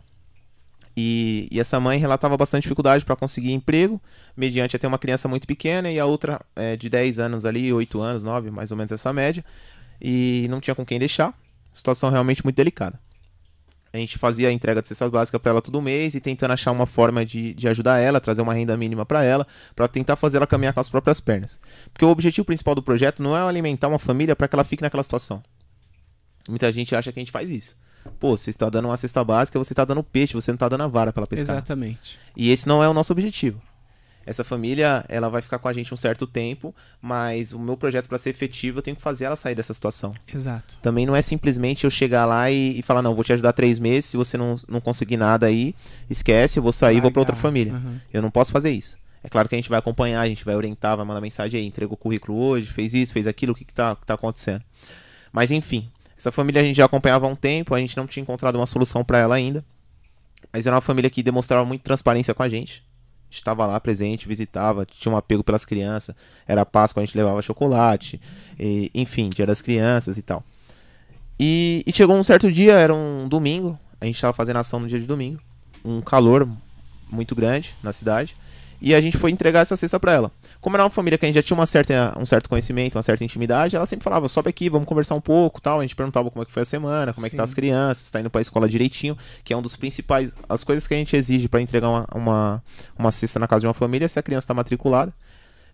E, e essa mãe relatava bastante dificuldade para conseguir emprego, mediante até uma criança muito pequena e a outra é, de 10 anos ali, 8 anos, 9, mais ou menos essa média. E não tinha com quem deixar. Situação realmente muito delicada. A gente fazia a entrega de cestas básicas para ela todo mês e tentando achar uma forma de, de ajudar ela, trazer uma renda mínima para ela, para tentar fazer ela caminhar com as próprias pernas. Porque o objetivo principal do projeto não é alimentar uma família para que ela fique naquela situação. Muita gente acha que a gente faz isso. Pô, você está dando uma cesta básica, você está dando peixe, você não está dando a vara para ela pescar. Exatamente. E esse não é o nosso objetivo. Essa família, ela vai ficar com a gente um certo tempo, mas o meu projeto para ser efetivo, eu tenho que fazer ela sair dessa situação. Exato. Também não é simplesmente eu chegar lá e, e falar, não, vou te ajudar três meses, se você não, não conseguir nada aí, esquece, eu vou sair e vou para outra família. Uhum. Eu não posso fazer isso. É claro que a gente vai acompanhar, a gente vai orientar, vai mandar mensagem aí, entregou o currículo hoje, fez isso, fez aquilo, o que, que, tá, que tá acontecendo. Mas enfim, essa família a gente já acompanhava há um tempo, a gente não tinha encontrado uma solução para ela ainda. Mas era uma família que demonstrava muita transparência com a gente. A gente estava lá presente, visitava, tinha um apego pelas crianças. Era Páscoa, a gente levava chocolate, e, enfim, dia das crianças e tal. E, e chegou um certo dia, era um domingo, a gente estava fazendo ação no dia de domingo, um calor muito grande na cidade, e a gente foi entregar essa cesta para ela. Como era uma família que a gente já tinha uma certa, um certo conhecimento, uma certa intimidade, ela sempre falava, sobe aqui, vamos conversar um pouco, tal. A gente perguntava como é que foi a semana, como é que tá Sim. as crianças, se tá indo pra escola direitinho, que é um dos principais, as coisas que a gente exige para entregar uma, uma, uma cesta na casa de uma família, se a criança tá matriculada,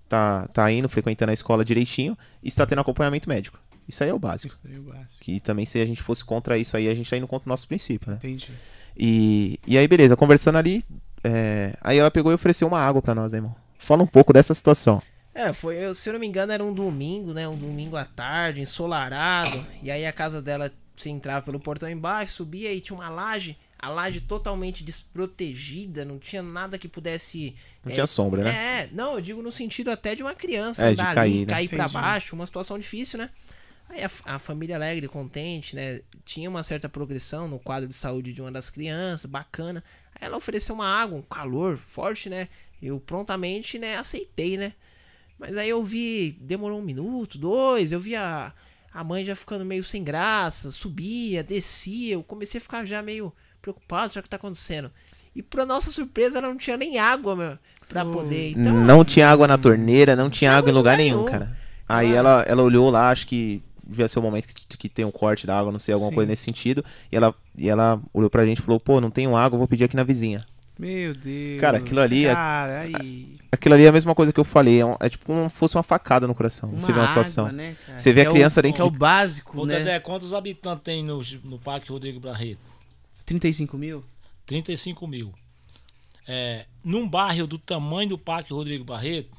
tá, tá indo, frequentando a escola direitinho, e está tendo acompanhamento médico. Isso aí é o básico. Isso daí é o básico. Que também se a gente fosse contra isso aí, a gente tá indo contra o nosso princípio, né? Entendi. E, e aí, beleza, conversando ali, é, aí ela pegou e ofereceu uma água pra nós, né, irmão? Fala um pouco dessa situação. É, foi, eu- se eu não me engano, era um domingo, né? Um domingo à tarde, ensolarado. E aí a casa dela você entrava pelo portão embaixo, subia e tinha uma laje, a laje totalmente desprotegida, não tinha nada que pudesse. Não é, tinha sombra, né? É, não, eu digo no sentido até de uma criança É, de andar cair, ali, né? cair pra Entendi. baixo, uma situação difícil, né? Aí a, a família alegre, contente, né? Tinha uma certa progressão no quadro de saúde de uma das crianças, bacana. Ela ofereceu uma água, um calor forte, né? Eu prontamente, né, aceitei, né? Mas aí eu vi, demorou um minuto, dois, eu vi a, a mãe já ficando meio sem graça, subia, descia, eu comecei a ficar já meio preocupado, será que tá acontecendo? E pra nossa surpresa, ela não tinha nem água, meu, pra poder. Então, não tinha água na torneira, não tinha água em lugar nenhum, nenhum. cara. Aí ela, ela olhou lá, acho que devia ser o momento que, que tem um corte da água, não sei, alguma Sim. coisa nesse sentido. E ela, e ela olhou pra gente e falou, pô, não tenho água, vou pedir aqui na vizinha. Meu Deus. Cara, aquilo ali é- Cara, aí. Aquilo ali é a mesma coisa que eu falei, é, um- é tipo como se fosse uma facada no coração. você vê uma água, situação. né? Você vê Que a é criança o, dentro que é o de- básico, Ô, né? Dedé, quantos habitantes tem no, no Parque Rodrigo Barreto? 35 mil? 35 mil. É, num bairro do tamanho do Parque Rodrigo Barreto,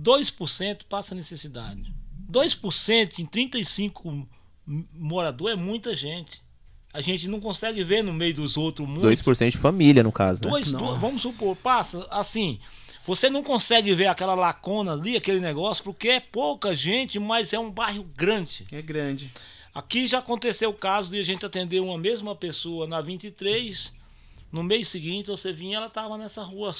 2% passa necessidade. 2% em 35 m- morador é muita gente. A gente não consegue ver no meio dos outros muitos. 2% de família, no caso, né? Dois, do- Nossa. vamos supor, passa assim. Você não consegue ver aquela lacona ali, aquele negócio, porque é pouca gente, mas é um bairro grande. É grande. Aqui já aconteceu o caso de a gente atender uma mesma pessoa na 23. No mês seguinte, você vinha, ela estava nessa rua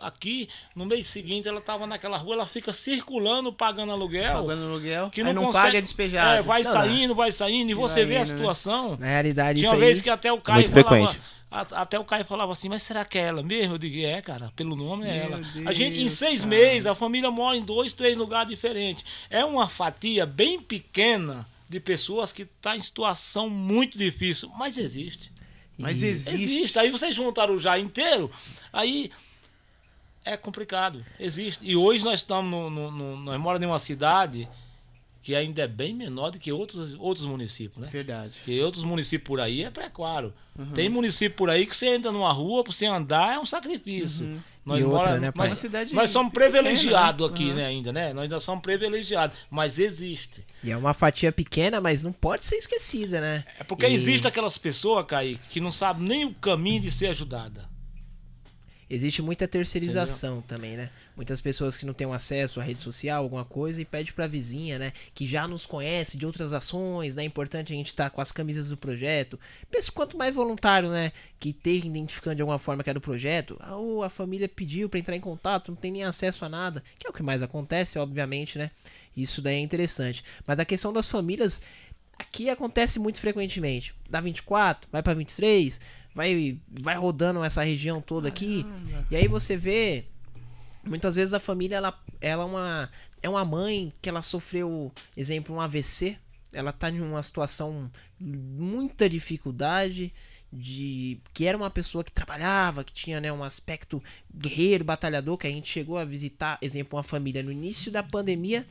aqui. No mês seguinte, ela estava naquela rua. Ela fica circulando, pagando aluguel. Pagando aluguel. Que aí não, não consegue, paga é despejado. É, vai Não, saindo, vai saindo. E você vai vê a né? situação. na realidade, Tinha isso uma aí. vez que até o Caio Muito falava. frequente. Até o Caio falava assim, mas será que é ela mesmo? Eu digo, é, cara, pelo nome é Meu ela. a gente, em Deus, seis cara. meses, a família mora em dois, três lugares diferentes. É uma fatia bem pequena de pessoas que está em situação muito difícil, mas existe. Mas existe. Existe. Aí vocês juntaram o já inteiro, aí é complicado. Existe. E hoje nós estamos no, no- no- nós moramos em uma cidade que ainda é bem menor do que outros, outros municípios, né? Verdade. Porque outros municípios por aí é precário. Uhum. Tem município por aí que você entra numa rua, pra você andar é um sacrifício. Uhum. Nós, outra, mora- né, nós- cidade nós somos privilegiados né? aqui, Uhum. né, ainda, né? Nós ainda somos privilegiados. Mas existe. E é uma fatia pequena, mas não pode ser esquecida, né? É porque E- existe aquelas pessoas, Kaique, que não sabem nem o caminho de ser ajudada. Existe muita terceirização também, né? Muitas pessoas que não têm um acesso à rede social, alguma coisa, e pede pra vizinha, né? Que já nos conhece de outras ações, né? É importante a gente estar com as camisas do projeto. Pensa quanto mais voluntário, né? Que esteja identificando de alguma forma que é do projeto. Ou a família pediu pra entrar em contato, não tem nem acesso a nada. Que é o que mais acontece, obviamente, né? Isso daí é interessante. Mas a questão das famílias aqui acontece muito frequentemente. Da 24, vai pra 23, vai, vai rodando essa região toda aqui. Caramba. E aí você vê, muitas vezes a família ela, ela é uma é uma mãe que ela sofreu, exemplo, um AVC, ela tá em uma situação muita dificuldade de que era uma pessoa que trabalhava, que tinha, né, um aspecto guerreiro, batalhador, que a gente chegou a visitar, exemplo, uma família no início da pandemia.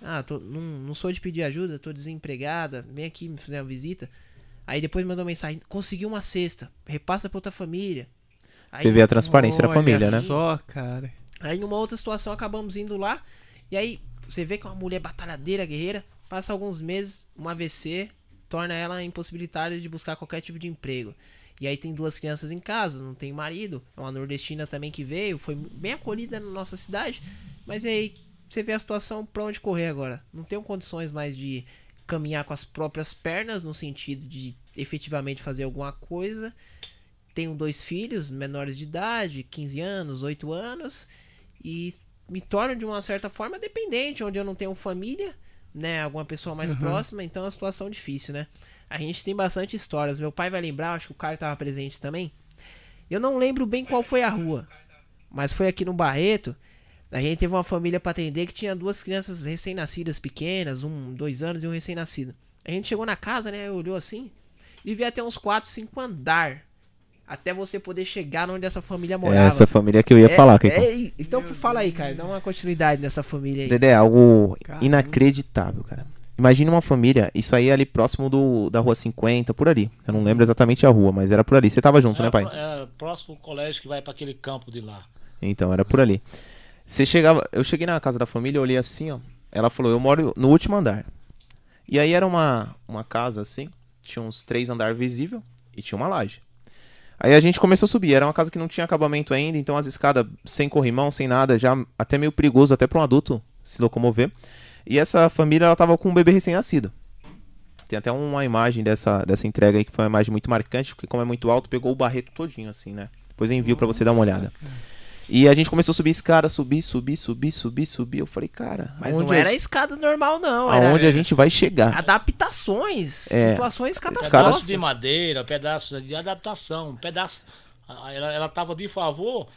Ah, tô, não, não sou de pedir ajuda, tô desempregada, vem aqui me fazer uma visita. Aí depois mandou mensagem, consegui uma cesta, repassa pra outra família. Você Aí- vê a transparência da família, né? só, cara. Aí numa outra situação acabamos indo lá. E aí você vê que é uma mulher batalhadeira, guerreira. Passa alguns meses, um AVC torna ela impossibilitada de buscar qualquer tipo de emprego. E aí tem duas crianças em casa, não tem marido. É uma nordestina também que veio, foi bem acolhida na nossa cidade. Mas aí você vê a situação pra onde correr agora. Não tem condições mais de caminhar com as próprias pernas, no sentido de efetivamente fazer alguma coisa. Tenho dois filhos, menores de idade, 15 anos, 8 anos e me torno de uma certa forma dependente, onde eu não tenho família, né, alguma pessoa mais Uhum. próxima, então é uma situação difícil, né? A gente tem bastante histórias. Meu pai vai lembrar, acho que o Caio estava presente também. Eu não lembro bem qual foi a rua, mas foi aqui no Barreto. A gente teve uma família para atender que tinha duas crianças recém-nascidas pequenas, um, dois anos e um recém-nascido. A gente chegou na casa, né, olhou assim, devia ter uns 4, 5 andar até você poder chegar onde essa família É morava. essa família que eu ia É- falar, é, então fala aí, cara, dá uma continuidade nessa família aí. Dedé, é algo Caramba. inacreditável, cara. Imagina uma família, isso aí é ali próximo do, da rua 50, por ali. Eu não lembro exatamente a rua, mas era por ali. Você tava junto, né, Era pai? pró- Era próximo ao colégio que vai para aquele campo de lá. Então, era por ali. Você chegava, eu cheguei na casa da família, olhei assim, ó. Ela falou, eu moro no último andar. E aí era uma, uma casa assim, tinha uns três andares visível e tinha uma laje. Aí a gente começou a subir, era uma casa que não tinha acabamento ainda, então as escadas sem corrimão, sem nada, já até meio perigoso até para um adulto se locomover. E essa família ela tava com um bebê recém-nascido. Tem até uma imagem dessa, dessa entrega aí que foi uma imagem muito marcante, porque como é muito alto, pegou o barreto todinho assim, né? Depois eu envio para você dar uma olhada. E a gente começou a subir escada, subir, subir, subir, subir, subir. Eu falei, cara, Mas não a era gente- escada normal, não. Era aonde a gente vai chegar? adaptações, É. situações catastróficas. de madeira, pedaço de adaptação, pedaço. a- Ela, ela tava de favor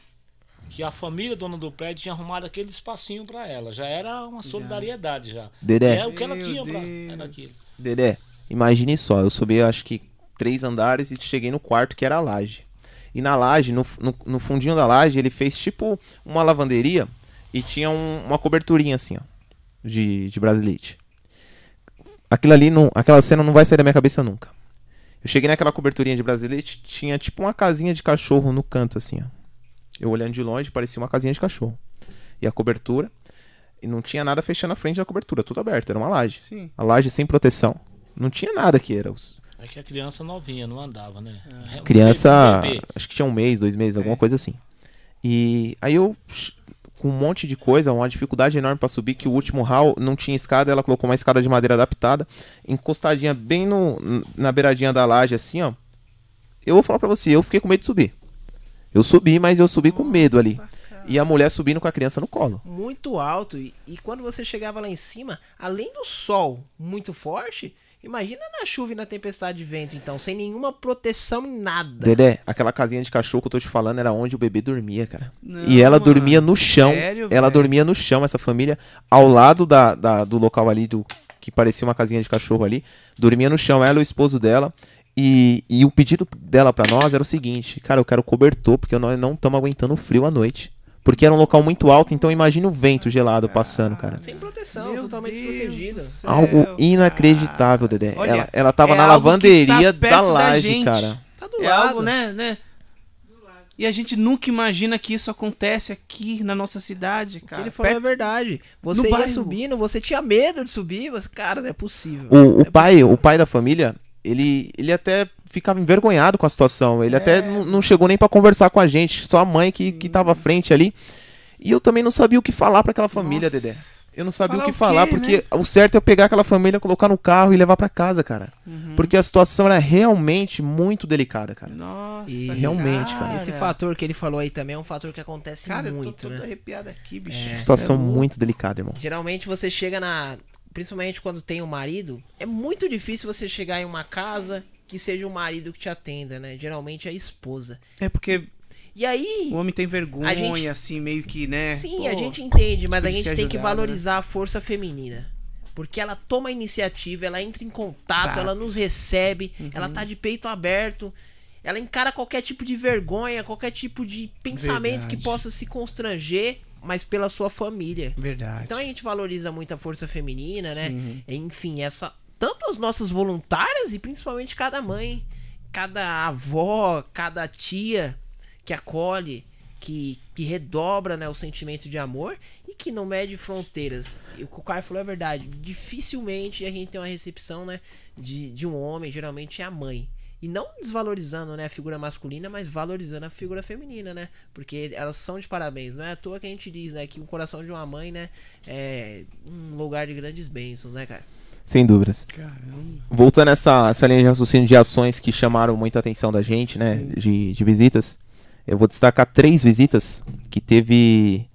que a família dona do prédio tinha arrumado aquele espacinho pra ela. Já era uma solidariedade já. Dedé, É o que ela Meu tinha pra. Era aquilo. Dedé, imagine só, eu subi acho que três andares e cheguei no quarto que era a laje. E na laje, no, no, no fundinho da laje, ele fez tipo uma lavanderia e tinha um- uma coberturinha assim, ó, de, de brasilite. Aquilo ali, não, aquela cena não vai sair da minha cabeça nunca. Eu cheguei naquela coberturinha de brasilite, tinha tipo uma casinha de cachorro no canto assim, ó. Eu olhando de longe, parecia uma casinha de cachorro. E a cobertura, e não tinha nada fechando a frente da cobertura, tudo aberto, era uma laje. Sim. A laje sem proteção. Não tinha nada que era. Os... É que a criança novinha, não andava, né? É, Criança, bebê. acho que tinha um mês, dois meses, alguma É. coisa assim. E aí eu, com um monte de coisa, uma dificuldade enorme pra subir, que o último hall não tinha escada, ela colocou uma escada de madeira adaptada, encostadinha bem no, na beiradinha da laje, assim, ó. Eu vou falar pra você, eu fiquei com medo de subir. Eu subi, mas eu subi com medo ali. E a mulher subindo com a criança no colo. muito alto. E, e quando você chegava lá em cima, além do sol muito forte, imagina na chuva e na tempestade de vento, então, sem nenhuma proteção em nada. Dedé, aquela casinha de cachorro que eu tô te falando era onde o bebê dormia, cara. Não, e ela mano, dormia no chão. sério, ela velho? dormia no chão, essa família, ao lado da, da- do local ali, do que parecia uma casinha de cachorro ali. Dormia no chão, ela e o esposo dela. E, e o pedido dela pra nós era o seguinte: Cara, eu quero cobertor, porque nós não estamos aguentando o frio à noite. Porque era um local muito alto, então imagina o vento gelado passando, cara. Sem proteção, Meu totalmente Deus desprotegida. Algo cara. inacreditável, Dedé. Olha, ela, ela tava é na que lavanderia tá da da laje, gente. cara. Tá do É lado. algo, né, né? E a gente nunca imagina que isso acontece aqui na nossa cidade, O que cara. ele falou é Perto- verdade. Você no ia bairro. subindo, você tinha medo de subir, você, cara, não é possível. O, o Não é pai, possível. o pai da família, ele, ele até ficava envergonhado com a situação. Ele até É. não, não chegou nem pra conversar com a gente, só a mãe que, que tava à frente ali. E eu também não sabia o que falar pra aquela família, Nossa. Dedé. Eu não sabia Falar o que o quê, falar, né? porque o certo é eu pegar aquela família, colocar no carro e levar pra casa, cara. Uhum. Porque a situação era realmente muito delicada, cara. Nossa, E realmente, cara. Esse fator que ele falou aí também é um fator que acontece Cara, eu tô muito, todo né? arrepiado aqui, bicho. É. situação É muito delicada, irmão. Geralmente você chega na. Principalmente quando tem um marido, é muito difícil você chegar em uma casa que seja o marido que te atenda, né? Geralmente é a esposa. É porque E aí. o homem tem vergonha, gente- assim, meio que, né? Sim, Pô, a gente entende, mas a que gente tem que né? valorizar a força feminina. Porque ela toma a iniciativa, ela entra em contato, Tá. ela nos recebe, Uhum. ela tá de peito aberto, ela encara qualquer tipo de vergonha, qualquer tipo de pensamento que Verdade. possa se constranger, mas pela sua família. Verdade. Então a gente valoriza muito a força feminina, né? Sim. Enfim, essa tanto as nossas voluntárias e principalmente cada mãe, cada avó, cada tia que acolhe, que, que redobra né, o sentimento de amor e que não mede fronteiras. O que o Caio falou é verdade. Dificilmente a gente tem uma recepção né, de, de um homem, geralmente é a mãe. E não desvalorizando né, a figura masculina, mas valorizando a figura feminina, né? Porque elas são de parabéns. Não é à toa que a gente diz, né? Que o coração de uma mãe, né? É um lugar de grandes bênçãos, né, cara? Sem dúvidas. Caramba. Voltando a essa, essa linha de raciocínio de ações que chamaram muita atenção da gente, né? De, de visitas. Eu vou destacar três visitas que teve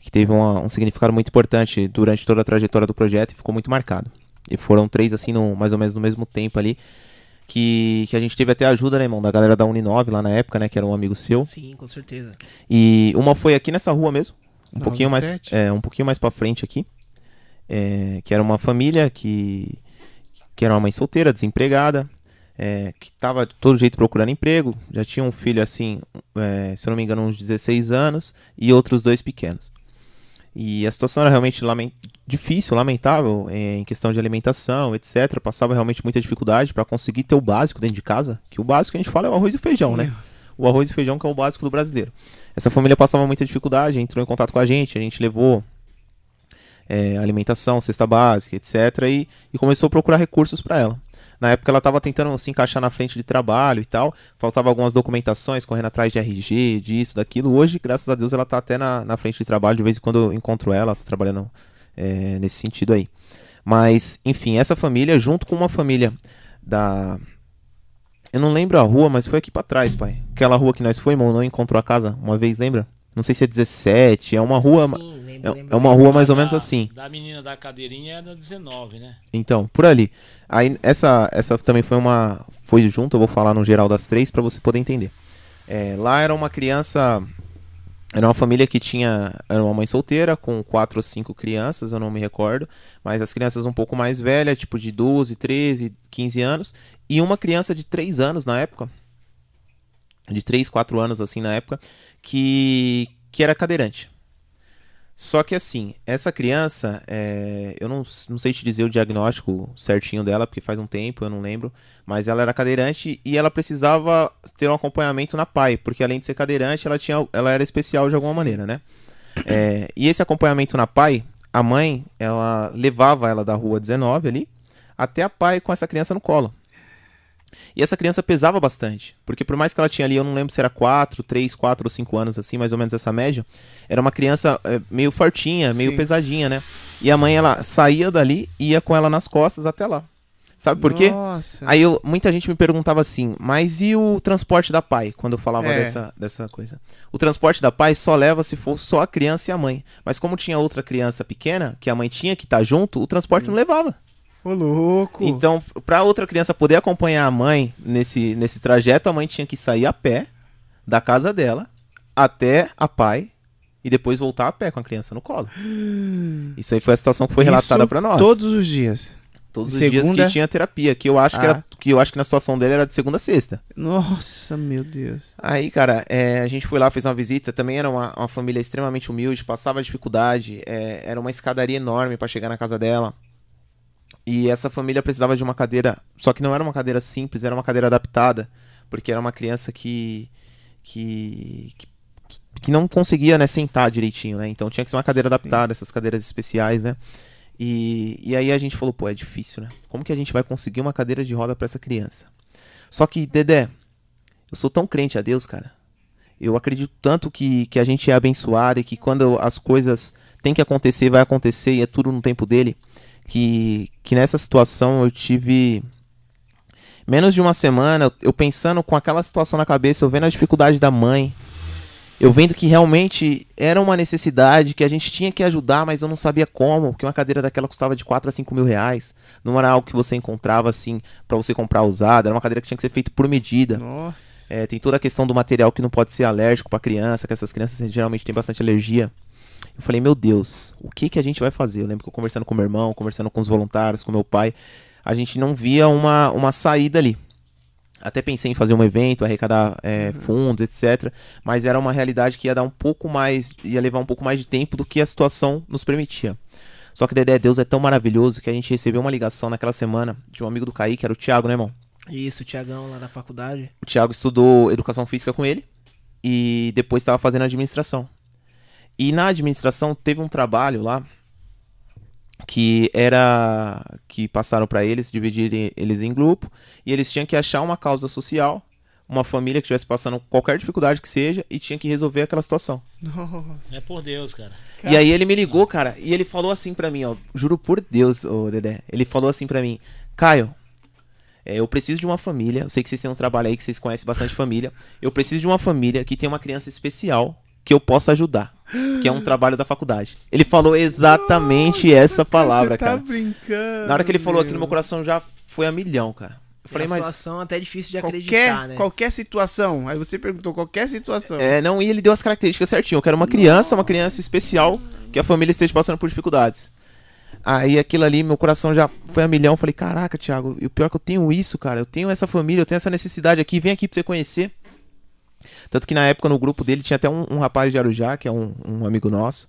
que teve uma- um significado muito importante durante toda a trajetória do projeto e ficou muito marcado. E foram três, assim, no, mais ou menos no mesmo tempo ali. Que, que a gente teve até ajuda, né, irmão? Da galera da Uninove lá na época, né? Que era um amigo seu. Sim, com certeza. E uma foi aqui nessa rua mesmo. Um Na pouquinho mais, 27? é, um pouquinho mais para frente aqui. É, que era uma família que que era uma mãe solteira, desempregada, é, que tava de todo jeito procurando emprego, já tinha um filho assim, é, se eu não me engano, uns 16 anos e outros dois pequenos. E a situação era realmente lamen- difícil, lamentável, é, em questão de alimentação, etc. Passava realmente muita dificuldade para conseguir ter o básico dentro de casa, que o básico que a gente fala é o arroz e feijão, né? o arroz e feijão que é o básico do brasileiro. Essa família passava muita dificuldade, entrou em contato com a gente, a gente levou é, alimentação, cesta básica, etc. E, e começou a procurar recursos para ela. Na época ela estava tentando se encaixar na frente de trabalho e tal. Faltava algumas documentações, correndo atrás de RG, disso, daquilo. Hoje, graças a Deus, ela está até na, na frente de trabalho. De vez em quando eu encontro ela, tá trabalhando é, nesse sentido aí. Mas, enfim, essa família, junto com uma família da. Eu não lembro a rua, mas foi aqui para trás, pai. Aquela rua que nós fomos, não encontrou a casa uma vez, lembra? Não sei se é 17, é uma rua. Sim, lembro, É, lembro. é uma rua mais ou Da- menos assim. Da menina da cadeirinha é da 19, né? Então, por ali. Aí essa essa também foi uma foi junto, eu vou falar no geral das três para você poder entender. É, lá era uma criança era uma família que tinha era uma mãe solteira com quatro ou cinco crianças, eu não me recordo, mas as crianças um pouco mais velhas, tipo de 12, 13, 15 anos, e uma criança de 3 anos na época, de 3, 4 anos assim na época, que que era cadeirante. Só que assim, essa criança, é, eu não, não sei te dizer o diagnóstico certinho dela, porque faz um tempo, eu não lembro, mas ela era cadeirante e ela precisava ter um acompanhamento na PAI, porque além de ser cadeirante, ela, tinha, ela era especial de alguma maneira, né? É, e esse acompanhamento na PAI, a mãe, ela levava ela da rua 19 ali, até a PAI com essa criança no colo. E essa criança pesava bastante, porque por mais que ela tinha ali, eu não lembro se era 4, 3, 4 ou 5 anos assim, mais ou menos essa média, era uma criança é, meio fortinha, meio Sim. pesadinha, né? E a mãe, ela saía dali e ia com ela nas costas até lá. Sabe por quê? Nossa. Aí eu, muita gente me perguntava assim, mas e o transporte da pai? Quando eu falava É. dessa, dessa coisa. O transporte da pai só leva se for só a criança e a mãe. Mas como tinha outra criança pequena, que a mãe tinha que estar junto, o transporte não levava. Ô, louco. Então, pra outra criança poder acompanhar a mãe nesse, nesse trajeto, a mãe tinha que sair a pé da casa dela até a pai e depois voltar a pé com a criança no colo. Isso aí foi a situação que foi relatada pra nós. Todos os dias. Todos os segunda- dias que tinha terapia, que eu acho que Ah. era, que eu acho que na situação dele era de segunda a sexta. Nossa, meu Deus. Aí, cara, é, a gente foi lá, fez uma visita. Também era uma, uma família extremamente humilde, passava dificuldade. é, era uma escadaria enorme pra chegar na casa dela. E essa família precisava de uma cadeira, só que não era uma cadeira simples, era uma cadeira adaptada, porque era uma criança que que, que, que não conseguia, né, sentar direitinho, né? Então tinha que ser uma cadeira adaptada, essas cadeiras especiais, né? E, e aí a gente falou, pô, é difícil, né? Como que a gente vai conseguir uma cadeira de roda pra essa criança? Só que, Dedé, eu sou tão crente a Deus, cara. Eu acredito tanto que, que a gente é abençoado e que quando as coisas têm que acontecer, vai acontecer e é tudo no tempo dele. Que, que nessa situação eu tive menos de uma semana, eu- pensando com aquela situação na cabeça, eu vendo a dificuldade da mãe, eu vendo que realmente era uma necessidade, que a gente tinha que ajudar, mas eu não sabia como, porque uma cadeira daquela custava de 4 a 5 mil reais. Não era algo que você encontrava assim pra você comprar usada, era uma cadeira que tinha que ser feita por medida. Nossa. É, tem toda a questão do material que não pode ser alérgico pra criança, que essas crianças geralmente têm bastante alergia. Eu falei, meu Deus, o que que a gente vai fazer? Eu lembro que eu conversando com meu irmão, conversando com os voluntários, com meu pai, a gente não via uma, uma saída ali. Até pensei em fazer um evento, arrecadar é, fundos, etc. Mas era uma realidade que ia dar um pouco mais, ia levar um pouco mais de tempo do que a situação nos permitia. Só que Dedé, Deus é tão maravilhoso que a gente recebeu uma ligação naquela semana de um amigo do Kaique, era o Thiago, né, irmão? Isso, o Tiagão lá da faculdade. O Thiago estudou educação física com ele e depois estava fazendo administração. E na administração teve um trabalho lá que era que passaram para eles, dividirem eles em grupo e eles tinham que achar uma causa social, uma família que estivesse passando qualquer dificuldade que seja e tinha que resolver aquela situação. Nossa. É por Deus, cara. E aí ele me ligou, cara, e ele falou assim pra mim, ó, juro por Deus, ô Dedé, ele falou assim pra mim, Caio, é, eu preciso de uma família, eu sei que vocês têm um trabalho aí que vocês conhecem bastante família, eu preciso de uma família que tem uma criança especial que eu possa ajudar, que é um trabalho da faculdade. Ele falou exatamente essa palavra, Você tá cara. brincando. Na hora que ele falou aquilo, meu. meu coração já foi a milhão, cara. Eu falei, uma mas situação até difícil de Qualquer, acreditar, né? qualquer situação. Aí você perguntou qualquer situação. É, não, e ele deu as características certinho. Eu quero uma criança, uma criança especial, que a família esteja passando por dificuldades. Aí aquilo ali, meu coração já foi a milhão. Eu Falei, caraca, Thiago, e o pior é que eu tenho isso, cara. Eu tenho essa família, eu tenho essa necessidade aqui, vem aqui pra você conhecer. Tanto que na época no grupo dele tinha até um, um rapaz de Arujá, que é um, um amigo nosso.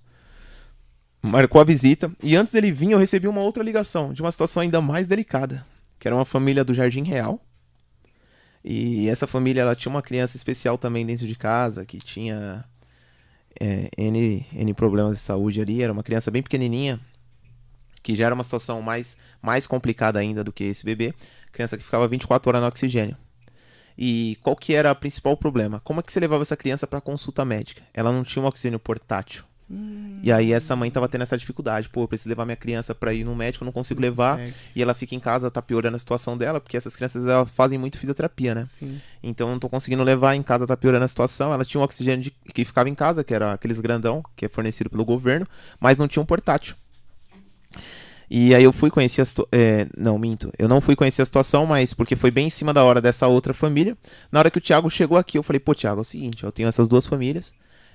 Marcou a visita. E antes dele vir, eu recebi uma outra ligação de uma situação ainda mais delicada. Que era uma família do Jardim Real. E essa família ela tinha uma criança especial também dentro de casa, que tinha é, N, N problemas de saúde ali. Era uma criança bem pequenininha. que já era uma situação mais, mais complicada ainda do que esse bebê. Criança que ficava 24 horas no oxigênio. E qual que era o principal problema? Como é que você levava essa criança para consulta médica? Ela não tinha um oxigênio portátil. E aí essa mãe tava tendo essa dificuldade. Pô, eu preciso levar minha criança para ir no médico, não consigo levar. Consegue. E ela fica em casa, tá piorando a situação dela, porque essas crianças elas fazem muito fisioterapia, né? Sim. Então não tô conseguindo levar em casa, tá piorando a situação. Ela tinha um oxigênio de- que ficava em casa, que era aqueles grandão, que é fornecido pelo governo, mas não tinha um portátil. E aí eu fui conhecer a situação. não, minto. Eu não fui conhecer a situação, mas porque foi bem em cima da hora dessa outra família. Na hora que o Thiago chegou aqui, eu falei, pô, Thiago, é o seguinte, eu tenho essas duas famílias.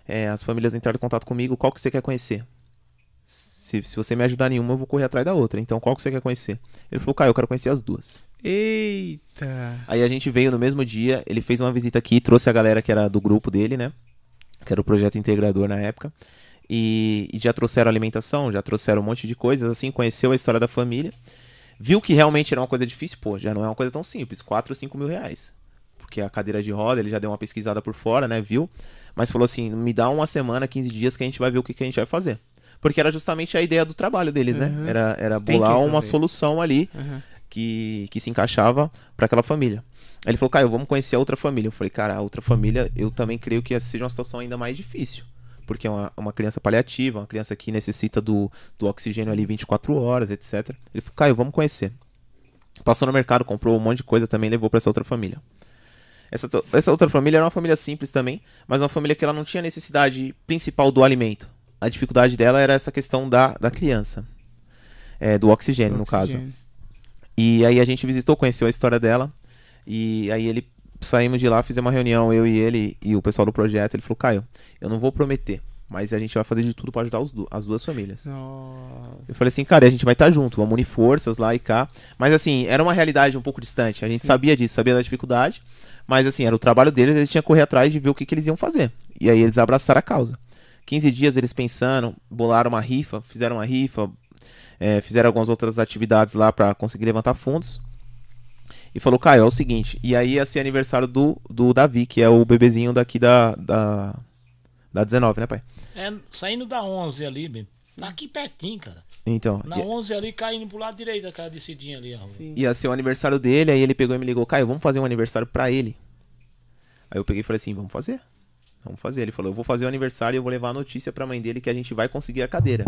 é, as famílias entraram em contato comigo, qual que você quer conhecer? Se, se você me ajudar nenhuma, eu vou correr atrás da outra. Então, qual que você quer conhecer? Ele falou, Caio, eu quero conhecer as duas. Eita. Aí a gente veio no mesmo dia, ele fez uma visita aqui, trouxe a galera que era do grupo dele, né? Que era o projeto integrador na época. E, e já trouxeram alimentação, já trouxeram um monte de coisas, assim, conheceu a história da família. Viu que realmente era uma coisa difícil, pô, já não é uma coisa tão simples, 4 ou 5 mil reais. Porque a cadeira de roda, ele já deu uma pesquisada por fora, né? Viu? Mas falou assim: me dá uma semana, 15 dias que a gente vai ver o que, que a gente vai fazer. Porque era justamente a ideia do trabalho deles, né? Uhum. Era, era que bolar uma solução ali Aham. que, que se encaixava para aquela família. Aí ele falou, Caio, vamos conhecer a outra família. Eu falei, cara, a outra família, eu também creio que seja uma situação ainda mais difícil. Porque é uma, uma criança paliativa, uma criança que necessita do, do oxigênio ali 24 horas, etc. Ele falou, Caio, vamos conhecer. Passou no mercado, comprou um monte de coisa também, levou para essa outra família. Essa, essa outra família era uma família simples também, mas uma família que ela não tinha necessidade principal do alimento. A dificuldade dela era essa questão da, da criança. É, do oxigênio, no caso. Oxigênio. E aí a gente visitou, conheceu a história dela. E aí ele saímos de lá, fizemos uma reunião, eu e ele e o pessoal do projeto. Ele falou, Caio, eu não vou prometer, mas a gente vai fazer de tudo para ajudar du- as duas famílias. Nossa. Eu falei assim, cara, a gente vai estar junto, vamos unir forças lá e cá. Mas assim, era uma realidade um pouco distante. A gente Sim. sabia disso, sabia da dificuldade. Mas assim, era o trabalho deles, eles tinham que correr atrás de ver o que, que eles iam fazer. E aí eles abraçaram a causa. 15 dias eles pensando, bolaram uma rifa, fizeram uma rifa, é, fizeram algumas outras atividades lá para conseguir levantar fundos. E falou, Caio, é o seguinte. E aí ia ser aniversário do, do Davi, que é o bebezinho daqui da, da, da 19, né, pai? É, saindo da 11 ali, bem. Tá aqui pertinho, cara. Então, Na 11 ali, caindo pro lado direito, aquela descidinha ali. Sim. ia ser o aniversário dele, aí ele pegou e me ligou, Caio, vamos fazer um aniversário pra ele. Aí eu peguei e falei assim, vamos fazer. Vamos fazer. Ele falou, eu vou fazer o aniversário e eu vou levar a notícia pra mãe dele que a gente vai conseguir a cadeira.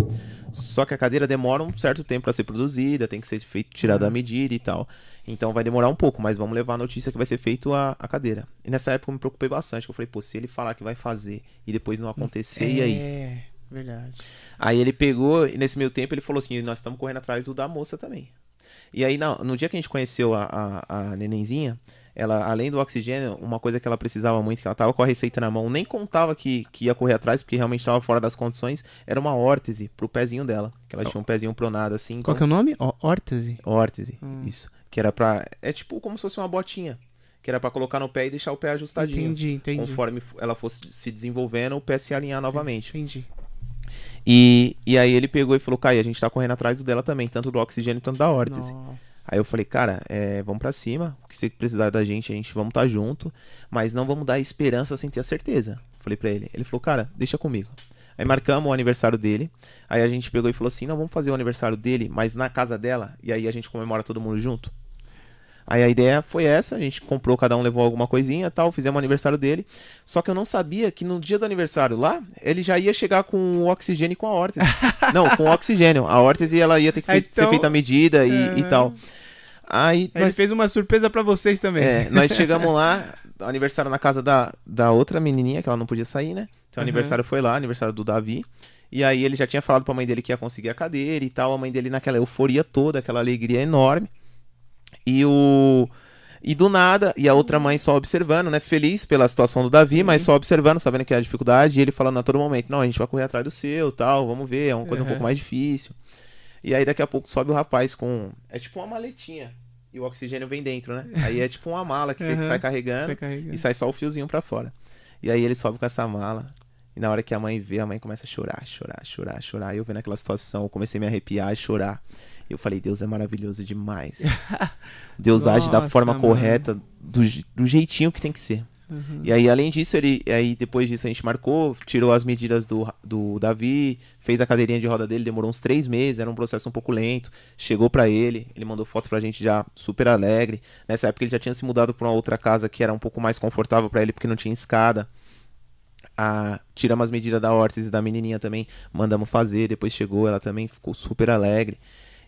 Só que a cadeira demora um certo tempo pra ser produzida, tem que ser feito, tirada a medida e tal. Então vai demorar um pouco, mas vamos levar a notícia que vai ser feito a, a cadeira. E nessa época eu me preocupei bastante, eu falei, pô, se ele falar que vai fazer e depois não acontecer, e aí? É, verdade. Aí ele pegou, e nesse meio tempo ele falou assim: nós estamos correndo atrás do da moça também. E aí, na- no dia que a gente conheceu a, a, a nenenzinha, ela, além do oxigênio, uma coisa que ela precisava muito, que ela tava com a receita na mão, nem contava que, que ia correr atrás, porque realmente estava fora das condições, era uma órtese pro pezinho dela. Que ela tinha um pezinho pronado assim. Qual que é o nome? Órtese? Órtese, Hum. isso. Que era pra. É tipo como se fosse uma botinha. Que era pra colocar no pé e deixar o pé ajustadinho. Entendi, entendi. Conforme ela fosse se desenvolvendo, o pé se alinhar novamente. Entendi. E, e aí ele pegou e falou, Kai, a gente tá correndo atrás do dela também, tanto do oxigênio quanto da órtese. Nossa. Aí eu falei, cara, é, vamos pra cima, o que você precisar da gente, a gente vamos estar tá junto, mas não vamos dar esperança sem ter a certeza. Falei pra ele. Ele falou, cara, deixa comigo. Aí marcamos o aniversário dele. Aí a gente pegou e falou assim: não, vamos fazer o aniversário dele, mas na casa dela. E aí a gente comemora todo mundo junto. Aí a ideia foi essa, a gente comprou, cada um levou alguma coisinha tal, fizemos o aniversário dele. Só que eu não sabia que no dia do aniversário lá, ele já ia chegar com o oxigênio e com a órtese. não, com o oxigênio. A órtese ela ia ter que fe- ser então- feita a medida e, e Aham. tal. Aí Aí Ele nós, fez uma surpresa pra vocês também. é, nós chegamos lá, aniversário na casa da, da outra menininha, que ela não podia sair, né? Então o Uhum. aniversário foi lá, aniversário do Davi. E aí ele já tinha falado pra mãe dele que ia conseguir a cadeira e tal. A mãe dele naquela euforia toda, aquela alegria enorme. E o. E do nada, e a outra mãe só observando, né? Feliz pela situação do Davi, mas só observando, sabendo que é a dificuldade, e ele falando a todo momento, não, a gente vai correr atrás do seu, tal, vamos ver, é uma coisa um Uhum. pouco mais difícil. E aí daqui a pouco sobe o rapaz com. É tipo uma maletinha. E o oxigênio vem dentro, né? Aí é tipo uma mala que você Uhum. sai carregando Você carrega. e sai só o fiozinho pra fora. E aí ele sobe com essa mala. E na hora que a mãe vê, a mãe começa a chorar, chorar, chorar, chorar. E eu vendo aquela situação, eu comecei a me arrepiar e chorar. Eu falei, Deus é maravilhoso demais. Deus age da Nossa, forma mano. correta, do, do jeitinho que tem que ser. Uhum. E aí, além disso, ele. Aí depois disso a gente marcou, tirou as medidas do, do Davi, fez a cadeirinha de roda dele, demorou uns três meses, era um processo um pouco lento. Chegou pra ele, ele mandou foto pra gente já super alegre. Nessa época ele já tinha se mudado pra uma outra casa que era um pouco mais confortável pra ele, porque não tinha escada. Ah, tiramos as medidas da órtese da menininha também, mandamos fazer, depois chegou, ela também ficou super alegre.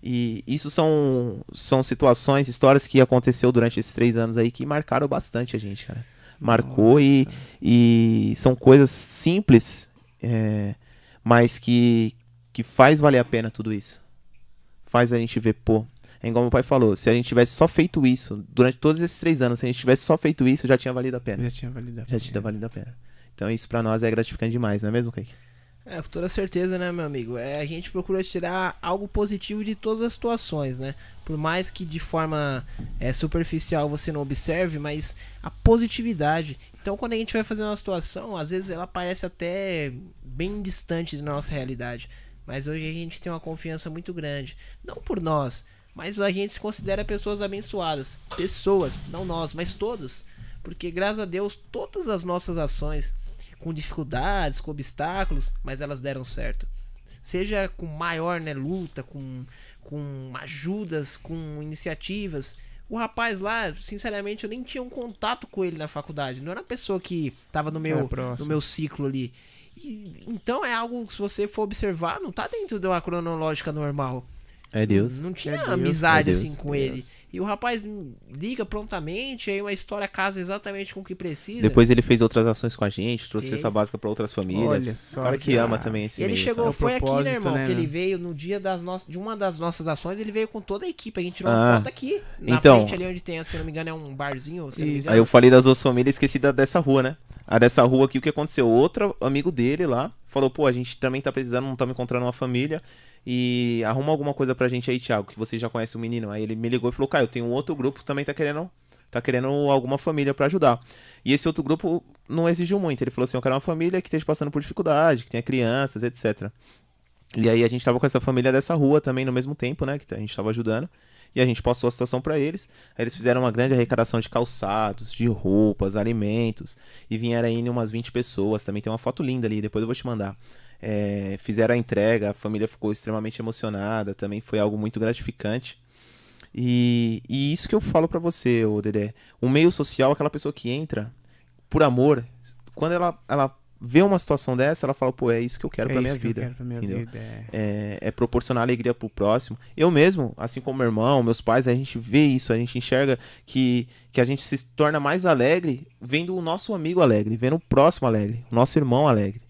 E isso são, são situações, histórias que aconteceu durante esses três anos aí que marcaram bastante a gente, cara. Marcou e, e são coisas simples, é, mas que, que faz valer a pena tudo isso. Faz a gente ver, pô. É igual meu pai falou, se a gente tivesse só feito isso, durante todos esses três anos, se a gente tivesse só feito isso, já tinha valido a pena. Já tinha valido a Já pena. tinha valido a pena. Então isso pra nós é gratificante demais, não é mesmo, Kaique? É, com toda certeza, né, meu amigo? É, a gente procura tirar algo positivo de todas as situações, né? Por mais que de forma é, superficial você não observe, mas a positividade. Então, quando a gente vai fazer uma situação, às vezes ela parece até bem distante da nossa realidade. Mas hoje a gente tem uma confiança muito grande. Não por nós, mas a gente se considera pessoas abençoadas. Pessoas, não nós, mas todos. Porque graças a Deus, todas as nossas ações, com dificuldades, com obstáculos, mas elas deram certo. Seja com maior né, luta, com, com ajudas, com iniciativas. O rapaz lá, sinceramente, eu nem tinha um contato com ele na faculdade. Não era uma pessoa que tava no meu, próximo. no meu ciclo ali. E- então é algo que se você for observar, não tá dentro de uma cronológica normal. É Deus. Não tinha É Deus, amizade é Deus, assim com é ele. E o rapaz liga prontamente, aí uma história casa exatamente com o que precisa. Depois ele fez outras ações com a gente, trouxe Fez. essa básica pra outras famílias. Olha só, o cara que cara. ama também esse E ele meio, chegou, É foi aqui, né, irmão? né, que ele veio no dia das nossas, de uma das nossas ações, ele veio com toda a equipe. A gente tirou Ah. uma foto aqui. Na Então. frente ali onde tem, se não me engano, é um barzinho. Se não me Isso. Aí eu falei das duas famílias, esqueci da, dessa rua, né? A dessa rua aqui, o que aconteceu? Outro amigo dele lá falou, pô, a gente também tá precisando, não estamos encontrando uma família. E arruma alguma coisa pra gente aí, Thiago, que você já conhece o menino. Aí ele me ligou e falou, cara, eu tenho um outro grupo também tá querendo. Tá querendo alguma família pra ajudar. E esse outro grupo não exigiu muito. Ele falou assim: eu quero uma família que esteja passando por dificuldade, que tenha crianças, etc. E aí a gente tava com essa família dessa rua também no mesmo tempo, né? Que a gente tava ajudando. E a gente passou a situação pra eles. Aí eles fizeram uma grande arrecadação de calçados, de roupas, alimentos. E vieram aí umas 20 pessoas. Também tem uma foto linda ali, depois eu vou te mandar. É, fizeram a entrega, a família ficou extremamente emocionada. Também foi algo muito gratificante. E, e isso que eu falo pra você, ô Dedé. O meio social, aquela pessoa que entra por amor, quando ela, ela vê uma situação dessa, ela fala, pô, é isso que eu quero é pra minha que eu vida. quero pra minha entendeu? vida. é. é, é proporcionar alegria pro próximo. Eu mesmo, assim como meu irmão, meus pais, a gente vê isso, a gente enxerga que, que a gente se torna mais alegre vendo o nosso amigo alegre, vendo o próximo alegre, o nosso irmão alegre.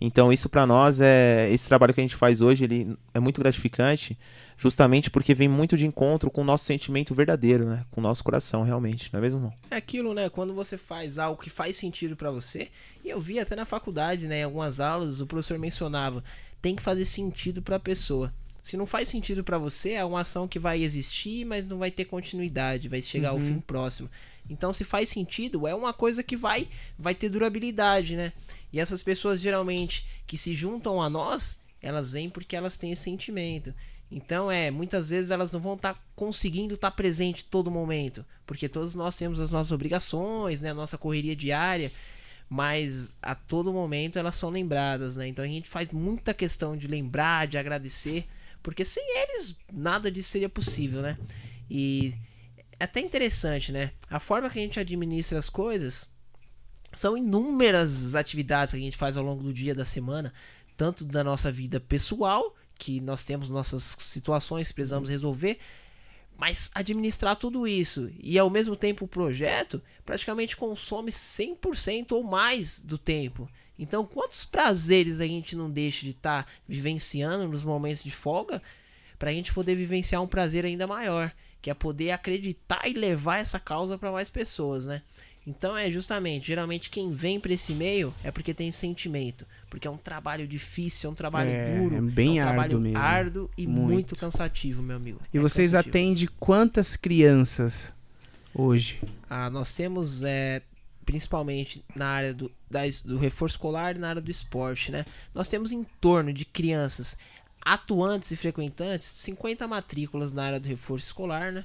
Então isso pra nós é esse trabalho que a gente faz hoje, ele é muito gratificante, justamente porque vem muito de encontro com o nosso sentimento verdadeiro, né? Com o nosso coração, realmente, não é mesmo, irmão? É aquilo, né? Quando você faz algo que faz sentido pra você, e eu vi até na faculdade, né? Em algumas aulas, o professor mencionava, tem que fazer sentido pra pessoa. Se não faz sentido pra você, é uma ação que vai existir, mas não vai ter continuidade, vai chegar ao Uhum. fim próximo. Então, se faz sentido, é uma coisa que vai, vai ter durabilidade, né? E essas pessoas geralmente que se juntam a nós, elas vêm porque elas têm esse sentimento. Então, é, muitas vezes elas não vão estar conseguindo estar presente todo momento, porque todos nós temos as nossas obrigações, né, a nossa correria diária, mas a todo momento elas são lembradas, né? Então a gente faz muita questão de lembrar, de agradecer, porque sem eles nada disso seria possível, né? E até interessante, né? A forma que a gente administra as coisas são inúmeras atividades que a gente faz ao longo do dia, da semana, tanto da nossa vida pessoal, que nós temos nossas situações precisamos resolver, mas administrar tudo isso e ao mesmo tempo o projeto praticamente consome 100% ou mais do tempo. Então, quantos prazeres a gente não deixa de estar vivenciando nos momentos de folga para a gente poder vivenciar um prazer ainda maior, que é poder acreditar e levar essa causa para mais pessoas, né? Então é justamente, geralmente quem vem para esse meio é porque tem sentimento, porque é um trabalho difícil, é um trabalho É, duro, é bem um árduo trabalho mesmo. árduo e Muito. muito, cansativo, meu amigo. E É vocês cansativo. atendem quantas crianças hoje? Ah, nós temos é, principalmente na área do, das- do reforço escolar e na área do esporte, né? Nós temos em torno de crianças atuantes e frequentantes 50 matrículas na área do reforço escolar, né?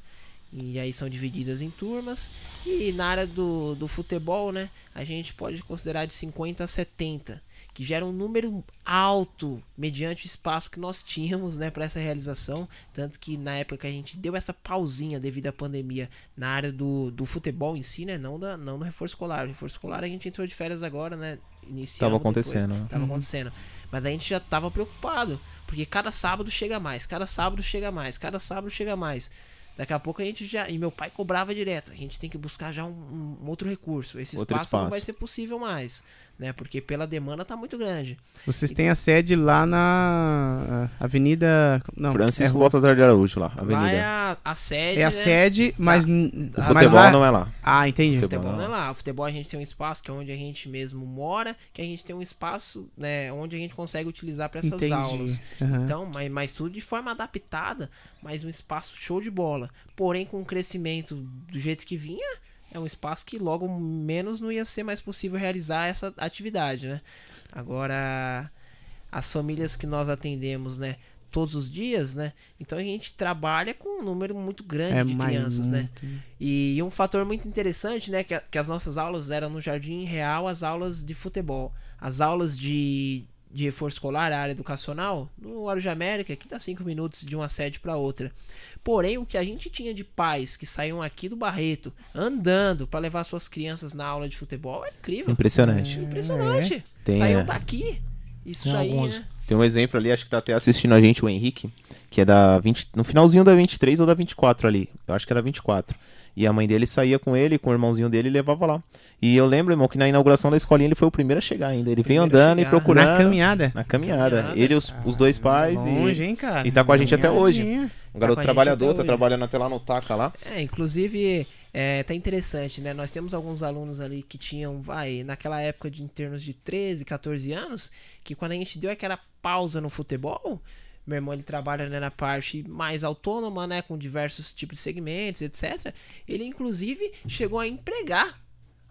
E aí são divididas em turmas. E na área do, do futebol, né? A gente pode considerar de 50 a 70 que gera um número alto mediante o espaço que nós tínhamos, né, para essa realização, tanto que na época que a gente deu essa pausinha devido à pandemia na área do, do futebol em si, né, não da não no reforço escolar, o reforço escolar a gente entrou de férias agora, né, iniciando Tava acontecendo, depois, né? tava Uhum. acontecendo, mas a gente já tava preocupado, porque cada sábado chega mais, cada sábado chega mais, cada sábado chega mais. Daqui a pouco a gente já. E meu pai cobrava direto. A gente tem que buscar já um, um outro recurso. Esse Outro espaço, não espaço. vai ser possível mais. Né? Porque pela demanda tá muito grande. Vocês têm a sede lá na Avenida. Não, Francisco é, Baltazar de Araújo lá, Lá avenida. é a, a sede. é a né? sede, mas. n- O mas futebol lá- não é lá. Ah, entendi. Futebol futebol não é não. lá. O futebol a gente tem um espaço que é onde a gente mesmo mora, que a gente tem um espaço, né, onde a gente consegue utilizar para essas Entendi. aulas. Aham. Então, mas, mas tudo de forma adaptada, mas um espaço show de bola. Porém, com o crescimento do jeito que vinha, é um espaço que logo menos não ia ser mais possível realizar essa atividade, né? Agora, as famílias que nós atendemos, né? Todos os dias, né? Então a gente trabalha com um número muito grande é de crianças, né? muito- E um fator muito interessante, né, que, que as nossas aulas eram no Jardim Real, as aulas de futebol. As aulas de, de reforço escolar, a área educacional, no Guarujá América, que dá cinco minutos de uma sede para outra. Porém, o que a gente tinha de pais que saíam aqui do Barreto, andando para levar suas crianças na aula de futebol, é incrível. Impressionante. Impressionante. Tem, Saíam é. daqui. Isso Tem daí, alguns. né? Tem um exemplo ali, acho que tá até assistindo a gente, o Henrique, que é da 20, no finalzinho da 23 ou da 24 ali. Eu acho que era 24. E a mãe dele saía com ele, com o irmãozinho dele e levava lá. E eu lembro, irmão, que na inauguração da escolinha ele foi o primeiro a chegar ainda. Ele Primeiro andando e chegar. procurando. Na caminhada. Na caminhada. Caminhada. Ele e os, os dois pais. Longe, e hein, cara? e tá com a gente até hoje. Caminhadinha. um garoto trabalhador, tá trabalhando até lá no Taca lá. É, inclusive, é, tá interessante, né? Nós temos alguns alunos ali que tinham, vai, naquela época de em termos de 13, 14 anos, que quando a gente deu aquela pausa no futebol, meu irmão ele trabalha né, na parte mais autônoma, né, com diversos tipos de segmentos, etc. Ele inclusive chegou a empregar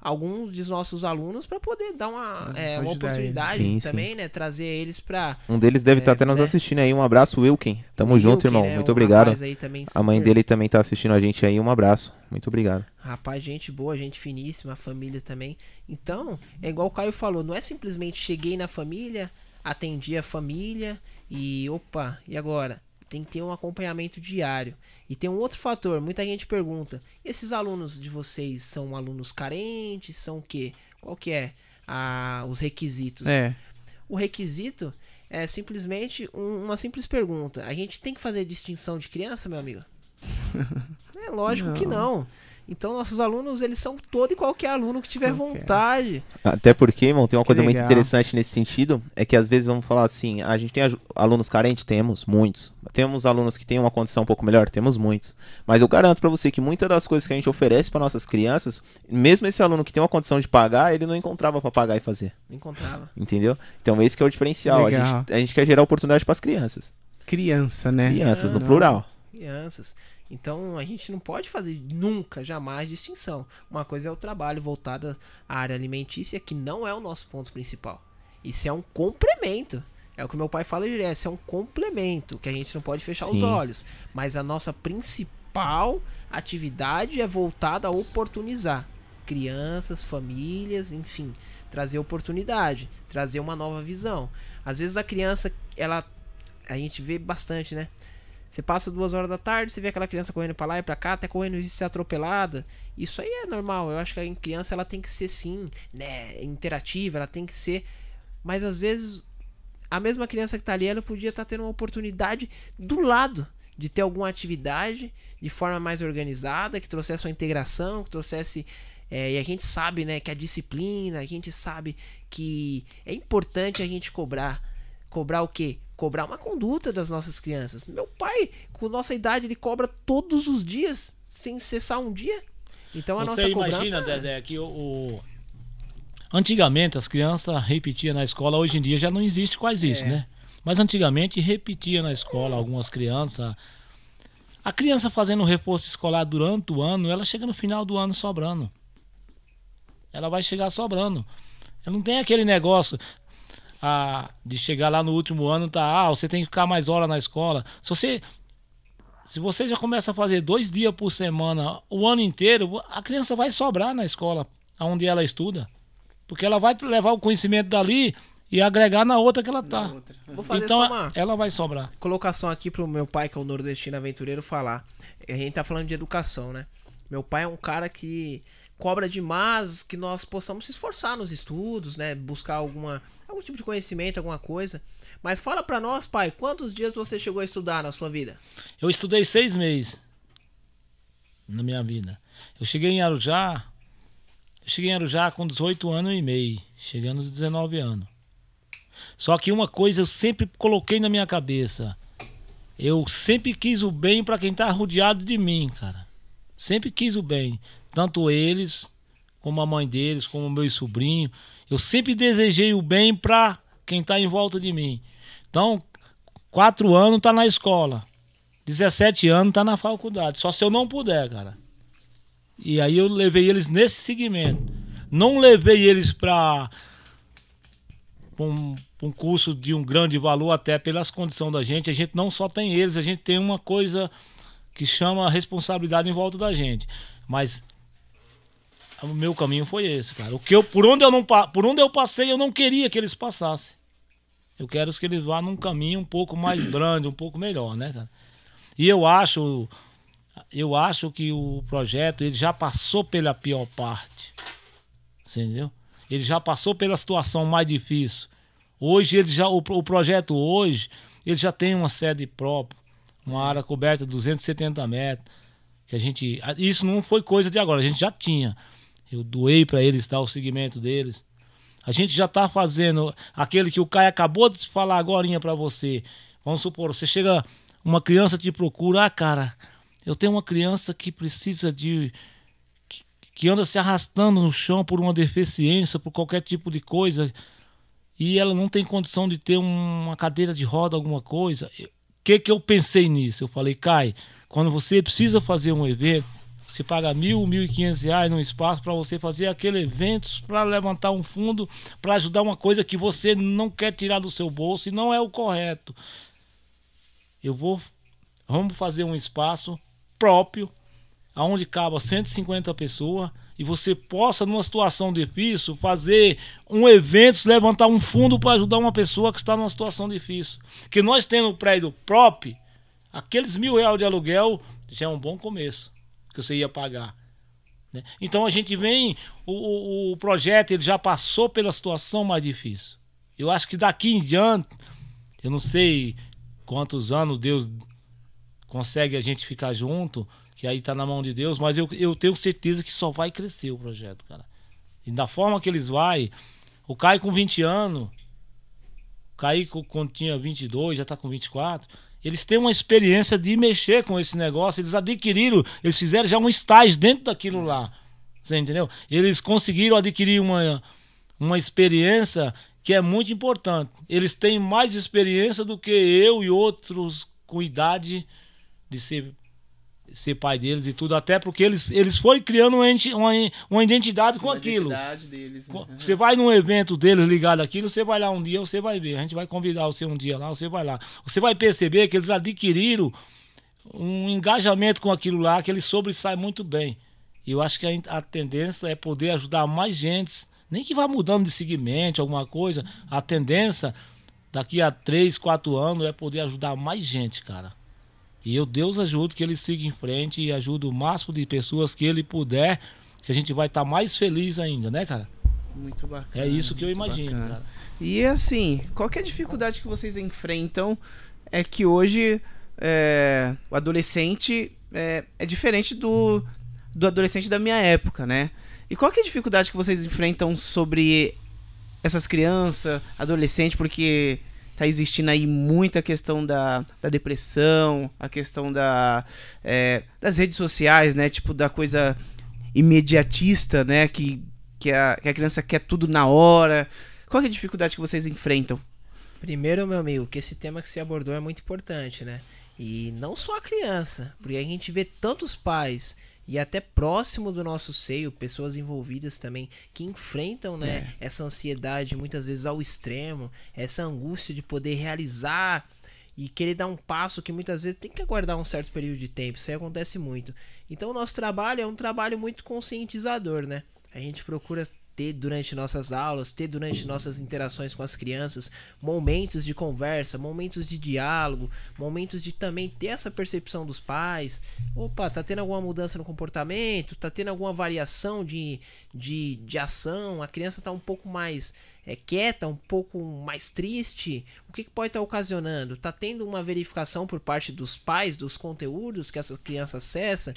alguns dos nossos alunos para poder dar uma, é, uma oportunidade. Sim, também, né, trazer eles para Um deles deve estar É, até nos né? assistindo aí. Um abraço, Wilken. Tamo junto, irmão. né, Muito um obrigado. também A mãe dele também tá assistindo a gente aí. Um abraço. Muito obrigado. Rapaz, gente boa, gente finíssima, família também. Então, é igual o Caio falou, não é simplesmente cheguei na família, atendi a família e opa, e agora? Tem que ter um acompanhamento diário. E tem um outro fator, muita gente pergunta: esses alunos de vocês são alunos carentes? São o quê? Qual que é a, os requisitos? É. O requisito é simplesmente um- uma simples pergunta. A gente tem que fazer distinção de criança, meu amigo? É lógico que não. Então nossos alunos, eles são todo e qualquer aluno que tiver Qualquer. vontade. Até porque, irmão, tem uma Que coisa muito legal. interessante nesse sentido, é que às vezes vamos falar assim, a gente tem alunos carentes? Temos, muitos. Temos alunos que têm uma condição um pouco melhor? Temos muitos. Mas eu garanto pra você que muitas das coisas que a gente oferece pra nossas crianças, mesmo esse aluno que tem uma condição de pagar, ele não encontrava pra pagar e fazer, Não encontrava. entendeu? Então esse que é o diferencial, a gente, a gente quer gerar oportunidade pras crianças. Criança, né? Crianças, no Não. plural. Crianças. Então a gente não pode fazer nunca, jamais distinção. Uma coisa é o trabalho voltado à área alimentícia, que não é o nosso ponto principal. Isso é um complemento. É o que meu pai fala direto, isso é um complemento, que a gente não pode fechar os Sim. olhos. Mas a nossa principal atividade é voltada a oportunizar crianças, famílias, enfim, trazer oportunidade, trazer uma nova visão. Às vezes a criança, ela a gente vê bastante, né? Você passa duas horas da tarde, você vê aquela criança correndo pra lá e pra cá, até correndo de ser atropelada. Isso aí é normal. Eu acho que a criança ela tem que ser sim, né, interativa, ela tem que ser. Mas às vezes a mesma criança que tá ali, ela podia estar tendo uma oportunidade do lado de ter alguma atividade de forma mais organizada, que trouxesse uma integração, que trouxesse é, e a gente sabe, né, que a disciplina, a gente sabe que é importante a gente cobrar. Cobrar o quê? Cobrar uma conduta das nossas crianças. Meu pai, com nossa idade, ele cobra todos os dias, sem cessar um dia. Então a Você nossa imagina, cobrança. Dedé, que o, o- Antigamente as crianças repetiam na escola, hoje em dia já não existe quase isso, É. né? Mas antigamente repetia na escola algumas crianças. A criança fazendo reforço escolar durante o ano, ela chega no final do ano sobrando. Ela vai chegar sobrando. Ela não tem aquele negócio ah, de chegar lá no último ano, tá? Ah, você tem que ficar mais hora na escola. Se você Se você já começa a fazer dois dias por semana, o ano inteiro, a criança vai sobrar na escola, onde ela estuda. Porque ela vai levar o conhecimento dali e agregar na outra que ela tá. outra. Vou fazer Então uma ela vai sobrar. colocação aqui pro meu pai, que é o nordestino aventureiro, falar. A gente tá falando de educação, né? Meu pai é um cara que cobra demais que nós possamos se esforçar nos estudos, né? Buscar alguma, algum tipo de conhecimento, alguma coisa. Mas fala pra nós, pai, quantos dias você chegou a estudar na sua vida? Eu estudei seis meses na minha vida. Eu cheguei em Arujá, eu cheguei em Arujá com 18 anos e meio, chegando aos 19 anos. Só que uma coisa eu sempre coloquei na minha cabeça. Eu sempre quis o bem para quem tá rodeado de mim, cara. Sempre quis o bem. Tanto eles, como a mãe deles, como o meu sobrinho. Eu sempre desejei o bem para quem tá em volta de mim. Então, quatro anos tá na escola. 17 anos tá na faculdade. Só se eu não puder, cara. E aí eu levei eles nesse segmento. Não levei eles para um, um curso de um grande valor, até pelas condições da gente. A gente não só tem eles, a gente tem uma coisa que chama responsabilidade em volta da gente. Mas o meu caminho foi esse, cara. O que eu, por onde eu não por onde eu passei, eu não queria que eles passassem. Eu quero que eles vá num caminho um pouco mais grande, um pouco melhor, né, cara? E eu acho eu acho que o projeto ele já passou pela pior parte. Entendeu? Ele já passou pela situação mais difícil. Hoje ele já o, o projeto hoje, ele já tem uma sede própria, uma área coberta de 270 metros, que a gente isso não foi coisa de agora, a gente já tinha. Eu doei para eles dar o segmento deles. A gente já tá fazendo aquele que o Caio acabou de falar agora para você. Vamos supor, você chega, uma criança te procura, ah, cara, eu tenho uma criança que precisa de. que, anda se arrastando no chão por uma deficiência, por qualquer tipo de coisa, e ela não tem condição de ter um- uma cadeira de roda, alguma coisa. O que, que eu pensei nisso? Eu falei, Kai, quando você precisa fazer um evento, você paga mil, mil e quinhentos reais num espaço para você fazer aquele evento, para levantar um fundo, para ajudar uma coisa que você não quer tirar do seu bolso e não é o correto. Eu vou, vamos fazer um espaço próprio, aonde caba 150 pessoas e você possa, numa situação difícil, fazer um evento, levantar um fundo para ajudar uma pessoa que está numa situação difícil. Que nós tendo o prédio próprio, aqueles mil reais de aluguel já é um bom começo que você ia pagar. né? Então a gente vem, o, o, o projeto ele já passou pela situação mais difícil. Eu acho que daqui em diante, eu não sei quantos anos Deus consegue a gente ficar junto, que aí tá na mão de Deus, mas eu, eu tenho certeza que só vai crescer o projeto, cara. E da forma que eles vai, o Caio com 20 anos, o Caio quando tinha 22, já tá com 24, eles têm uma experiência de mexer com esse negócio, eles adquiriram, eles fizeram já um estágio dentro daquilo lá. Você entendeu? Eles conseguiram adquirir uma, uma experiência que é muito importante. Eles têm mais experiência do que eu e outros com idade de ser, ser pai deles e tudo, até porque eles, eles foram criando uma, uma, uma identidade com A aquilo. identidade deles, né? Você vai num evento deles ligado àquilo, você vai lá um dia, você vai ver. A gente vai convidar você um dia lá, você vai lá. Você vai perceber que eles adquiriram um engajamento com aquilo lá, que eles sobressaem muito bem. E eu acho que a, a tendência é poder ajudar mais gente, nem que vá mudando de segmento, alguma coisa. A tendência daqui a 3, 4 anos é poder ajudar mais gente, cara. E eu, Deus ajude que ele siga em frente e ajude o máximo de pessoas que ele puder, que a gente vai estar mais feliz ainda, né, cara? Muito bacana. É isso que eu imagino, bacana. cara. E assim, qual é a dificuldade que vocês enfrentam? É que hoje é, o adolescente é, é diferente do, do adolescente da minha época, né? E qual que é a dificuldade que vocês enfrentam sobre essas crianças, adolescentes, porque tá existindo aí muita questão da, da depressão, a questão da, é, das redes sociais, né? Tipo, da coisa imediatista, né? Que, que, a, que a criança quer tudo na hora. Qual é a dificuldade que vocês enfrentam? Primeiro, meu amigo, que esse tema que você abordou é muito importante, né? E não só a criança, porque a gente vê tantos pais e até próximo do nosso seio, pessoas envolvidas também que enfrentam, né, essa ansiedade muitas vezes ao extremo, essa angústia de poder realizar e querer dar um passo que muitas vezes tem que aguardar um certo período de tempo. Isso aí acontece muito. Então o nosso trabalho é um trabalho muito conscientizador, né? A gente procura ter durante nossas aulas, ter durante nossas interações com as crianças, momentos de conversa, momentos de diálogo, momentos de também ter essa percepção dos pais. Opa, tá tendo alguma mudança no comportamento? Tá tendo alguma variação de, de, de ação? A criança tá um pouco mais é, quieta, um pouco mais triste? O que, que pode estar tá ocasionando? Tá tendo uma verificação por parte dos pais dos conteúdos que essa criança acessa?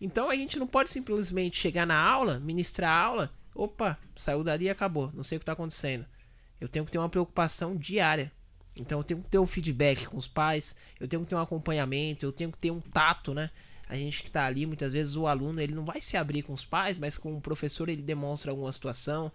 Então a gente não pode simplesmente chegar na aula, ministrar a aula Opa, saiu dali e acabou. Não sei o que está acontecendo. Eu tenho que ter uma preocupação diária. Então eu tenho que ter um feedback com os pais, eu tenho que ter um acompanhamento, eu tenho que ter um tato, né? A gente que está ali, muitas vezes o aluno ele não vai se abrir com os pais, mas com o professor ele demonstra alguma situação.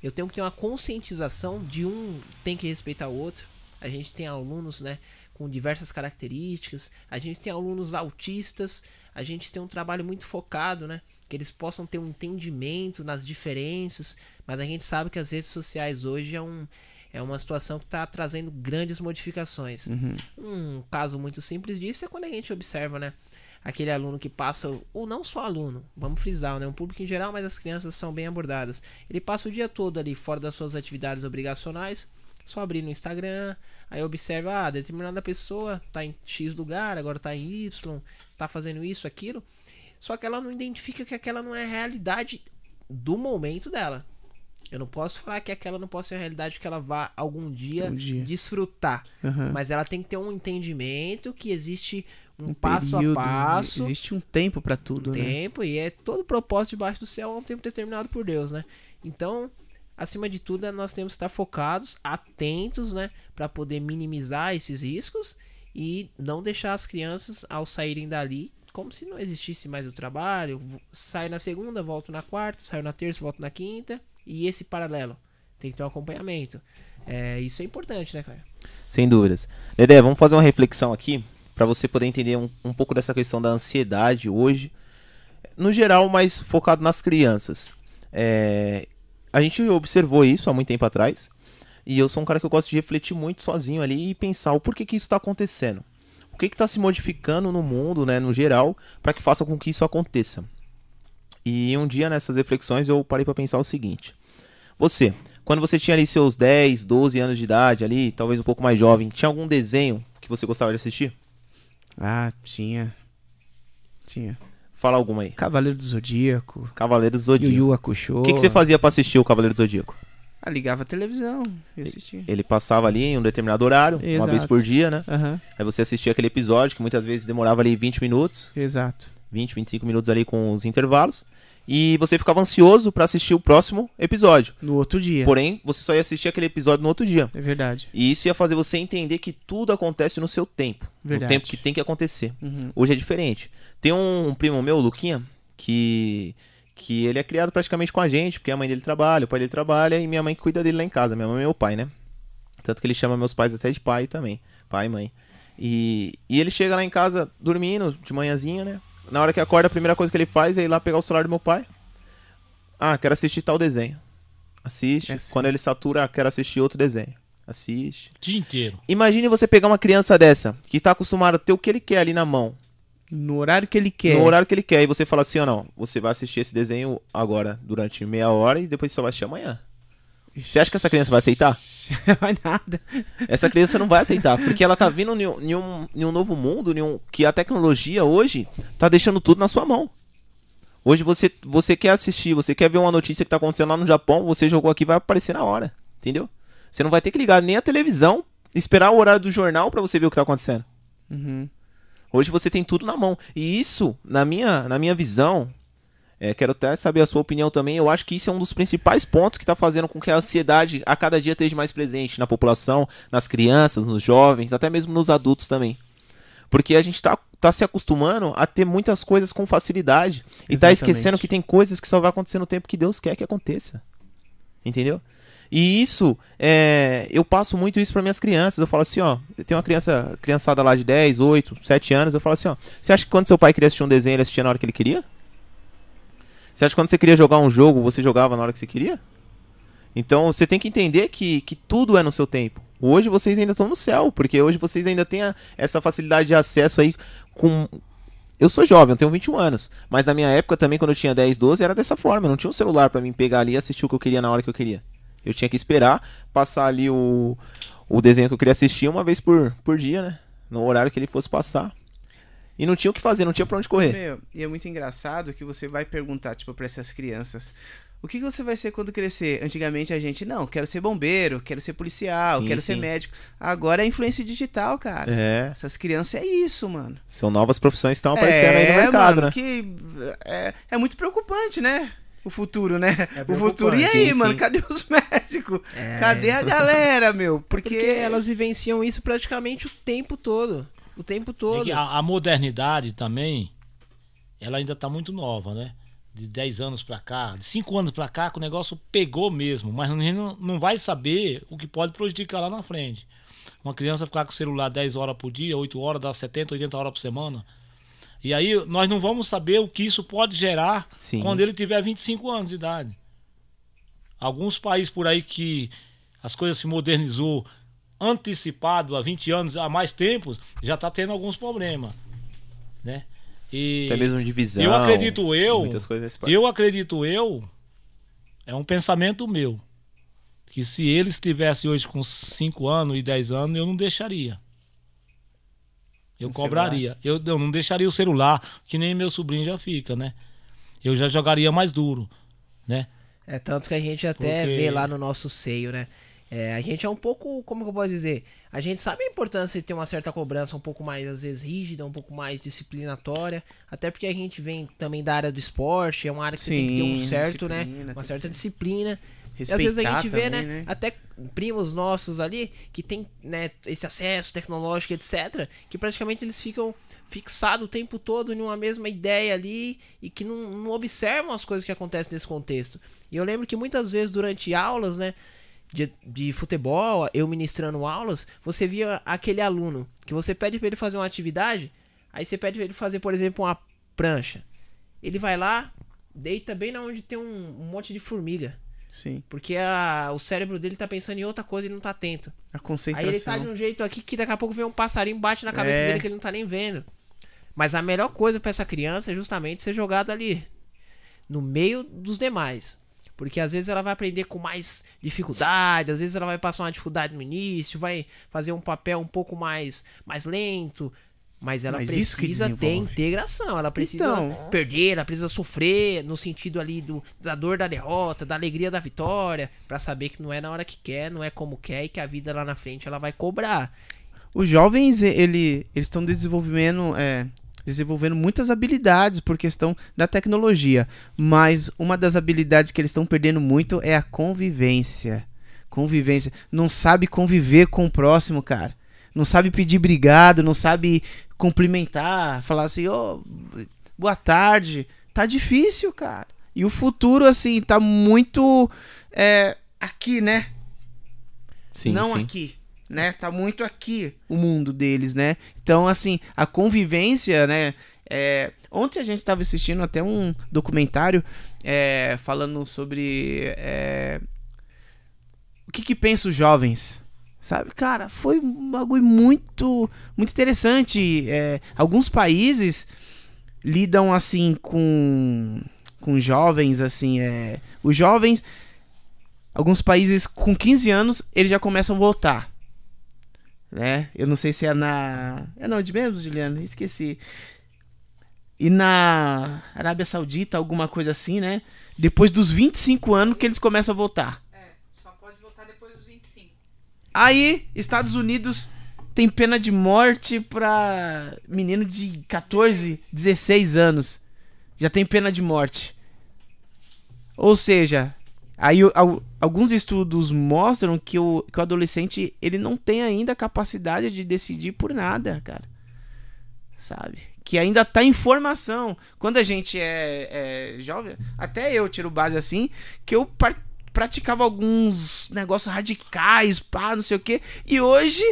Eu tenho que ter uma conscientização de um tem que respeitar o outro. A gente tem alunos, né, com diversas características. A gente tem alunos autistas. A gente tem um trabalho muito focado, né? que eles possam ter um entendimento nas diferenças, mas a gente sabe que as redes sociais hoje é, um, é uma situação que está trazendo grandes modificações. Uhum. Um caso muito simples disso é quando a gente observa, né? Aquele aluno que passa, ou não só aluno, vamos frisar, né? Um público em geral, mas as crianças são bem abordadas. Ele passa o dia todo ali fora das suas atividades obrigacionais, só abrir no Instagram, aí observa, ah, determinada pessoa tá em X lugar, agora tá em Y, tá fazendo isso, aquilo. Só que ela não identifica que aquela não é a realidade do momento dela. Eu não posso falar que aquela não pode ser a realidade que ela vá algum dia, um dia. desfrutar. Uhum. Mas ela tem que ter um entendimento que existe um, um passo período, a passo. Existe um tempo para tudo, um né? Tempo, e é todo propósito debaixo do céu é um tempo determinado por Deus, né? Então, acima de tudo, nós temos que estar focados, atentos, né? para poder minimizar esses riscos e não deixar as crianças, ao saírem dali, como se não existisse mais o trabalho. Sai na segunda, volto na quarta, saio na terça, volto na quinta. E esse paralelo. Tem que ter um acompanhamento. É, isso é importante, né, cara? Sem dúvidas. Dedé, vamos fazer uma reflexão aqui para você poder entender um, um pouco dessa questão da ansiedade hoje. No geral, mais focado nas crianças. É, a gente observou isso há muito tempo atrás. E eu sou um cara que eu gosto de refletir muito sozinho ali e pensar o porquê que isso está acontecendo o que está se modificando no mundo, né, no geral, para que faça com que isso aconteça. E um dia nessas reflexões eu parei para pensar o seguinte: você, quando você tinha ali seus 10, 12 anos de idade ali, talvez um pouco mais jovem, tinha algum desenho que você gostava de assistir? Ah, tinha. Tinha. Fala alguma aí. Cavaleiro do Zodíaco. Cavaleiro do Zodíaco. Yu Yu Hakusho. O que, que você fazia para assistir o Cavaleiro do Zodíaco? Ah, ligava a televisão e assistia. Ele passava ali em um determinado horário, Exato. uma vez por dia, né? Uhum. Aí você assistia aquele episódio que muitas vezes demorava ali 20 minutos. Exato. 20, 25 minutos ali com os intervalos. E você ficava ansioso para assistir o próximo episódio. No outro dia. Porém, você só ia assistir aquele episódio no outro dia. É verdade. E isso ia fazer você entender que tudo acontece no seu tempo. Verdade. No tempo que tem que acontecer. Uhum. Hoje é diferente. Tem um, um primo meu, Luquinha, que que ele é criado praticamente com a gente, porque a mãe dele trabalha, o pai dele trabalha e minha mãe cuida dele lá em casa. Minha mãe é meu pai, né? Tanto que ele chama meus pais até de pai também. Pai e mãe. E, e ele chega lá em casa dormindo, de manhãzinha, né? Na hora que acorda, a primeira coisa que ele faz é ir lá pegar o celular do meu pai. Ah, quero assistir tal desenho. Assiste. É assim. Quando ele satura, ah, quero assistir outro desenho. Assiste. O dia inteiro. Imagine você pegar uma criança dessa, que está acostumada a ter o que ele quer ali na mão. No horário que ele quer. No horário que ele quer. E você fala assim, ou não, você vai assistir esse desenho agora durante meia hora e depois só vai assistir amanhã. Você acha que essa criança vai aceitar? vai nada. Essa criança não vai aceitar, porque ela tá vindo em um, em um novo mundo, um, que a tecnologia hoje tá deixando tudo na sua mão. Hoje você, você quer assistir, você quer ver uma notícia que tá acontecendo lá no Japão, você jogou aqui vai aparecer na hora, entendeu? Você não vai ter que ligar nem a televisão, esperar o horário do jornal para você ver o que tá acontecendo. Uhum. Hoje você tem tudo na mão. E isso, na minha, na minha visão, é, quero até saber a sua opinião também. Eu acho que isso é um dos principais pontos que está fazendo com que a ansiedade a cada dia esteja mais presente na população, nas crianças, nos jovens, até mesmo nos adultos também. Porque a gente está tá se acostumando a ter muitas coisas com facilidade. Exatamente. E está esquecendo que tem coisas que só vai acontecer no tempo que Deus quer que aconteça. Entendeu? E isso, é, eu passo muito isso para minhas crianças. Eu falo assim, ó, eu tenho uma criança, criançada lá de 10, 8, 7 anos, eu falo assim, ó, você acha que quando seu pai queria assistir um desenho, ele assistia na hora que ele queria? Você acha que quando você queria jogar um jogo, você jogava na hora que você queria? Então você tem que entender que, que tudo é no seu tempo. Hoje vocês ainda estão no céu, porque hoje vocês ainda têm a- essa facilidade de acesso aí com. Eu sou jovem, eu tenho 21 anos. Mas na minha época também, quando eu tinha 10, 12, era dessa forma. Eu não tinha um celular pra mim pegar ali e assistir o que eu queria na hora que eu queria. Eu tinha que esperar passar ali o, o desenho que eu queria assistir uma vez por, por dia, né? No horário que ele fosse passar. E não tinha o que fazer, não tinha pra onde correr. Meu, e é muito engraçado que você vai perguntar, tipo, pra essas crianças. O que que você vai ser quando crescer? Antigamente a gente, não, quero ser bombeiro, quero ser policial, Sim, quero ser sim. médico. Agora é influência digital, cara. É. Essas crianças é isso, mano. São novas profissões que estão aparecendo aí no É, mercado, mano, né? Que é, é muito preocupante, né? O futuro, né? É o futuro. E aí, Sim, mano? sim. Cadê os médicos? É. Cadê a galera, meu? Porque, Porque elas vivenciam isso praticamente o tempo todo. O tempo É todo. a, a modernidade também, ela ainda tá muito nova, né? De 10 anos pra cá, de 5 anos pra cá, que o negócio pegou mesmo, mas a gente não, não vai saber o que pode prejudicar lá na frente. Uma criança ficar com o celular 10 horas por dia, 8 horas, dá 70, 80 horas por semana. E aí nós não vamos saber o que isso pode gerar Sim. quando ele tiver 25 anos de idade. Alguns países por aí que as coisas se modernizou antecipado há 20 anos, há mais tempos, já está tendo alguns problemas, né? E Até mesmo divisão. eu acredito eu, Muitas coisas nesse eu acredito eu, é um pensamento meu, que se ele estivesse hoje com 5 anos e 10 anos, eu não deixaria. Eu Um cobraria. Eu, eu não deixaria o celular, que nem meu sobrinho já fica, né? Eu já jogaria mais duro, né? É tanto que a gente até Porque- vê lá no nosso seio, né? É, a gente é um pouco, como que eu posso dizer? A gente sabe a importância de ter uma certa cobrança um pouco mais, às vezes, rígida, um pouco mais disciplinatória. Até porque a gente vem também da área do esporte, é uma área que você tem que ter um Sim, certo, né? Uma certa disciplina. E às respeitar vezes a gente vê, também, né, Até primos nossos ali que tem, né, esse acesso tecnológico, etc. Que praticamente eles ficam fixados o tempo todo em uma mesma ideia ali e que não, não observam as coisas que acontecem nesse contexto. E eu lembro que muitas vezes durante aulas, né, de, de futebol, eu ministrando aulas, você via aquele aluno que você pede pra ele fazer uma atividade, aí você pede pra ele fazer, por exemplo, uma prancha. Ele vai lá, deita bem na onde tem um- um monte de formiga. Sim, Porque a- o cérebro dele tá pensando em outra coisa e não tá atento. a Aí concentração. ele tá de um jeito aqui que daqui a pouco vem um passarinho bate na cabeça É. dele que ele não tá nem vendo. Mas a melhor coisa pra essa criança é justamente ser jogado ali, no meio dos demais. Porque às vezes ela vai aprender com mais dificuldade, às vezes ela vai passar uma dificuldade no início, vai fazer um papel um pouco mais, mais lento. Mas ela Mas precisa ter integração, ela precisa Então. perder, ela precisa sofrer no sentido ali do, da dor da derrota, da alegria da vitória, pra saber que não é na hora que quer, não é como quer e que a vida lá na frente ela vai cobrar. Os jovens, ele, eles estão desenvolvendo, é, desenvolvendo muitas habilidades por questão da tecnologia. Mas uma das habilidades que eles estão perdendo muito é a convivência. Convivência. Não sabe conviver com o próximo, cara. Não sabe pedir obrigado, não sabe cumprimentar, falar assim, ô, boa tarde. Tá difícil, cara. E o futuro, assim, tá muito é, aqui, né? Sim, não sim. aqui, né? Tá muito aqui o mundo deles, né? Então, assim, a convivência, né? é, Ontem a gente estava assistindo até um documentário é, falando sobre é, o que, que pensam os jovens. Sabe, cara, foi um bagulho muito, muito interessante. É, alguns países lidam assim com, com jovens, assim, é, os jovens alguns países com 15 anos eles já começam a voltar. Né? Eu não sei se é na. É não, de mesmo, Juliano? Esqueci. E na Arábia Saudita, alguma coisa assim, né? Depois dos 25 anos que eles começam a voltar. É, só pode votar depois dos 25. Aí, Estados Unidos tem pena de morte pra menino de 14, 16 anos. Já tem pena de morte. Ou seja, aí o- al- alguns estudos mostram que o, que o adolescente ele não tem ainda a capacidade de decidir por nada, cara. Sabe? Que ainda tá em formação. Quando a gente é, é jovem, até eu tiro base assim, que eu par- praticava alguns negócios radicais, pá, não sei o quê. E hoje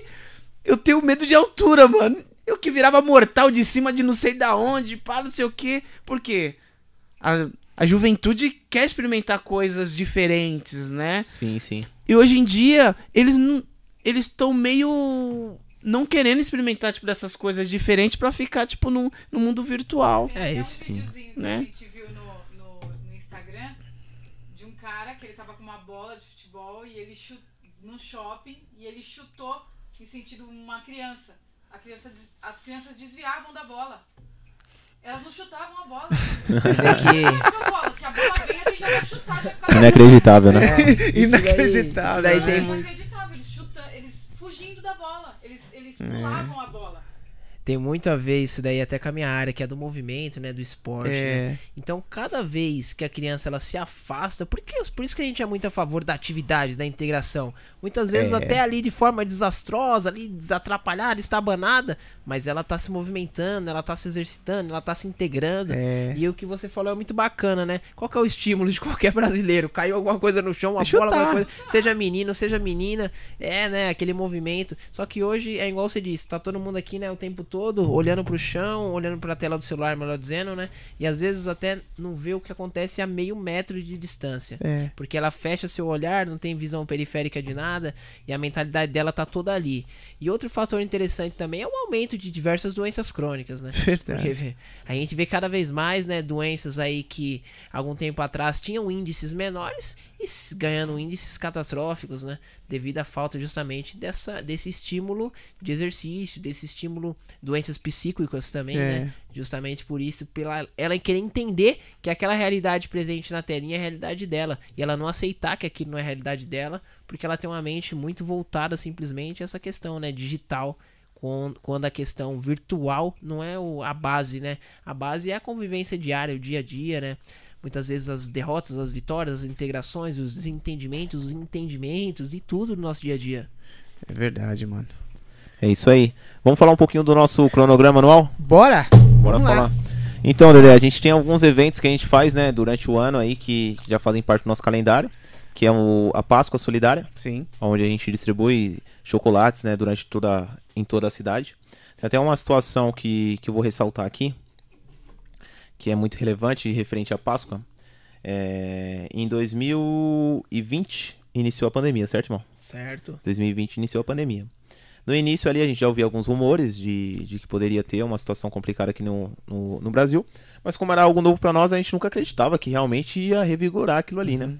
eu tenho medo de altura, mano. Eu que virava mortal de cima de não sei da onde, pá, não sei o quê. Por quê? A, a juventude quer experimentar coisas diferentes, né? Sim, sim. E hoje em dia, eles não, eles estão meio não querendo experimentar tipo dessas coisas diferentes pra ficar tipo no, no mundo virtual. Tem É, até esse, um videozinho né? que a gente viu no, no, no Instagram de um cara que ele tava com uma bola de futebol e ele chutou no shopping e ele chutou em sentido uma criança. A criança as crianças desviavam da bola. Elas não chutavam a bola. Que. a bola. Se a bola vem, ele já vai chutar, já vai ficar. Inacreditável, né? Isso daí- Inacreditável, Isso daí né? tem É muito. inacreditável, eles chutando, eles fugindo da bola. Eles, eles É. pulavam a bola. Tem muito a ver isso daí até com a minha área, que é do movimento, né? Do esporte, né? É, Então, cada vez que a criança ela se afasta, porque, por isso que a gente é muito a favor da atividade, da integração. Muitas vezes É. até ali de forma desastrosa, ali desatrapalhada, estabanada, mas ela tá se movimentando, ela tá se exercitando, ela tá se integrando. é. E o que você falou é muito bacana, né? Qual que é o estímulo de qualquer brasileiro? Caiu alguma coisa no chão, uma Chutar. bola, alguma coisa, seja menino, seja menina, é, né, aquele movimento. Só que hoje é igual você disse, tá todo mundo aqui, né, o tempo todo, olhando pro chão, olhando pra tela do celular, melhor dizendo, né? E às vezes até não vê o que acontece a meio metro de distância. É. Porque ela fecha seu olhar, não tem visão periférica de nada, e a mentalidade dela tá toda ali. E outro fator interessante também é o aumento de diversas doenças crônicas, né? Verdade. Porque a gente vê cada vez mais, né, doenças aí que algum tempo atrás tinham índices menores ganhando índices catastróficos, né, devido à falta justamente dessa, desse estímulo de exercício, desse estímulo, doenças psíquicas também, É. né, justamente por isso, pela ela querer entender que aquela realidade presente na telinha é a realidade dela e ela não aceitar que aquilo não é a realidade dela, porque ela tem uma mente muito voltada simplesmente a essa questão, né, digital quan- quando a questão virtual não é a base, né? A base é a convivência diária, o dia a dia, né? Muitas vezes as derrotas, as vitórias, as integrações, os desentendimentos, os entendimentos e tudo no nosso dia a dia. É verdade, mano. É isso aí. Vamos falar um pouquinho do nosso cronograma anual? Bora? Bora Vamos lá. falar. Então, Dedé, a gente tem alguns eventos que a gente faz, né, durante o ano aí que, que já fazem parte do nosso calendário, que é o, a Páscoa Solidária, Sim. onde a gente distribui chocolates, né, durante toda em toda a cidade. Tem até uma situação que, que eu vou ressaltar aqui, que é muito relevante referente à Páscoa. É, em 2020 iniciou a pandemia, certo, irmão? Certo? 2020 iniciou a pandemia. No início ali a gente já ouvia alguns rumores de, de que poderia ter uma situação complicada aqui no, no, no Brasil, mas como era algo novo para nós, a gente nunca acreditava que realmente ia revigorar aquilo ali, né?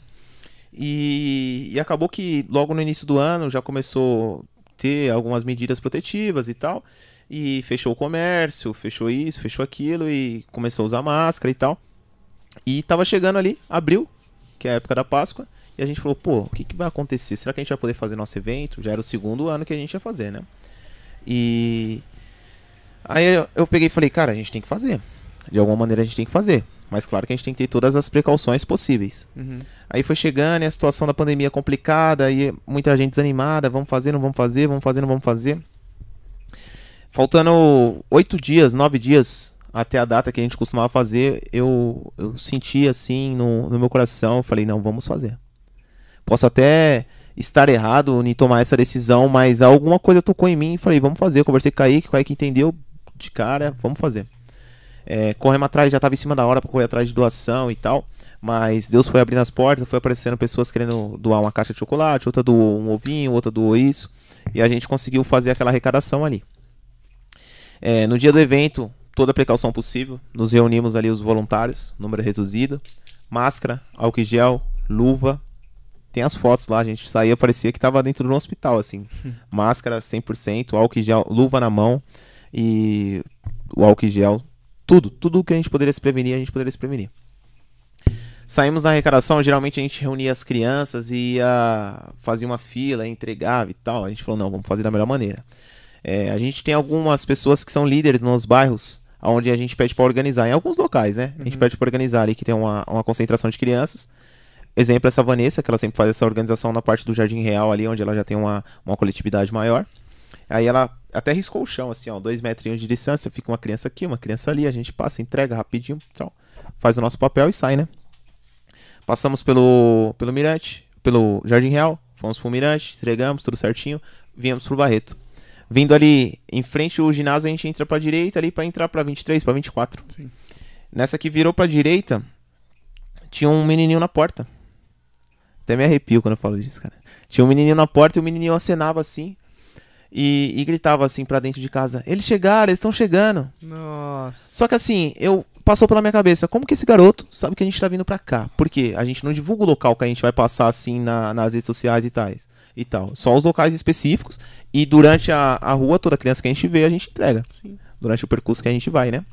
E, e acabou que logo no início do ano já começou a ter algumas medidas protetivas e tal, e fechou o comércio, fechou isso, fechou aquilo, e começou a usar máscara e tal. E tava chegando ali, abril, que é a época da Páscoa, e a gente falou, pô, o que, que vai acontecer? Será que a gente vai poder fazer nosso evento? Já era o segundo ano que a gente ia fazer, né? E aí eu, eu peguei e falei, cara, a gente tem que fazer. De alguma maneira a gente tem que fazer. Mas claro que a gente tem que ter todas as precauções possíveis. Uhum. Aí foi chegando e a situação da pandemia complicada, e muita gente desanimada, vamos fazer, não vamos fazer, vamos fazer, não vamos fazer. Faltando oito dias, nove dias até a data que a gente costumava fazer, eu, eu senti assim no, no meu coração, eu falei, não, vamos fazer. Posso até estar errado em tomar essa decisão, mas alguma coisa tocou em mim e falei, vamos fazer. Eu conversei com o Kaique, o Kaique entendeu de cara, vamos fazer. É, corremos atrás, já estava em cima da hora para correr atrás de doação e tal. Mas Deus foi abrindo as portas, foi aparecendo pessoas querendo doar uma caixa de chocolate, outra doou um ovinho, outra doou isso. E a gente conseguiu fazer aquela arrecadação ali. É, no dia do evento, toda a precaução possível. Nos reunimos ali os voluntários, número reduzido. Máscara, álcool em gel, luva. Tem as fotos lá, a gente saía, parecia que tava dentro de um hospital, assim. Máscara 100%, álcool em gel, luva na mão e o álcool em gel. Tudo, tudo que a gente poderia se prevenir, a gente poderia se prevenir. Saímos da arrecadação, geralmente a gente reunia as crianças e ia fazer uma fila, entregava e tal. A gente falou, não, vamos fazer da melhor maneira. É, a gente tem algumas pessoas que são líderes nos bairros, onde a gente pede para organizar, em alguns locais, né? A gente pede para organizar ali que tem uma, uma concentração de crianças. Exemplo, essa Vanessa, que ela sempre faz essa organização na parte do Jardim Real, ali onde ela já tem uma, uma coletividade maior. Aí ela até riscou o chão, assim, ó, dois metrinhos de distância, fica uma criança aqui, uma criança ali, a gente passa, entrega rapidinho, tal, faz o nosso papel e sai, né? Passamos pelo, pelo Mirante, pelo Jardim Real, fomos pro Mirante, entregamos tudo certinho, viemos pro Barreto. Vindo ali em frente ao ginásio, a gente entra pra direita ali pra entrar pra 23, pra 24. Sim. Nessa que virou pra direita, tinha um menininho na porta. Até me arrepio quando eu falo disso, cara. Tinha um menininho na porta e o menininho acenava assim. E, e gritava assim pra dentro de casa: Eles chegaram, eles estão chegando. Nossa. Só que assim, eu passou pela minha cabeça, como que esse garoto sabe que a gente tá vindo pra cá? Porque a gente não divulga o local que a gente vai passar assim na- nas redes sociais e tais. E tal. Só os locais específicos. E durante a, a rua, toda criança que a gente vê, a gente entrega. Sim. Durante o percurso que a gente vai, né?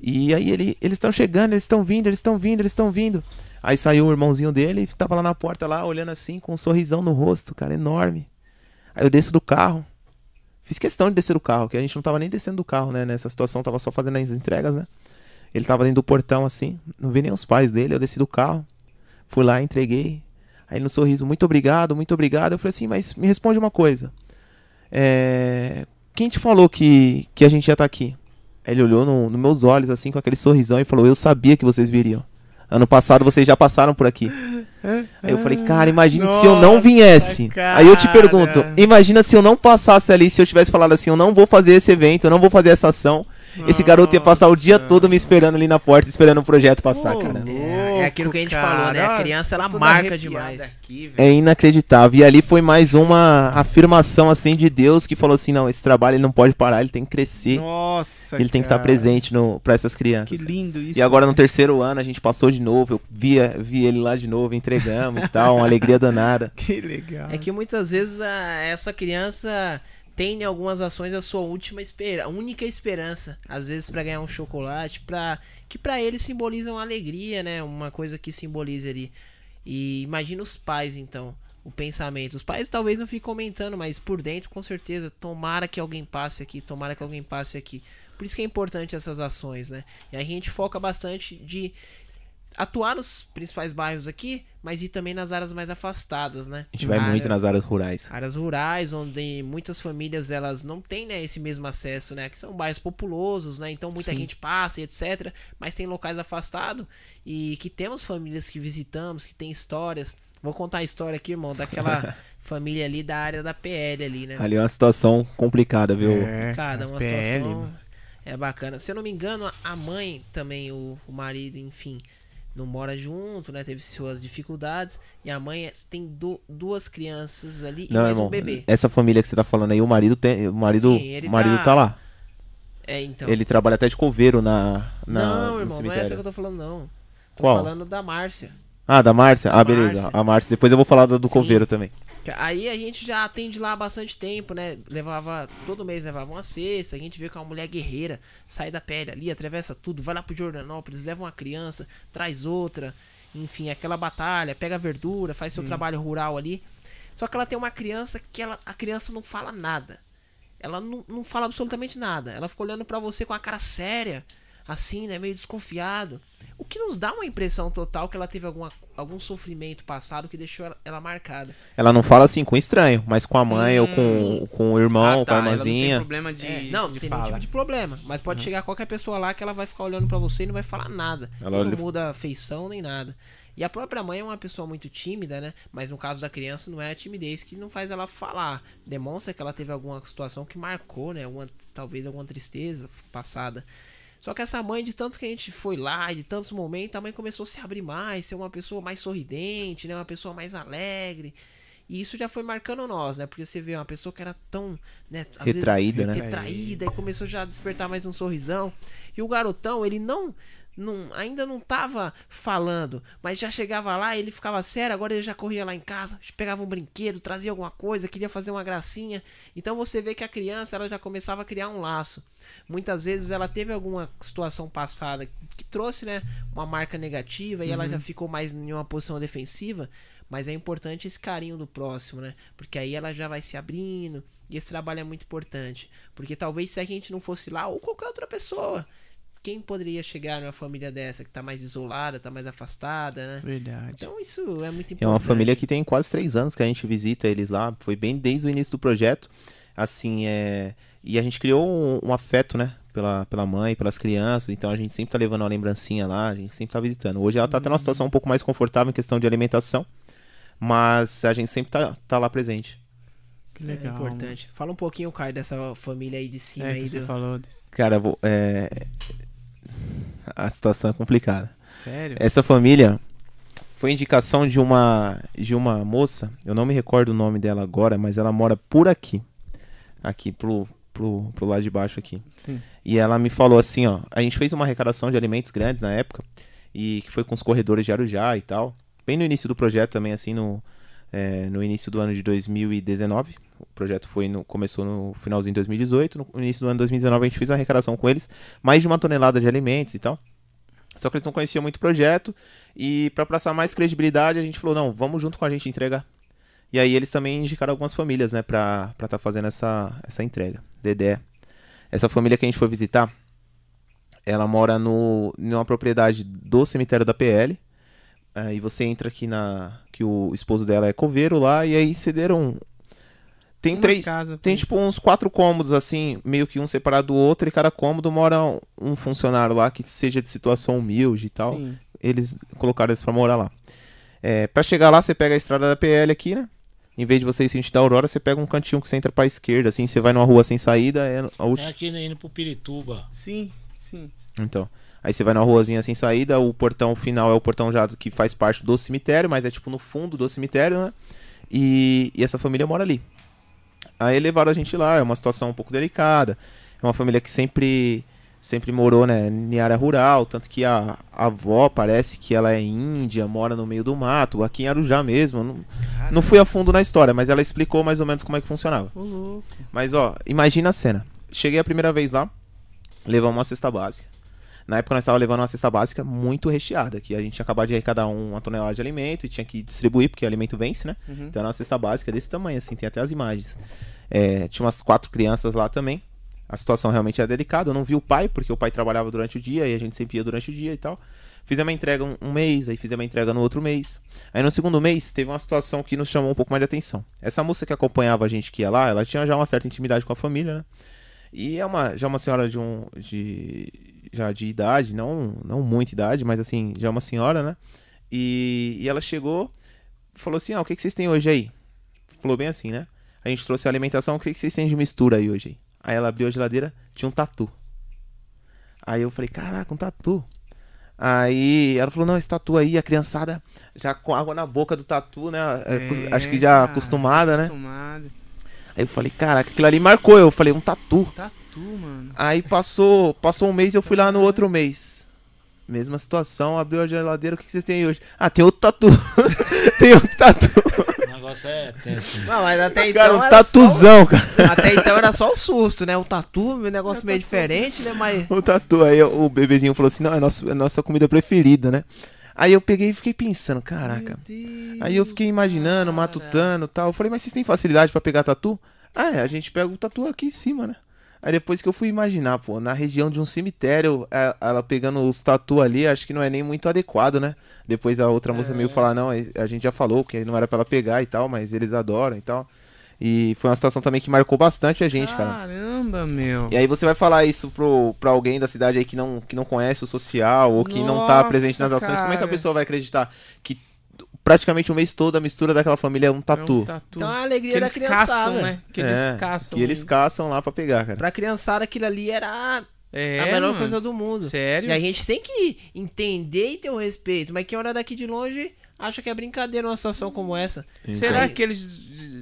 E aí ele, eles estão chegando, eles estão vindo, eles estão vindo, eles estão vindo. Aí saiu o irmãozinho dele e tava lá na porta, lá, olhando assim, com um sorrisão no rosto, cara, enorme. Aí eu desço do carro. Fiz questão de descer do carro, que a gente não tava nem descendo do carro, né? Nessa situação, tava só fazendo as entregas, né? Ele tava dentro do portão assim, não vi nem os pais dele, eu desci do carro, fui lá, entreguei. Aí no sorriso, muito obrigado, muito obrigado. Eu falei assim, mas me responde uma coisa. É... Quem te falou que, que a gente ia estar aqui? Aí ele olhou no- nos meus olhos, assim, com aquele sorrisão e falou, eu sabia que vocês viriam. Ano passado vocês já passaram por aqui. Aí eu falei, cara, imagine se eu não Nossa, viesse. Aí eu te pergunto, cara. imagina se eu não passasse ali, se eu tivesse falado assim, eu não vou fazer esse evento, eu não vou fazer essa ação. Esse garoto ia passar o dia Nossa. todo me esperando ali na porta, esperando o projeto passar, cara. É, é aquilo que a gente Louco, falou, né? A cara. criança, ela todo marca demais. aqui. É inacreditável. E ali foi mais uma afirmação assim de Deus que falou assim, não, esse trabalho ele não pode parar, ele tem que crescer. Nossa, ele tem que estar cara. presente no, pra essas Que crianças. lindo isso. E agora no terceiro ano a gente passou de novo, eu via, vi ele lá de novo, entregamos e tal, uma alegria danada. Que legal. É que muitas vezes a- essa criança tem em algumas ações a sua última espera, única esperança, às vezes pra ganhar um chocolate, para que pra eles simbolizam alegria, né? Uma coisa que simboliza ali. E imagina os pais então, o pensamento. Os pais talvez não fiquem comentando, mas por dentro com certeza, tomara que alguém passe aqui, tomara que alguém passe aqui. Por isso que é importante essas ações, né? E a gente foca bastante de atuar nos principais bairros aqui, mas ir também nas áreas mais afastadas, né? A gente vai Áreas- muito nas áreas rurais. áreas rurais, onde muitas famílias elas não têm né, esse mesmo acesso, né? Que são bairros populosos, né? Então muita Sim. gente passa e etc. Mas tem locais afastados e que temos famílias que visitamos, que tem histórias. Vou contar a história aqui, irmão, daquela família ali da área da PL ali, né? Ali é uma situação complicada, viu? É, Cada uma PL, situação mano. é bacana. Se eu não me engano, a mãe também, o, o marido, enfim, não mora junto, né? Teve suas dificuldades. E a mãe tem du- duas crianças ali e Não, mais irmão, um bebê. essa família que você tá falando aí, o marido tem, o marido, Sim, o marido tá- tá... lá. É, então. Ele trabalha até de coveiro na, na não, irmão, não é essa cemitério. que eu tô falando, não. Tô Qual? falando da Márcia. Ah, da Márcia? Da ah, beleza. Márcia. A Márcia. Depois eu vou falar do, do coveiro também. Aí a gente já atende lá há bastante tempo, né? Levava, todo mês levava uma cesta, a gente vê que é uma mulher guerreira, sai da pele ali, atravessa tudo, vai lá pro Jordanópolis, leva uma criança, traz outra, enfim, aquela batalha, pega a verdura, faz seu trabalho rural ali. Só que ela tem uma criança que ela, a criança não fala nada. Ela não, não fala absolutamente nada. Ela fica olhando pra você com a cara séria, assim, né? Meio desconfiado. O que nos dá uma impressão total que ela teve alguma, algum sofrimento passado que deixou ela, ela marcada. Ela não fala assim com estranho, mas com a mãe ou com, sim. com o irmão, Ah, com tá, a ela não tem irmãzinha. problema de, É, não, não de tem nenhum fala. tipo de problema. Mas pode chegar qualquer pessoa lá que ela vai ficar olhando pra você e não vai falar nada. Ela não olha- muda a feição nem nada. E a própria mãe é uma pessoa muito tímida, né? Mas no caso da criança não é a timidez que não faz ela falar. Demonstra que ela teve alguma situação que marcou, né? Alguma, talvez alguma tristeza passada. Só que essa mãe, de tanto que a gente foi lá, de tantos momentos, a mãe começou a se abrir mais, ser uma pessoa mais sorridente, né? Uma pessoa mais alegre. E isso já foi marcando nós, né? Porque você vê uma pessoa que era tão, né, às vezes, Retraída, né? retraída e começou já a despertar mais um sorrisão. E o garotão, ele não, não ainda não tava falando, mas já chegava lá, ele ficava sério, agora ele já corria lá em casa, pegava um brinquedo, trazia alguma coisa, queria fazer uma gracinha. Então você vê que a criança, ela já começava a criar um laço. Muitas vezes ela teve alguma situação passada que trouxe, né, uma marca negativa e ela já ficou mais em uma posição defensiva. Mas é importante esse carinho do próximo, né? Porque aí ela já vai se abrindo. E esse trabalho é muito importante. Porque talvez se a gente não fosse lá, ou qualquer outra pessoa, quem poderia chegar numa família dessa que tá mais isolada, tá mais afastada, né? Verdade. Então isso é muito importante. É uma família que tem quase três anos que a gente visita eles lá. Foi bem desde o início do projeto. Assim, é. E a gente criou um, um afeto, né? Pela, pela mãe, pelas crianças. Então a gente sempre tá levando uma lembrancinha lá, a gente sempre tá visitando. Hoje ela tá tendo uma situação um pouco mais confortável em questão de alimentação. Mas a gente sempre tá, tá lá presente. Que Isso é legal. importante. Fala um pouquinho, Caio, dessa família aí de cima É aí. que você do- falou. desse- Cara, eu vou- é... a situação é complicada. Sério? Essa família Foi indicação de uma de uma moça, eu não me recordo o nome dela agora, mas ela mora por aqui. Aqui pro, pro, pro lado de baixo aqui. Sim. E ela me falou assim, ó, a gente fez uma arrecadação de alimentos grandes na época, e que foi com os corredores de Arujá e tal. Bem no início do projeto também, assim, no, é, no início do ano de 2019. O projeto foi no, começou no finalzinho de 2018. No início do ano de 2019 a gente fez uma arrecadação com eles, mais de uma tonelada de alimentos e tal. Só que eles não conheciam muito o projeto e para passar mais credibilidade a gente falou, não, vamos junto com a gente entregar. E aí eles também indicaram algumas famílias, né, pra estar tá fazendo essa, essa entrega. Dedé. Essa família que a gente foi visitar, ela mora no, numa propriedade do cemitério da PL. Aí você entra aqui na. que o esposo dela é coveiro lá, e aí cederam. Tem Uma três. casa Tem tipo uns quatro cômodos, assim, meio que um separado do outro, e cada cômodo mora um- um funcionário lá que seja de situação humilde e tal. Sim. Eles colocaram eles pra morar lá. É, pra chegar lá, você pega a estrada da PL aqui, né? Em vez de você ir sentido da Aurora, você pega um cantinho que você entra pra esquerda, assim, você vai numa rua sem saída, é a É última. aqui né, indo pro Pirituba. Sim, sim. Então. Aí você vai na ruazinha sem saída, o portão final é o portão já que faz parte do cemitério, mas é tipo no fundo do cemitério, né? E, e essa família mora ali. Aí levaram a gente lá, é uma situação um pouco delicada. É uma família que sempre sempre morou, né, em área rural, tanto que a, a avó parece que ela é índia, mora no meio do mato, aqui em Arujá mesmo. Não, não fui a fundo na história, mas ela explicou mais ou menos como é que funcionava. Louco. Mas ó, imagina a cena. Cheguei a primeira vez lá, levamos uma cesta básica. Na época nós estávamos levando uma cesta básica muito recheada, que a gente tinha acabado de arrecadar um- uma tonelada de alimento e tinha que distribuir, porque o alimento vence, né? Uhum. Então era uma cesta básica desse tamanho, assim, tem até as imagens. É, tinha umas quatro crianças lá também. A situação realmente era delicada. Eu não vi o pai, porque o pai trabalhava durante o dia e a gente sempre ia durante o dia e tal. Fizemos a entrega um, um mês, aí fizemos a entrega no outro mês. Aí no segundo mês teve uma situação que nos chamou um pouco mais de atenção. Essa moça que acompanhava a gente que ia lá, ela tinha já uma certa intimidade com a família, né? E é uma, já uma senhora de um. De, já de idade, não, não muita idade, mas assim, já é uma senhora, né? E, e ela chegou, falou assim: Ah, o que, que vocês têm hoje aí? Falou bem assim, né? A gente trouxe a alimentação, o que, que vocês têm de mistura aí hoje? Aí? Aí ela abriu a geladeira, tinha um tatu. Aí eu falei, caraca, um tatu. Aí ela falou, não, esse tatu aí, a criançada já com água na boca do tatu, né? É, acho que já cara, acostumada, né? Acostumada. Aí eu falei, caraca, aquilo ali marcou. Eu falei, um tatu. Tatu, mano. Aí passou, passou um mês e eu fui lá no outro mês. Mesma situação, abriu a geladeira, o que que vocês têm aí hoje? Ah, tem outro tatu. tem outro tatu. O negócio é tenso. Não, mas até então. Cara, um era só- tatuzão, cara. Até então era só o susto, né? O tatu, um negócio meio diferente, né? Mas. O tatu. Aí o bebezinho falou assim: não, é, nosso, é nossa comida preferida, né? Aí eu peguei e fiquei pensando, caraca. Aí eu fiquei imaginando, matutando e tal. Eu falei, mas vocês têm facilidade pra pegar tatu? Ah, é, a gente pega o tatu aqui em cima, né? Aí depois que eu fui imaginar, pô, na região de um cemitério, é, ela pegando os tatu ali, acho que não é nem muito adequado, né? Depois a outra moça meio falar, não, a gente já falou que não era pra ela pegar e tal, mas eles adoram e tal. E foi uma situação também que marcou bastante a gente, cara. Caramba, meu. E aí você vai falar isso pro, pra alguém da cidade aí que não, que não conhece o social ou que não tá Nossa, presente nas ações, como é que a cara. pessoa vai acreditar que praticamente o mês todo a mistura daquela família é um É tatu? um tatu. Então é a alegria que da criançada. caçam, né? Que eles É, caçam. que eles caçam lá pra pegar, cara. Pra criançada aquilo ali era É, a melhor mano. coisa do mundo. Sério? E a gente tem que entender e ter um respeito. Mas quem olha daqui de longe acha que é brincadeira uma situação como essa. Será Então- que eles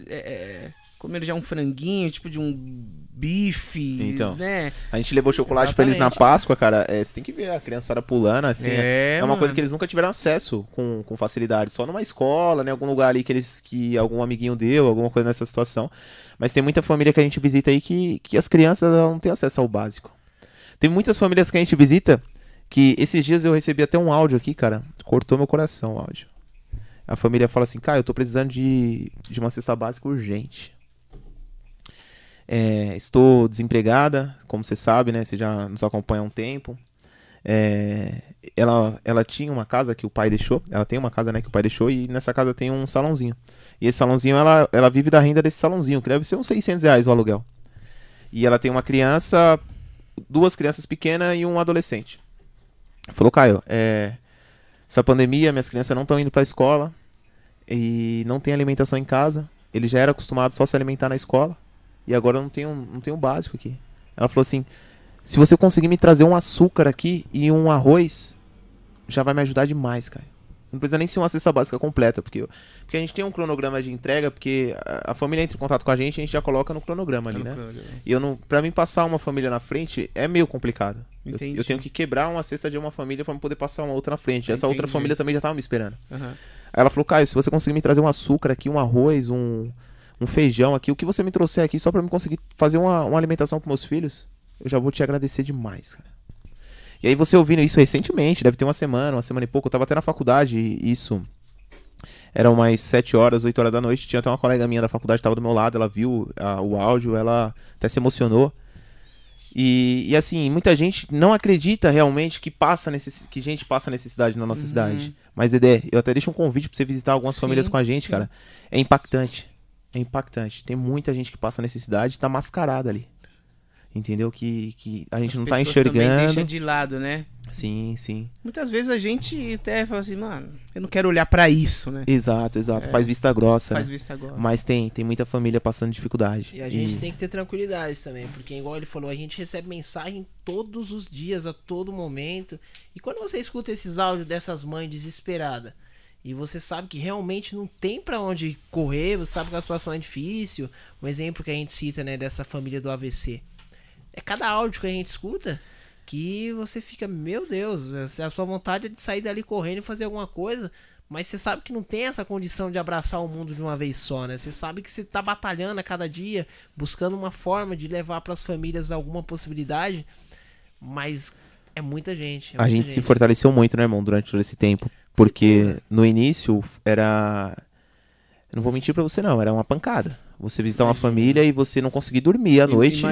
é, é, comeram já um franguinho, tipo de um bife, Então. né? A gente levou chocolate pra eles na. Páscoa, cara. É, você tem que ver a criançada pulando, assim. É, É, é uma coisa que eles nunca tiveram acesso com, com facilidade. Só numa escola, né? Algum lugar ali que eles. que algum amiguinho deu, alguma coisa nessa situação. Mas tem muita família que a gente visita aí que, que as crianças não têm acesso ao básico. Tem muitas famílias que a gente visita que esses dias eu recebi até um áudio aqui, cara. Cortou meu coração o áudio. A família fala assim, cara, eu tô precisando de, de uma cesta básica urgente. É, estou desempregada, como você sabe, né? Você já nos acompanha há um tempo. É, ela, ela tinha uma casa que o pai deixou. Ela tem uma casa, né, que o pai deixou. E nessa casa tem um salãozinho. E esse salãozinho, ela, ela vive da renda desse salãozinho, que deve ser uns 600 reais o aluguel. E ela tem uma criança, duas crianças pequenas e um adolescente. Falou, Caio, é, essa pandemia, minhas crianças não estão indo pra escola. E não tem alimentação em casa. Ele já era acostumado só a se alimentar na escola. E agora eu não tenho, não tenho básico aqui. Ela falou assim: se você conseguir me trazer um açúcar aqui e um arroz, já vai me ajudar demais, cara. Você não precisa nem ser uma cesta básica completa, porque, porque a gente tem um cronograma de entrega, porque a, a família entra em contato com a gente, a gente já coloca no cronograma ali, né? E eu não, para mim passar uma família na frente é meio complicado. Eu, eu tenho que quebrar uma cesta de uma família para poder passar uma outra na frente. Essa outra família também já tava me esperando. Aham. Aí ela falou: "Caio, se você conseguir me trazer um açúcar aqui, um arroz, um um feijão aqui, o que você me trouxer aqui só para me conseguir fazer uma, uma alimentação para meus filhos, eu já vou te agradecer demais, cara." E aí você ouvindo isso recentemente, deve ter uma semana, uma semana e pouco, eu tava até na faculdade, isso eram umas 7 horas, 8 horas da noite, tinha até uma colega minha da faculdade que tava do meu lado, ela viu ah, o áudio, ela até se emocionou. E, e assim, muita gente não acredita realmente que passa necess... que gente passa necessidade na nossa Uhum. cidade. Mas Dedé, eu até deixo um convite pra você visitar algumas Sim, famílias com a gente, sim. cara. É impactante. É impactante. Tem muita gente que passa necessidade e tá mascarada ali. Entendeu? Que, que a gente As não tá pessoas também enxergando. deixa de lado, né? Sim, sim. Muitas vezes a gente até fala assim, mano, eu não quero olhar pra isso, né? Exato, exato. Faz vista grossa. Faz né? vista agora. Mas tem, tem muita família passando dificuldade. E a gente tem que ter tranquilidade também, porque igual ele falou, a gente recebe mensagem todos os dias, a todo momento. E quando você escuta esses áudios dessas mães desesperadas, e você sabe que realmente não tem pra onde correr, você sabe que a situação é difícil. Um exemplo que a gente cita, né, dessa família do AVC. É cada áudio que a gente escuta que você fica, meu Deus, a sua vontade é de sair dali correndo e fazer alguma coisa, mas você sabe que não tem essa condição de abraçar o mundo de uma vez só, né? Você sabe que você tá batalhando a cada dia, buscando uma forma de levar para as famílias alguma possibilidade, mas é muita gente. é A muita gente se fortaleceu muito, né, irmão, durante todo esse tempo. Porque no início era. Não vou mentir pra você, não, era uma pancada. Você visitar uma Imagino. família e você não conseguir dormir à noite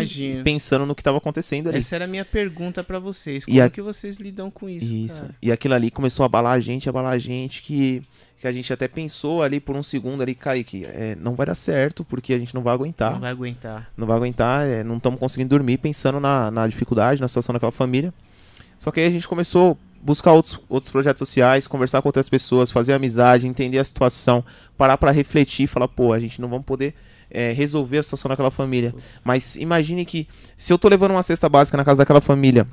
pensando no que tava acontecendo ali. Essa era a minha pergunta pra vocês. E Como a- que vocês lidam com isso? Isso. cara? E aquilo ali começou a abalar a gente, abalar a gente, que, que a gente até pensou ali por um segundo ali, Kaique, é, não vai dar certo, porque a gente não vai aguentar. Não vai aguentar. não vai aguentar, é, não estamos conseguindo dormir pensando na, na dificuldade, na situação daquela família. Só que aí a gente começou buscar outros, outros projetos sociais, conversar com outras pessoas, fazer amizade, entender a situação, parar para refletir e falar, pô, a gente não vamos poder é, resolver a situação daquela família. Mas imagine que se eu tô levando uma cesta básica na casa daquela família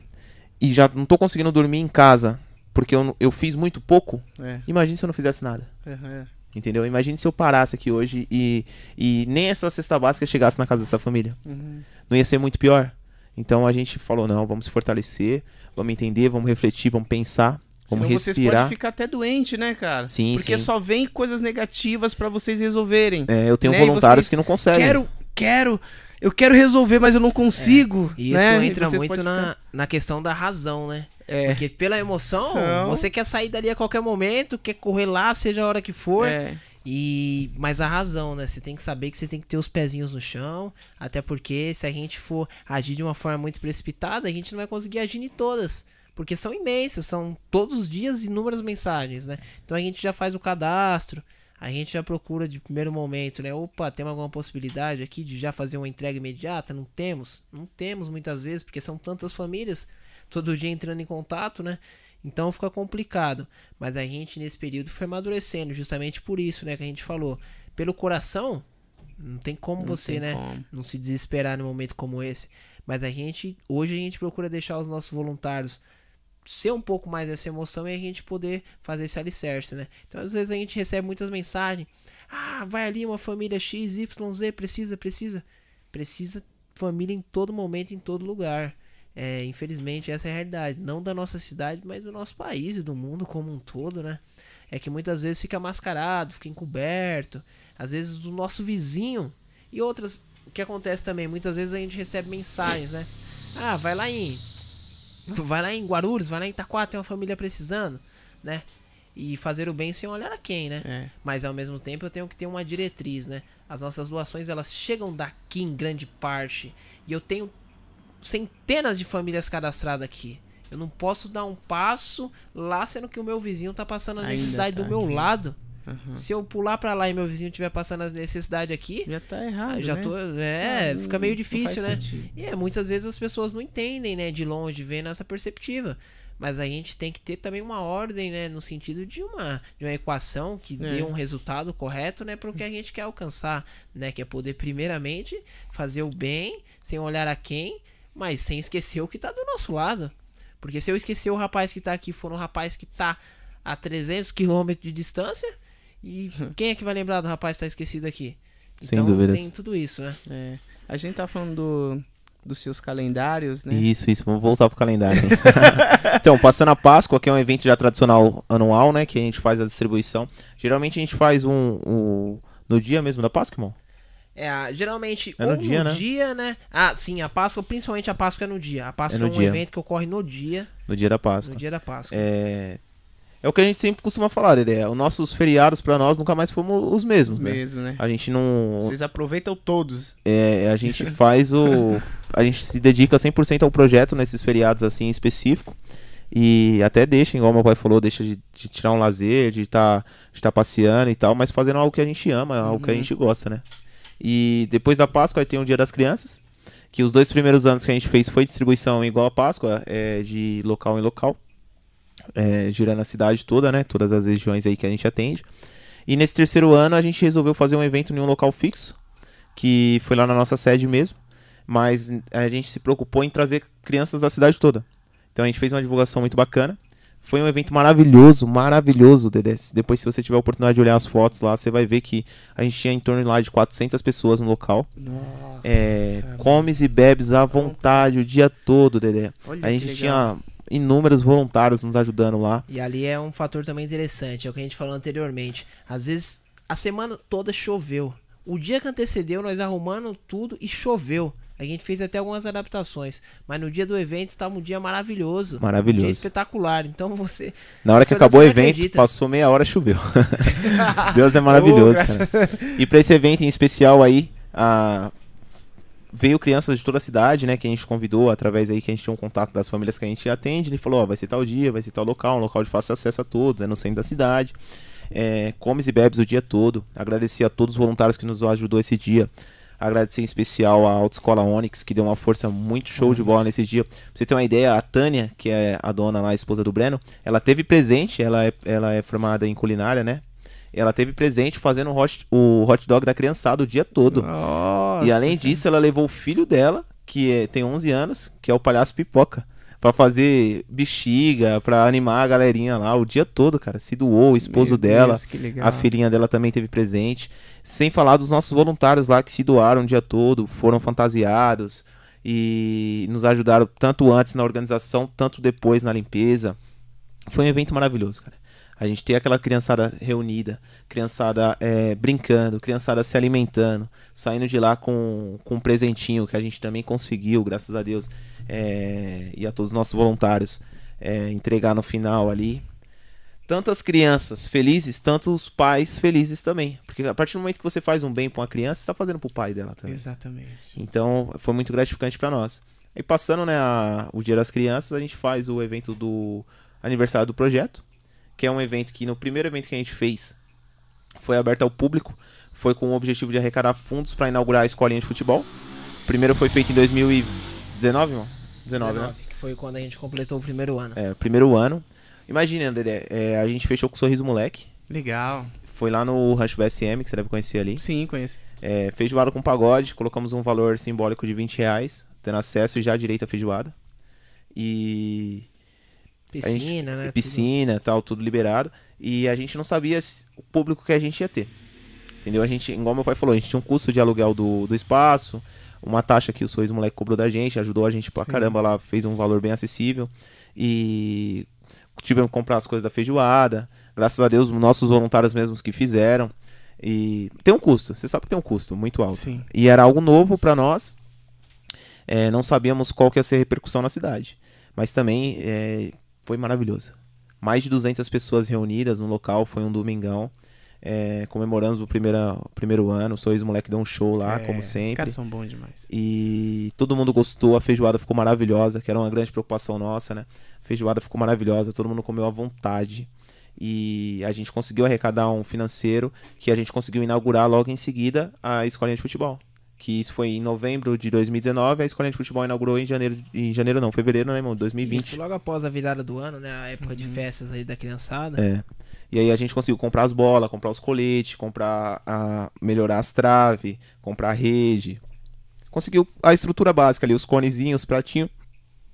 e já não tô conseguindo dormir em casa porque eu, eu fiz muito pouco, É. imagine se eu não fizesse nada. aham, é. Entendeu? Imagine se eu parasse aqui hoje e, e nem essa cesta básica chegasse na casa dessa família Uhum. não ia ser muito pior. Então a gente falou, não, vamos se fortalecer, vamos entender, vamos refletir, vamos pensar, vamos Senão vocês respirar. podem ficar até doente, né, cara? Sim, Porque sim. só vem coisas negativas pra vocês resolverem. É, eu tenho Né, voluntários vocês que não conseguem. Quero, quero, eu quero resolver, mas eu não consigo. E isso né? Entra vocês muito na, na questão da razão, né? ficar- É, Porque pela emoção, São- você quer sair dali a qualquer momento, quer correr lá, seja a hora que for. é. E mas a razão, né? Você tem que saber que você tem que ter os pezinhos no chão, até porque se a gente for agir de uma forma muito precipitada, a gente não vai conseguir agir em todas, porque são imensas, são todos os dias inúmeras mensagens, né? Então a gente já faz o cadastro, a gente já procura de primeiro momento, né? Opa, tem alguma possibilidade aqui de já fazer uma entrega imediata? Não temos, não temos muitas vezes, porque são tantas famílias todo dia entrando em contato, né? Então fica complicado. Mas a gente nesse período foi amadurecendo, justamente por isso, né, que a gente falou. Pelo coração, não tem como Não você, tem né, como. não se desesperar num momento como esse. Mas a gente, hoje a gente procura deixar os nossos voluntários ser um pouco mais essa emoção e a gente poder fazer esse alicerce, né? Então às vezes a gente recebe muitas mensagens. Ah, vai ali uma família X, Y, Z, precisa, precisa. Precisa família em todo momento, em todo lugar. É, infelizmente, essa é a realidade. Não da nossa cidade, mas do nosso país e do mundo como um todo, né? É que muitas vezes fica mascarado, fica encoberto. Às vezes do nosso vizinho. E outras. O que acontece também, muitas vezes a gente recebe mensagens, né? Ah, vai lá em. Vai lá em Guarulhos, vai lá em Itaquá, tem uma família precisando, né? E fazer o bem sem olhar a quem, né? É. Mas ao mesmo tempo eu tenho que ter uma diretriz, né? As nossas doações elas chegam daqui em grande parte e eu tenho centenas de famílias cadastradas aqui. Eu não posso dar um passo lá sendo que o meu vizinho tá passando a necessidade tá do meu aqui. lado. Aham. Se eu pular pra lá e meu vizinho tiver passando as necessidades aqui, Já tá errado, já né? tô, é, Ah, fica meio difícil, né? sentido. E é, muitas vezes as pessoas não entendem, né, de longe, vendo essa perceptiva. Mas a gente tem que ter também uma ordem, né, no sentido de uma, de uma equação que É. dê um resultado correto, né, para o que a gente quer alcançar, né, que é poder primeiramente fazer o bem, sem olhar a quem, mas sem esquecer o que tá do nosso lado. Porque se eu esquecer o rapaz que tá aqui, for um rapaz que tá a 300 quilômetros de distância. E quem é que vai lembrar do rapaz que tá esquecido aqui? Sem Então, dúvidas. tem tudo isso, né? É. A gente tá falando do- dos seus calendários, né? Isso, isso. Vamos voltar pro calendário. então, passando a Páscoa, que é um evento já tradicional anual, né? Que a gente faz a distribuição. Geralmente a gente faz um, um- no dia mesmo da Páscoa, irmão? É, geralmente, É no dia, né? dia, né? Ah, sim, a Páscoa, principalmente a Páscoa é no dia. A Páscoa É é, no um dia. evento que ocorre no dia, No dia da Páscoa. no dia da Páscoa. É... é o que a gente sempre costuma falar, Dedé. Os nossos feriados pra nós nunca mais fomos os mesmos, Os né? mesmo, né? A gente não. Vocês aproveitam todos. É, a gente faz o. A gente se dedica 100% ao projeto nesses feriados assim em específico. E até deixa, igual meu pai falou, deixa de, de tirar um lazer, de estar de tá passeando e tal, mas fazendo algo que a gente ama, algo que a Uhum. gente gosta, né? E depois da Páscoa tem o Dia das Crianças, que os dois primeiros anos que a gente fez foi distribuição igual a Páscoa, é, de local em local, é, girando a cidade toda, né? Todas as regiões aí que a gente atende. E nesse terceiro ano a gente resolveu fazer um evento em um local fixo, que foi lá na nossa sede mesmo, mas a gente se preocupou em trazer crianças da cidade toda. Então a gente fez uma divulgação muito bacana. Foi um evento maravilhoso, maravilhoso, Dedé. Depois, se você tiver a oportunidade de olhar as fotos lá, você vai ver que a gente tinha em torno lá de 400 pessoas no local. Nossa. É, comes e bebes à vontade o dia todo, Dedé. Olha A gente tinha inúmeros voluntários nos ajudando lá. E ali é um fator também interessante, é o que a gente falou anteriormente. Às vezes a semana toda choveu. O dia que antecedeu, nós arrumando tudo e choveu. A gente fez até algumas adaptações. Mas no dia do evento estava um dia maravilhoso. Um dia Maravilhoso. espetacular. Então você. Na hora que acabou o evento, acredita. passou meia hora, choveu. Deus é maravilhoso, Oh, cara. E pra esse evento em especial aí, a... veio crianças de toda a cidade, né, que a gente convidou, através aí que a gente tinha um contato das famílias que a gente atende, ele falou, ó, vai ser tal dia, vai ser tal local, um local de fácil acesso a todos, é no centro da cidade. É, comes e bebes o dia todo. Agradecer a todos os voluntários que nos ajudou esse dia. Agradecer em especial a Autoescola Onyx, que deu uma força muito show de bola nesse dia. Pra você ter uma ideia, a Tânia, que é a dona lá, a esposa do Breno, ela teve presente, ela é, ela é formada em culinária, né? Ela teve presente fazendo o hot, o hot dog da criançada o dia todo. Nossa. E além disso, ela levou o filho dela, que é- tem 11 anos, que é o palhaço pipoca, pra fazer bexiga, pra animar a galerinha lá o dia todo, cara. Se doou, o esposo Meu dela, Deus, a filhinha dela também teve presente. Sem falar dos nossos voluntários lá que se doaram o dia todo, foram fantasiados e nos ajudaram tanto antes na organização, tanto depois na limpeza. Foi um evento maravilhoso, cara. A gente ter aquela criançada reunida, criançada é, brincando, criançada se alimentando, saindo de lá com, com um presentinho que a gente também conseguiu, graças a Deus, é, e a todos os nossos voluntários é, entregar no final ali. Tanto as crianças felizes, tanto os pais felizes também. Porque a partir do momento que você faz um bem pra uma criança, você tá fazendo pro pai dela também. Exatamente. Então foi muito gratificante pra nós. E passando né, a- o Dia das Crianças, a gente faz o evento do aniversário do projeto, que é um evento que no primeiro evento que a gente fez foi aberto ao público, foi com o objetivo de arrecadar fundos para inaugurar a escolinha de futebol. O primeiro foi feito em 2019, irmão? 19, né? que foi quando a gente completou o primeiro ano. É, primeiro ano. Imagina, Dedé, é, a gente fechou com o Sorriso Moleque. Legal. Foi lá no Rancho BSM, que você deve conhecer ali. Sim, conheço. É, feijoada com pagode, colocamos um valor simbólico de 20 reais, tendo acesso e já direito à feijoada. E a gente- Piscina, né? piscina tal, tudo liberado. E a gente não sabia o público que a gente ia ter. Entendeu? A gente, igual meu pai falou, a gente tinha um custo de aluguel do, do espaço, uma taxa que o Sorriso Moleque cobrou da gente, ajudou a gente pra Sim. caramba lá, fez um valor bem acessível. E tivemos que comprar as coisas da feijoada. Graças a Deus, nossos voluntários mesmos que fizeram. E tem um custo, você sabe que tem um custo muito alto. Sim. E era algo novo pra nós. É, não sabíamos qual que ia ser a repercussão na cidade. Mas também é, foi maravilhoso. Mais de 200 pessoas reunidas no local, foi um domingão. É, comemoramos o primeiro, primeiro ano, o Sorriso Moleque deu um show lá, É, como Os sempre. caras são bons demais. E todo mundo gostou, a feijoada ficou maravilhosa, que era uma grande preocupação nossa, né? A feijoada ficou maravilhosa, todo mundo comeu à vontade. E a gente conseguiu arrecadar um financeiro que a gente conseguiu inaugurar logo em seguida a escolinha de futebol. Que isso foi em novembro de 2019, a escolinha de futebol inaugurou em janeiro, em janeiro não, fevereiro, né, irmão? 2020. Isso logo após a virada do ano, né? A época de Uhum. festas aí da criançada. É. E aí a gente conseguiu comprar as bolas, comprar os coletes, comprar a melhorar as traves, comprar a rede. Conseguiu a estrutura básica ali, os conezinhos, os pratinhos.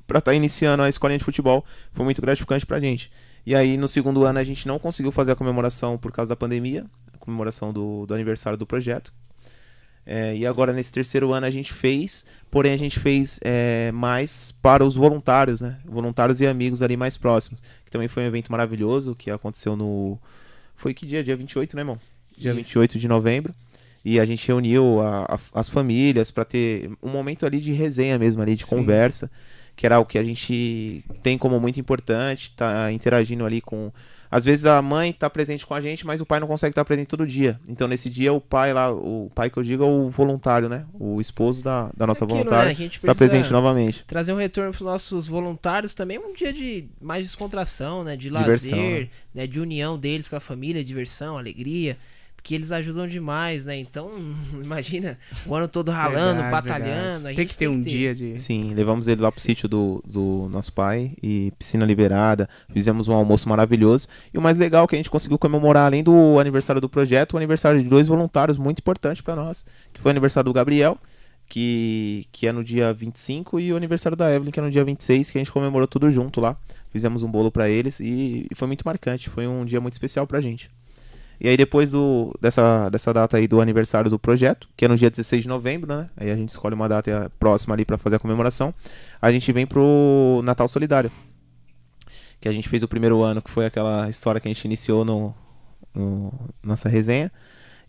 para estar iniciando a escolinha de futebol. Foi muito gratificante pra gente. E aí, no segundo ano, a gente não conseguiu fazer a comemoração por causa da pandemia, a comemoração do, do aniversário do projeto. É, e agora, nesse terceiro ano, a gente fez, porém, a gente fez é, mais para os voluntários, né? Voluntários e amigos ali mais próximos. Que também foi um evento maravilhoso que aconteceu no. Foi que dia? Dia 28, né, irmão? Dia Isso. 28 de novembro. E a gente reuniu a- a- as famílias para ter um momento ali de resenha mesmo, ali, de Sim. conversa, que era o que a gente tem como muito importante, tá interagindo ali com. Às vezes a mãe tá presente com a gente, mas o pai não consegue estar presente todo dia. Então nesse dia o pai lá, o pai que eu digo é o voluntário, né? O esposo da, da nossa Aquilo, né? voluntária A gente está presente novamente. Trazer um retorno para os nossos voluntários também um dia de mais descontração, né? De Diversão, lazer, né? De união deles com a família, diversão, alegria. Porque eles ajudam demais, né? Então, imagina, o ano todo ralando, Verdade, batalhando. verdade. Tem que ter um dia de. Sim, levamos ele lá pro sítio do, do nosso pai e piscina liberada. Fizemos um almoço maravilhoso. E o mais legal é que a gente conseguiu comemorar, além do aniversário do projeto, o aniversário de dois voluntários muito importante para nós. Que foi o aniversário do Gabriel, que, que é no dia 25, e o aniversário da Evelyn, que é no dia 26, que a gente comemorou tudo junto lá. Fizemos um bolo para eles e, e foi muito marcante. Foi um dia muito especial pra gente. E aí depois do, dessa, dessa data aí do aniversário do projeto, que é no dia 16 de novembro, né? Aí a gente escolhe uma data próxima ali pra fazer a comemoração. A gente vem pro Natal Solidário. Que a gente fez o primeiro ano, que foi aquela história que a gente iniciou no, no nossa resenha.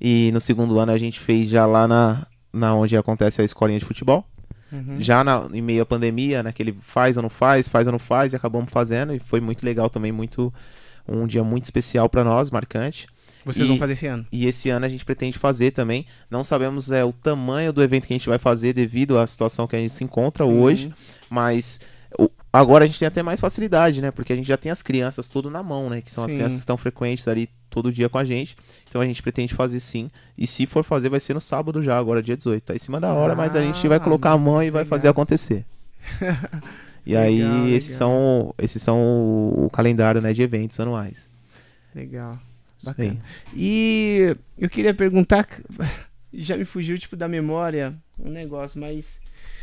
E no segundo ano a gente fez já lá na, na onde acontece a escolinha de futebol. Uhum. Já na, em meio à pandemia, naquele faz ou não faz, faz ou não faz, e acabamos fazendo. E foi muito legal também, muito um dia muito especial pra nós, marcante. Vocês E- vão fazer esse ano. E esse ano a gente pretende fazer também. Não sabemos é, o tamanho do evento que a gente vai fazer devido à situação que a gente se encontra Sim. hoje. Mas agora a gente tem até mais facilidade, né? Porque a gente já tem as crianças tudo na mão, né? Que são as Sim. crianças que estão frequentes ali todo dia com a gente. Então a gente pretende fazer sim. E se for fazer, vai ser no sábado já, agora dia 18. Tá em cima da hora, mas a gente vai Ah, colocar a mão e vai legal. fazer acontecer. E aí, Legal, esses legal. são, esses são o calendário né, de eventos anuais. Legal. Bacana. E eu queria perguntar, já me fugiu tipo da memória um negócio, mas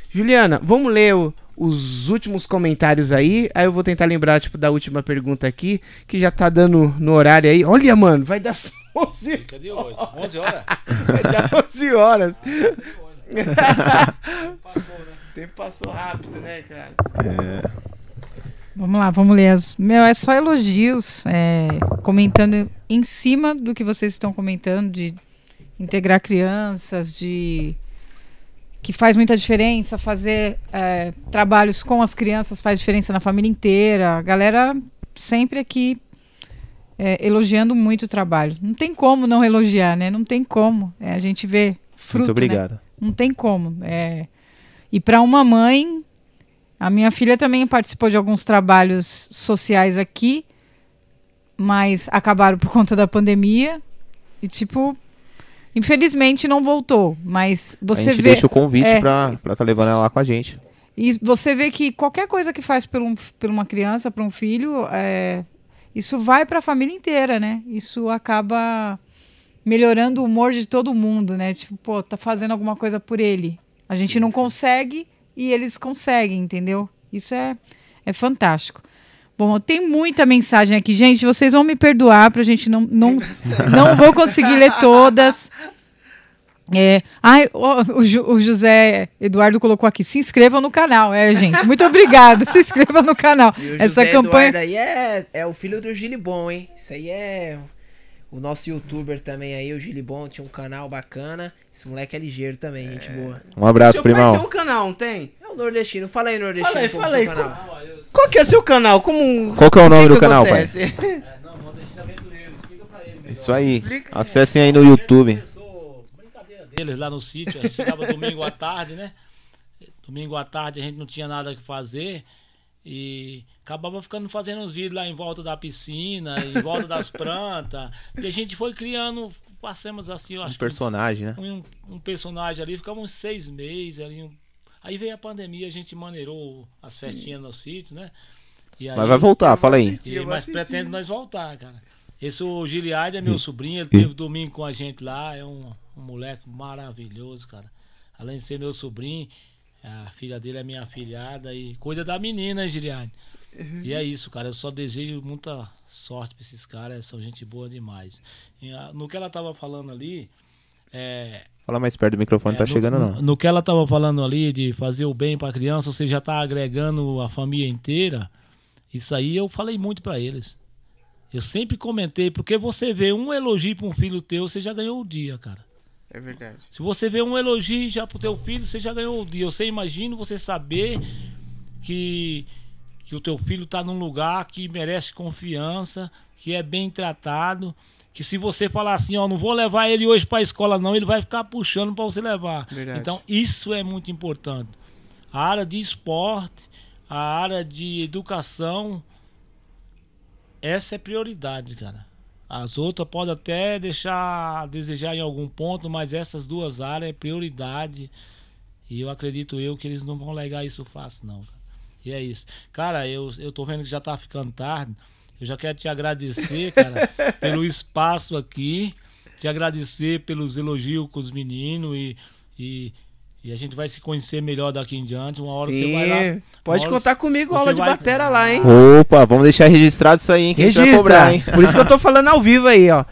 Juliana, vamos ler o- os últimos comentários aí, aí eu vou tentar lembrar tipo da última pergunta aqui, que já tá dando no horário aí. Olha, mano, vai dar 11, Cadê hoje? 11 horas? vai dar 11 horas. Passou, né? O tempo passou rápido, né, cara? Vamos lá, vamos ler. As... Meu, é só elogios, é, comentando em cima do que vocês estão comentando, de integrar crianças, de que faz muita diferença, fazer é, trabalhos com as crianças faz diferença na família inteira. A galera sempre aqui é, elogiando muito o trabalho. Não tem como não elogiar, né? Não tem como. É, a gente vê fruto, Muito né? obrigado. Não tem como. É... E para uma mãe, a minha filha também participou de alguns trabalhos sociais aqui, mas acabaram por conta da pandemia. E, tipo, infelizmente não voltou. Mas a você gente vê. deixa o convite é. pra estar tá levando ela lá com a gente. E você vê que qualquer coisa que faz por, um, por uma criança, para um filho, é, isso vai para a família inteira, né? Isso acaba melhorando o humor de todo mundo, né? Tipo, pô, tá fazendo alguma coisa por ele. A gente não consegue e eles conseguem, entendeu? Isso é, é fantástico. Bom, tem muita mensagem aqui, gente. Vocês vão me perdoar pra gente não não, não vou conseguir ler todas. É, ai, ó, o, o José Eduardo colocou aqui, se inscrevam no canal. É, gente, muito obrigada. Se inscrevam no canal. E o Essa José campanha. Eduardo aí é, é o filho do Gilibon, hein? Isso aí é o nosso youtuber também aí, o Gilibon, tinha um canal bacana. Esse moleque é ligeiro também, gente boa. Um abraço, Seu pai primão. tem um canal, não tem? É o nordestino. Fala aí, nordestino. Fala aí, fala seu aí, canal. Qual que é o seu canal? Como Qual que é o nome que do que canal, pai? acontece? É, não, Nordestino Aventureiro. Explica pra ele. melhor. Isso aí. Explica. Acessem aí no YouTube. Brincadeira deles lá no sítio. A gente chegava domingo à tarde, né? Domingo à tarde a gente não tinha nada que fazer. E acabava ficando fazendo uns vídeos lá em volta da piscina, em volta das plantas. E a gente foi criando, passamos assim, eu Um acho que personagem, né? um, um personagem ali, ficamos uns seis meses ali. um- Aí veio a pandemia, a gente maneirou as festinhas no sítio, né? E aí, Mas vai voltar, fala aí. assistir, e, mas pretende nós voltar, cara. Esse o Giliard é meu sobrinho, ele teve domingo com a gente lá, é um, um moleque maravilhoso, cara. Além de ser meu sobrinho, A filha dele é minha afilhada e cuida da menina, Giliane. E é isso, cara. Eu só desejo muita sorte pra esses caras. São gente boa demais. E, ah, no que ela tava falando ali, é, Fala mais perto do microfone, é, tá no- chegando não. No que ela tava falando ali de fazer o bem pra criança, você já tá agregando a família inteira. Isso aí eu falei muito pra eles. Eu sempre comentei, porque você vê um elogio pra um filho teu, você já ganhou o dia, cara. É verdade. Se você vê um elogio já pro teu filho, você já ganhou o dia. Você imagina você saber que, que o teu filho tá num lugar que merece confiança, que é bem tratado, que se você falar assim, ó, não vou levar ele hoje pra escola não, ele vai ficar puxando pra você levar. Verdade. Então, isso é muito importante. A área de esporte, a área de educação, essa é prioridade, cara. As outras podem até deixar a desejar em algum ponto, mas essas duas áreas é prioridade. E eu acredito eu que eles não vão legar isso fácil, não. E é isso. Cara, eu, eu tô vendo que já tá ficando tarde. Eu já quero te agradecer, cara, pelo espaço aqui. Te agradecer pelos elogios com os meninos e, e, e a gente vai se conhecer melhor daqui em diante. Uma hora você vai lá. Sim. Pode contar comigo, aula de vai- batera lá, hein? Opa, vamos deixar registrado isso aí, hein? Que Registra. cobrar, hein? Por isso que eu tô falando ao vivo aí, ó.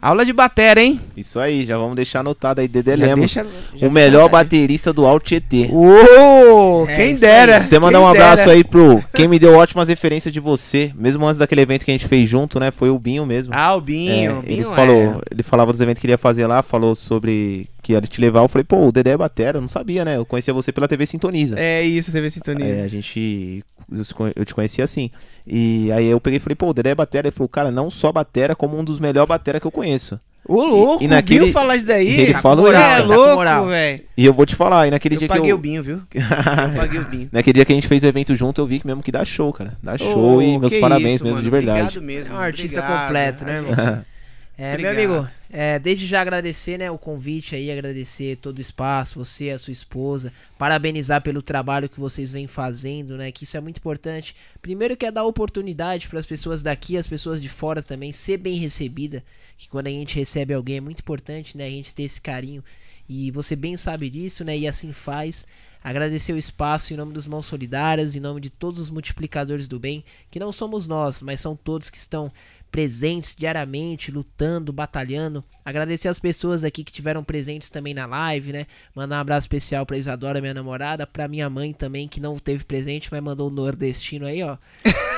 Aula de batera, hein? Isso aí, já vamos deixar anotado aí, Dedé Já Lemos. deixa- o melhor aí. baterista do Alto Tietê. Uou! É, quem dera. aí. Até mandar quem um abraço dera. aí pro quem me deu ótimas referências de você, mesmo antes daquele evento que a gente fez junto, né? Foi o Binho mesmo. Ah, o É, Binho. ele Binho falou, é. ele falava dos eventos que ele ia fazer lá, falou sobre que ia te levar. Eu falei, pô, o Dedé é batera, eu não sabia, né? Eu conhecia você pela TV Sintoniza. É isso, TV Sintonia. É, a gente. eu Eu te conhecia assim. E aí eu peguei e falei, pô, o Dedé é batera. Ele falou, cara, não só batera, como um dos melhores batera que eu conheço. Ô, louco, e o naquele- Binho falar isso daí. ele tá falou moral, isso, É tá com louco, moral. velho. E eu vou te falar, e naquele Eu dia paguei que eu. o Binho, viu? Eu paguei o Binho. naquele dia que a gente fez o evento junto, eu vi que mesmo que dá show, cara. Dá show Ô, e meus parabéns isso, mesmo, mano. de verdade. Obrigado mesmo. É um artista obrigado. completo, né, A irmão? É, Obrigado. meu amigo, é, desde já agradecer, né, o convite aí, agradecer todo o espaço, você, a sua esposa, parabenizar pelo trabalho que vocês vêm fazendo, né, que isso é muito importante. Primeiro que é dar oportunidade para as pessoas daqui, as pessoas de fora também, ser bem recebida, que quando a gente recebe alguém é muito importante, né, a gente ter esse carinho, e você bem sabe disso, né, e assim faz. Agradecer o espaço em nome dos Mãos Solidárias, em nome de todos os multiplicadores do bem, que não somos nós, mas são todos que estão presentes diariamente, lutando, batalhando. Agradecer as pessoas aqui que tiveram presentes também na live, né? Mandar um abraço especial pra Isadora, minha namorada, pra minha mãe também, que não teve presente, mas mandou o nordestino aí, ó.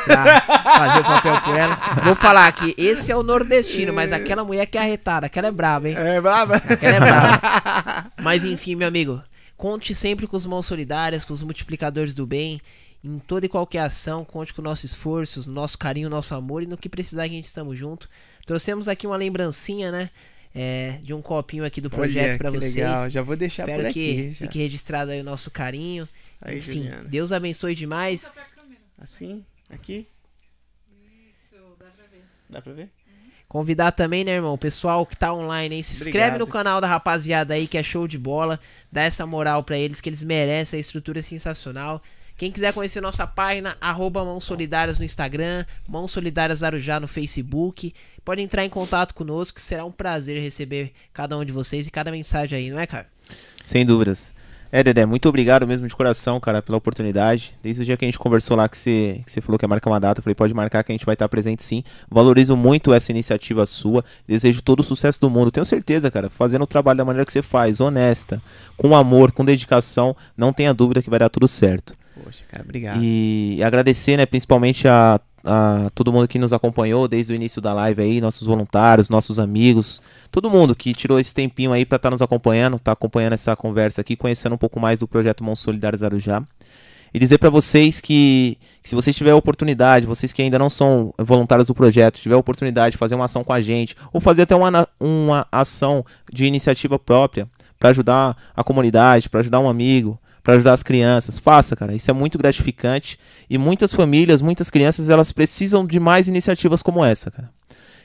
Pra fazer o papel por ela. Vou falar que esse é o nordestino, mas aquela mulher que é arretada, aquela é braba, hein? É brava? Aquela é brava. Mas enfim, meu amigo, conte sempre com os mãos solidárias, com os multiplicadores do bem. Em toda e qualquer ação, conte com o nosso esforço, nosso carinho, nosso amor e no que precisar a gente estamos junto. Trouxemos aqui uma lembrancinha, né? é, de um copinho aqui do projeto pra que vocês. legal. Já vou deixar Espero por aqui. que já. fique registrado aí o nosso carinho. Aí, Enfim, Juliana. Deus abençoe demais. Assim? Aqui? Dá pra ver? Convidar também, né, irmão, o pessoal que tá online aí, se inscreve Obrigado. no canal da rapaziada aí, que é show de bola. Dá essa moral pra eles, que eles merecem, a estrutura é sensacional. Quem quiser conhecer nossa página, arroba Mãos Solidárias no Instagram, Mãos Solidárias Arujá no Facebook. Pode entrar em contato conosco, será um prazer receber cada um de vocês e cada mensagem aí, não é, cara? Sem dúvidas. É, Dedé, muito obrigado mesmo de coração, cara, pela oportunidade. Desde o dia que a gente conversou lá, que você, que você falou que ia marcar uma data, eu falei, pode marcar que a gente vai estar presente sim. Valorizo muito essa iniciativa sua. Desejo todo o sucesso do mundo. Tenho certeza, cara, fazendo o trabalho da maneira que você faz, honesta, com amor, com dedicação, não tenha dúvida que vai dar tudo certo. Poxa, cara, obrigado. E agradecer, né, principalmente a, a todo mundo que nos acompanhou desde o início da live aí, nossos voluntários, nossos amigos, todo mundo que tirou esse tempinho aí pra estar nos acompanhando, tá acompanhando essa conversa aqui, conhecendo um pouco mais do projeto Mãos Solidárias Arujá. E dizer pra vocês que, que se vocês tiverem a oportunidade, vocês que ainda não são voluntários do projeto, tiver a oportunidade de fazer uma ação com a gente, ou fazer até uma, uma ação de iniciativa própria pra ajudar a comunidade, pra ajudar um amigo, pra ajudar as crianças, faça, cara. Isso é muito gratificante e muitas famílias, muitas crianças, elas precisam de mais iniciativas como essa, cara.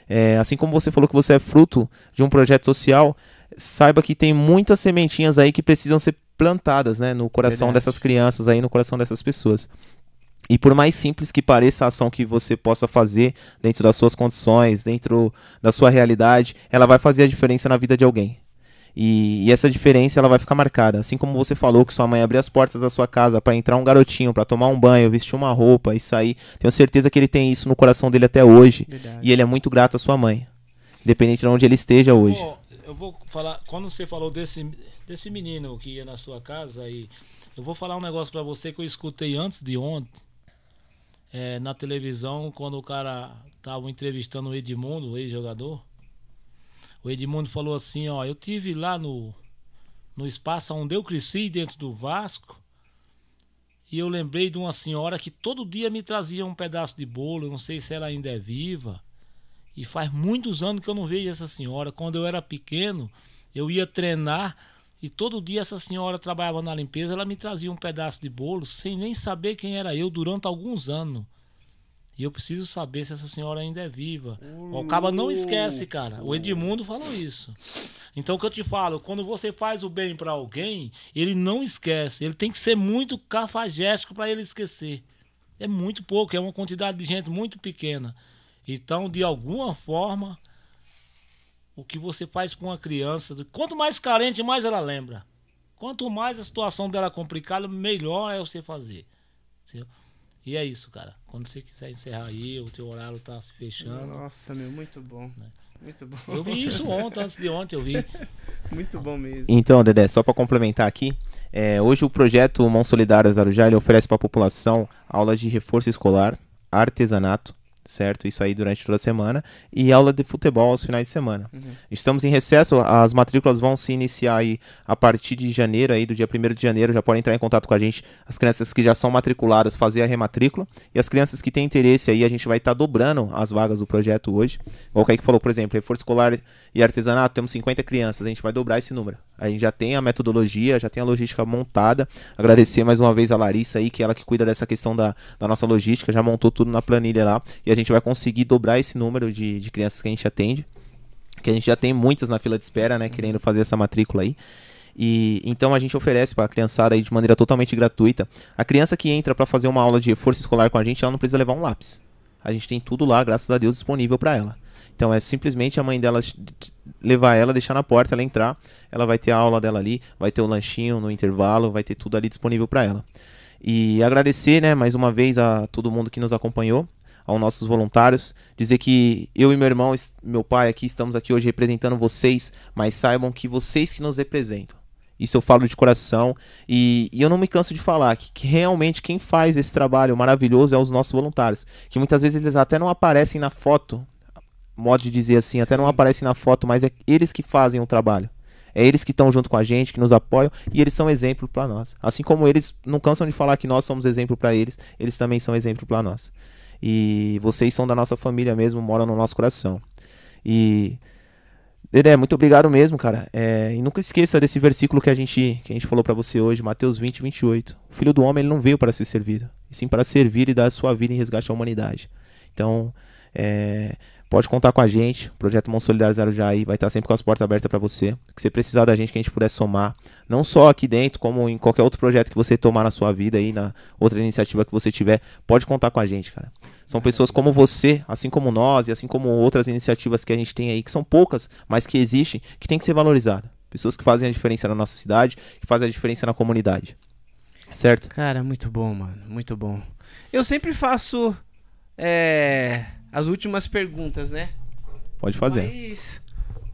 É, assim como você falou que você é fruto de um projeto social, saiba que tem muitas sementinhas aí que precisam ser plantadas, né, no coração Verdade. dessas crianças aí, no coração dessas pessoas. E por mais simples que pareça a ação que você possa fazer dentro das suas condições, dentro da sua realidade, ela vai fazer a diferença na vida de alguém. E, e, essa diferença ela vai ficar marcada. Assim como você falou que sua mãe abriu as portas da sua casa para entrar um garotinho, para tomar um banho, vestir uma roupa e sair. Tenho certeza que ele tem isso no coração dele até hoje. Verdade. E ele é muito grato à sua mãe. Independente de onde ele esteja hoje. Eu vou falar, quando você falou desse, desse menino que ia na sua casa, e eu vou falar um negócio para você que eu escutei antes de ontem. É, na televisão, quando o cara tava entrevistando o Edmundo, o ex-jogador. O Edmundo falou assim, ó, eu tive lá no, no espaço onde eu cresci, dentro do Vasco, e eu lembrei de uma senhora que todo dia me trazia um pedaço de bolo, não sei se ela ainda é viva. E faz muitos anos que eu não vejo essa senhora. Quando eu era pequeno, eu ia treinar e todo dia essa senhora trabalhava na limpeza, ela me trazia um pedaço de bolo sem nem saber quem era eu durante alguns anos. E eu preciso saber se essa senhora ainda é viva. o Caba não esquece, cara. O Edmundo falou isso. Então o que eu te falo, quando você faz o bem para alguém, ele não esquece. Ele tem que ser muito cafajéstico para ele esquecer. É muito pouco, é uma quantidade de gente muito pequena. Então, de alguma forma, o que você faz com uma criança, quanto mais carente, mais ela lembra. Quanto mais a situação dela é complicada, melhor é você fazer. Certo? E é isso, cara. Quando você quiser encerrar aí, o teu horário tá se fechando. Nossa, meu, muito bom. Né? Muito bom. Eu vi isso ontem, antes de ontem eu vi. muito bom mesmo. Então, Dedé, só para complementar aqui, é, hoje o projeto Mão Solidária Arujá ele oferece para a população aulas de reforço escolar, artesanato, certo? Isso aí durante toda a semana. E aula de futebol aos finais de semana. Uhum. Estamos em recesso, as matrículas vão se iniciar aí a partir de janeiro, aí, do dia 1 de janeiro, já podem entrar em contato com a gente. As crianças que já são matriculadas, fazer a rematrícula. E as crianças que têm interesse aí, a gente vai estar tá dobrando as vagas do projeto hoje. Igual o Kaique falou, por exemplo, reforço escolar e artesanato, temos 50 crianças, a gente vai dobrar esse número. A gente já tem a metodologia, já tem a logística montada. Agradecer mais uma vez a Larissa aí, que é ela que cuida dessa questão da, da nossa logística, já montou tudo na planilha lá. E a gente vai conseguir dobrar esse número de, de crianças que a gente atende. Que a gente já tem muitas na fila de espera, né? Querendo fazer essa matrícula aí. E então a gente oferece para a criançada aí de maneira totalmente gratuita. A criança que entra para fazer uma aula de reforço escolar com a gente, ela não precisa levar um lápis. A gente tem tudo lá, graças a Deus, disponível para ela. Então é simplesmente a mãe dela levar ela, deixar na porta, ela entrar, ela vai ter a aula dela ali, vai ter o lanchinho no intervalo, vai ter tudo ali disponível para ela. E agradecer, né, mais uma vez a todo mundo que nos acompanhou aos nossos voluntários, dizer que eu e meu irmão, meu pai aqui, estamos aqui hoje representando vocês, mas saibam que vocês que nos representam. Isso eu falo de coração e, e eu não me canso de falar que, que, realmente quem faz esse trabalho maravilhoso é os nossos voluntários, que muitas vezes eles até não aparecem na foto, modo de dizer assim, Sim. até não aparecem na foto, mas é eles que fazem o trabalho. É eles que estão junto com a gente, que nos apoiam e eles são exemplo para nós. Assim como eles não cansam de falar que nós somos exemplo para eles, eles também são exemplo para nós. E vocês são da nossa família mesmo, moram no nosso coração. E Dedé, muito obrigado mesmo, cara. É, e nunca esqueça desse versículo que a gente, que a gente falou para você hoje, Mateus 20, 28. O filho do homem ele não veio para ser servido, e sim para servir e dar a sua vida em resgate à humanidade. Então, é, pode contar com a gente. O projeto Mão Solidário Zero Jair vai estar sempre com as portas abertas para você. Que você precisar da gente, que a gente puder somar, não só aqui dentro, como em qualquer outro projeto que você tomar na sua vida aí, na outra iniciativa que você tiver, pode contar com a gente, cara. São pessoas como você, assim como nós e assim como outras iniciativas que a gente tem aí, que são poucas, mas que existem, que tem que ser valorizada. Pessoas que fazem a diferença na nossa cidade, que fazem a diferença na comunidade. Certo? Cara, muito bom, mano. Muito bom. Eu sempre faço é, as últimas perguntas, né? Pode fazer. Mas,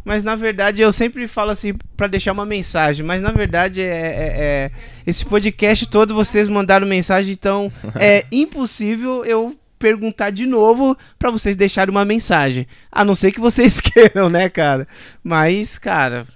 mas na verdade eu sempre falo assim para deixar uma mensagem, mas na verdade é, é, é, esse podcast todo vocês mandaram mensagem, então é impossível eu perguntar de novo para vocês deixarem uma mensagem. A não ser que vocês queiram, né, cara? Mas, cara,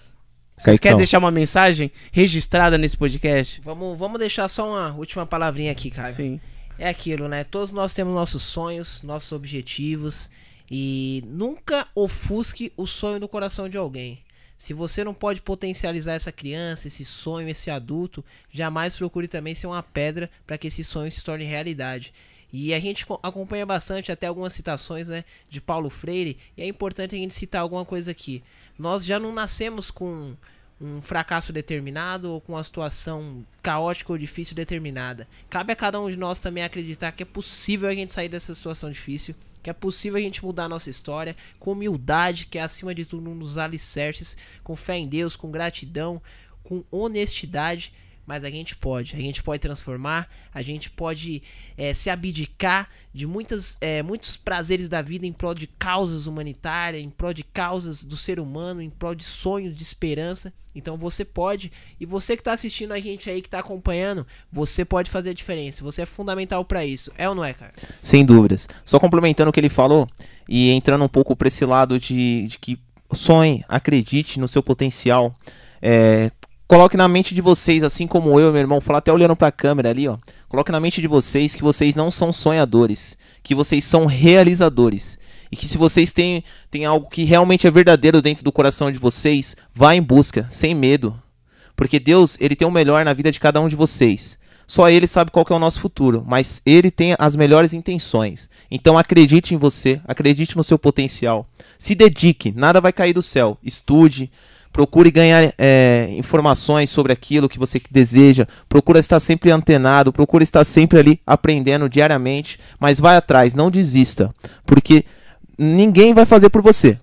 vocês querem deixar uma mensagem registrada nesse podcast? Vamos, vamos deixar só uma última palavrinha aqui, cara. Sim. É aquilo, né? Todos nós temos nossos sonhos, nossos objetivos e nunca ofusque o sonho do coração de alguém. Se você não pode potencializar essa criança, esse sonho, esse adulto, jamais procure também ser uma pedra para que esse sonho se torne realidade. E a gente acompanha bastante até algumas citações né, de Paulo Freire, e é importante a gente citar alguma coisa aqui. Nós já não nascemos com um fracasso determinado ou com uma situação caótica ou difícil determinada. Cabe a cada um de nós também acreditar que é possível a gente sair dessa situação difícil, que é possível a gente mudar a nossa história com humildade, que é acima de tudo um dos alicerces, com fé em Deus, com gratidão, com honestidade mas a gente pode. A gente pode transformar, a gente pode é, se abdicar de muitas, é, muitos prazeres da vida em prol de causas humanitárias, em prol de causas do ser humano, em prol de sonhos, de esperança. Então você pode, e você que está assistindo a gente aí, que está acompanhando, você pode fazer a diferença. Você é fundamental para isso. É ou não é, cara? Sem dúvidas. Só complementando o que ele falou e entrando um pouco para esse lado de, de que sonhe, acredite no seu potencial. É, Coloque na mente de vocês, assim como eu, meu irmão, falar até olhando para a câmera ali, ó. Coloque na mente de vocês que vocês não são sonhadores, que vocês são realizadores. E que se vocês têm, têm algo que realmente é verdadeiro dentro do coração de vocês, vá em busca, sem medo. Porque Deus, ele tem o melhor na vida de cada um de vocês. Só ele sabe qual é o nosso futuro, mas ele tem as melhores intenções. Então acredite em você, acredite no seu potencial. Se dedique, nada vai cair do céu. Estude, procure ganhar é, informações sobre aquilo que você deseja, procura estar sempre antenado, procura estar sempre ali aprendendo diariamente, mas vai atrás, não desista, porque ninguém vai fazer por você,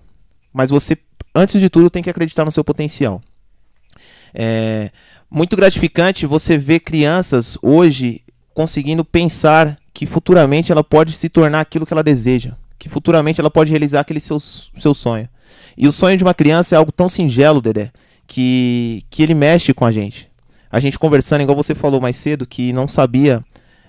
mas você, antes de tudo, tem que acreditar no seu potencial. É muito gratificante você ver crianças hoje conseguindo pensar que futuramente ela pode se tornar aquilo que ela deseja, que futuramente ela pode realizar aquele seu, seu sonho. E o sonho de uma criança é algo tão singelo, Dedé, que, que ele mexe com a gente. A gente conversando, igual você falou mais cedo, que não sabia.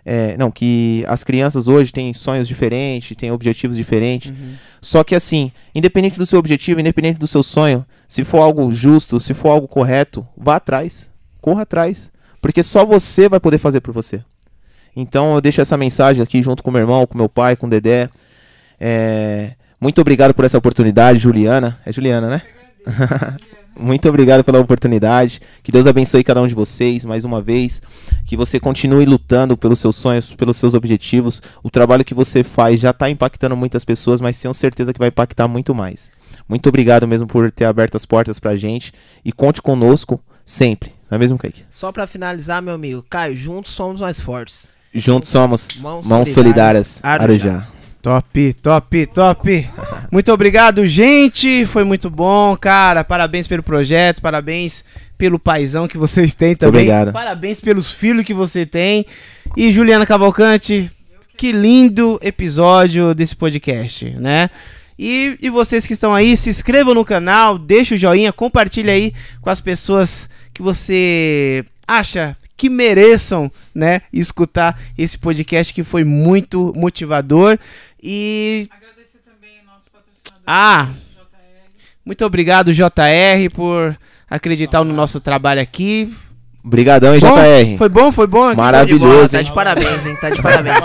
É, não, que as crianças hoje têm sonhos diferentes, têm objetivos diferentes. Uhum. Só que assim, independente do seu objetivo, independente do seu sonho, se for algo justo, se for algo correto, vá atrás. Corra atrás. Porque só você vai poder fazer por você. Então eu deixo essa mensagem aqui junto com meu irmão, com meu pai, com o Dedé. É, muito obrigado por essa oportunidade, Juliana. É Juliana, né? Muito obrigado pela oportunidade. Que Deus abençoe cada um de vocês mais uma vez. Que você continue lutando pelos seus sonhos, pelos seus objetivos. O trabalho que você faz já está impactando muitas pessoas, mas tenho certeza que vai impactar muito mais. Muito obrigado mesmo por ter aberto as portas pra gente. E conte conosco sempre. Não é mesmo, Kaique? Só para finalizar, meu amigo. Caio, juntos somos mais fortes. Juntos somos mãos, mãos solidárias. solidárias Arujá. Top, top, top. Muito obrigado, gente. Foi muito bom, cara. Parabéns pelo projeto, parabéns pelo paizão que vocês têm também. Obrigado. Parabéns pelos filhos que você tem. E Juliana Cavalcante, que lindo episódio desse podcast, né? E, e vocês que estão aí, se inscrevam no canal, deixa o joinha, compartilha aí com as pessoas que você acha que mereçam, né, escutar esse podcast que foi muito motivador e agradecer também o nosso patrocinador Ah, JR. Muito obrigado JR por acreditar no nosso trabalho aqui. Obrigadão, hein, JR. Foi bom, foi bom. Maravilhoso. Tá de parabéns, hein? Tá de parabéns.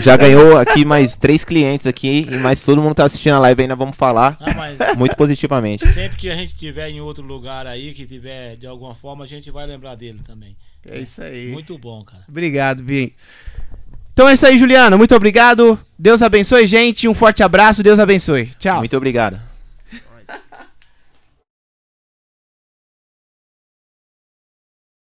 Já ganhou aqui mais três clientes aqui, e mais todo mundo tá assistindo a live ainda vamos falar Não, muito positivamente. Sempre que a gente tiver em outro lugar aí, que tiver de alguma forma, a gente vai lembrar dele também. É isso aí. Muito bom, cara. Obrigado, Vim. Então é isso aí, Juliana. Muito obrigado. Deus abençoe, gente. Um forte abraço. Deus abençoe. Tchau. Muito obrigado.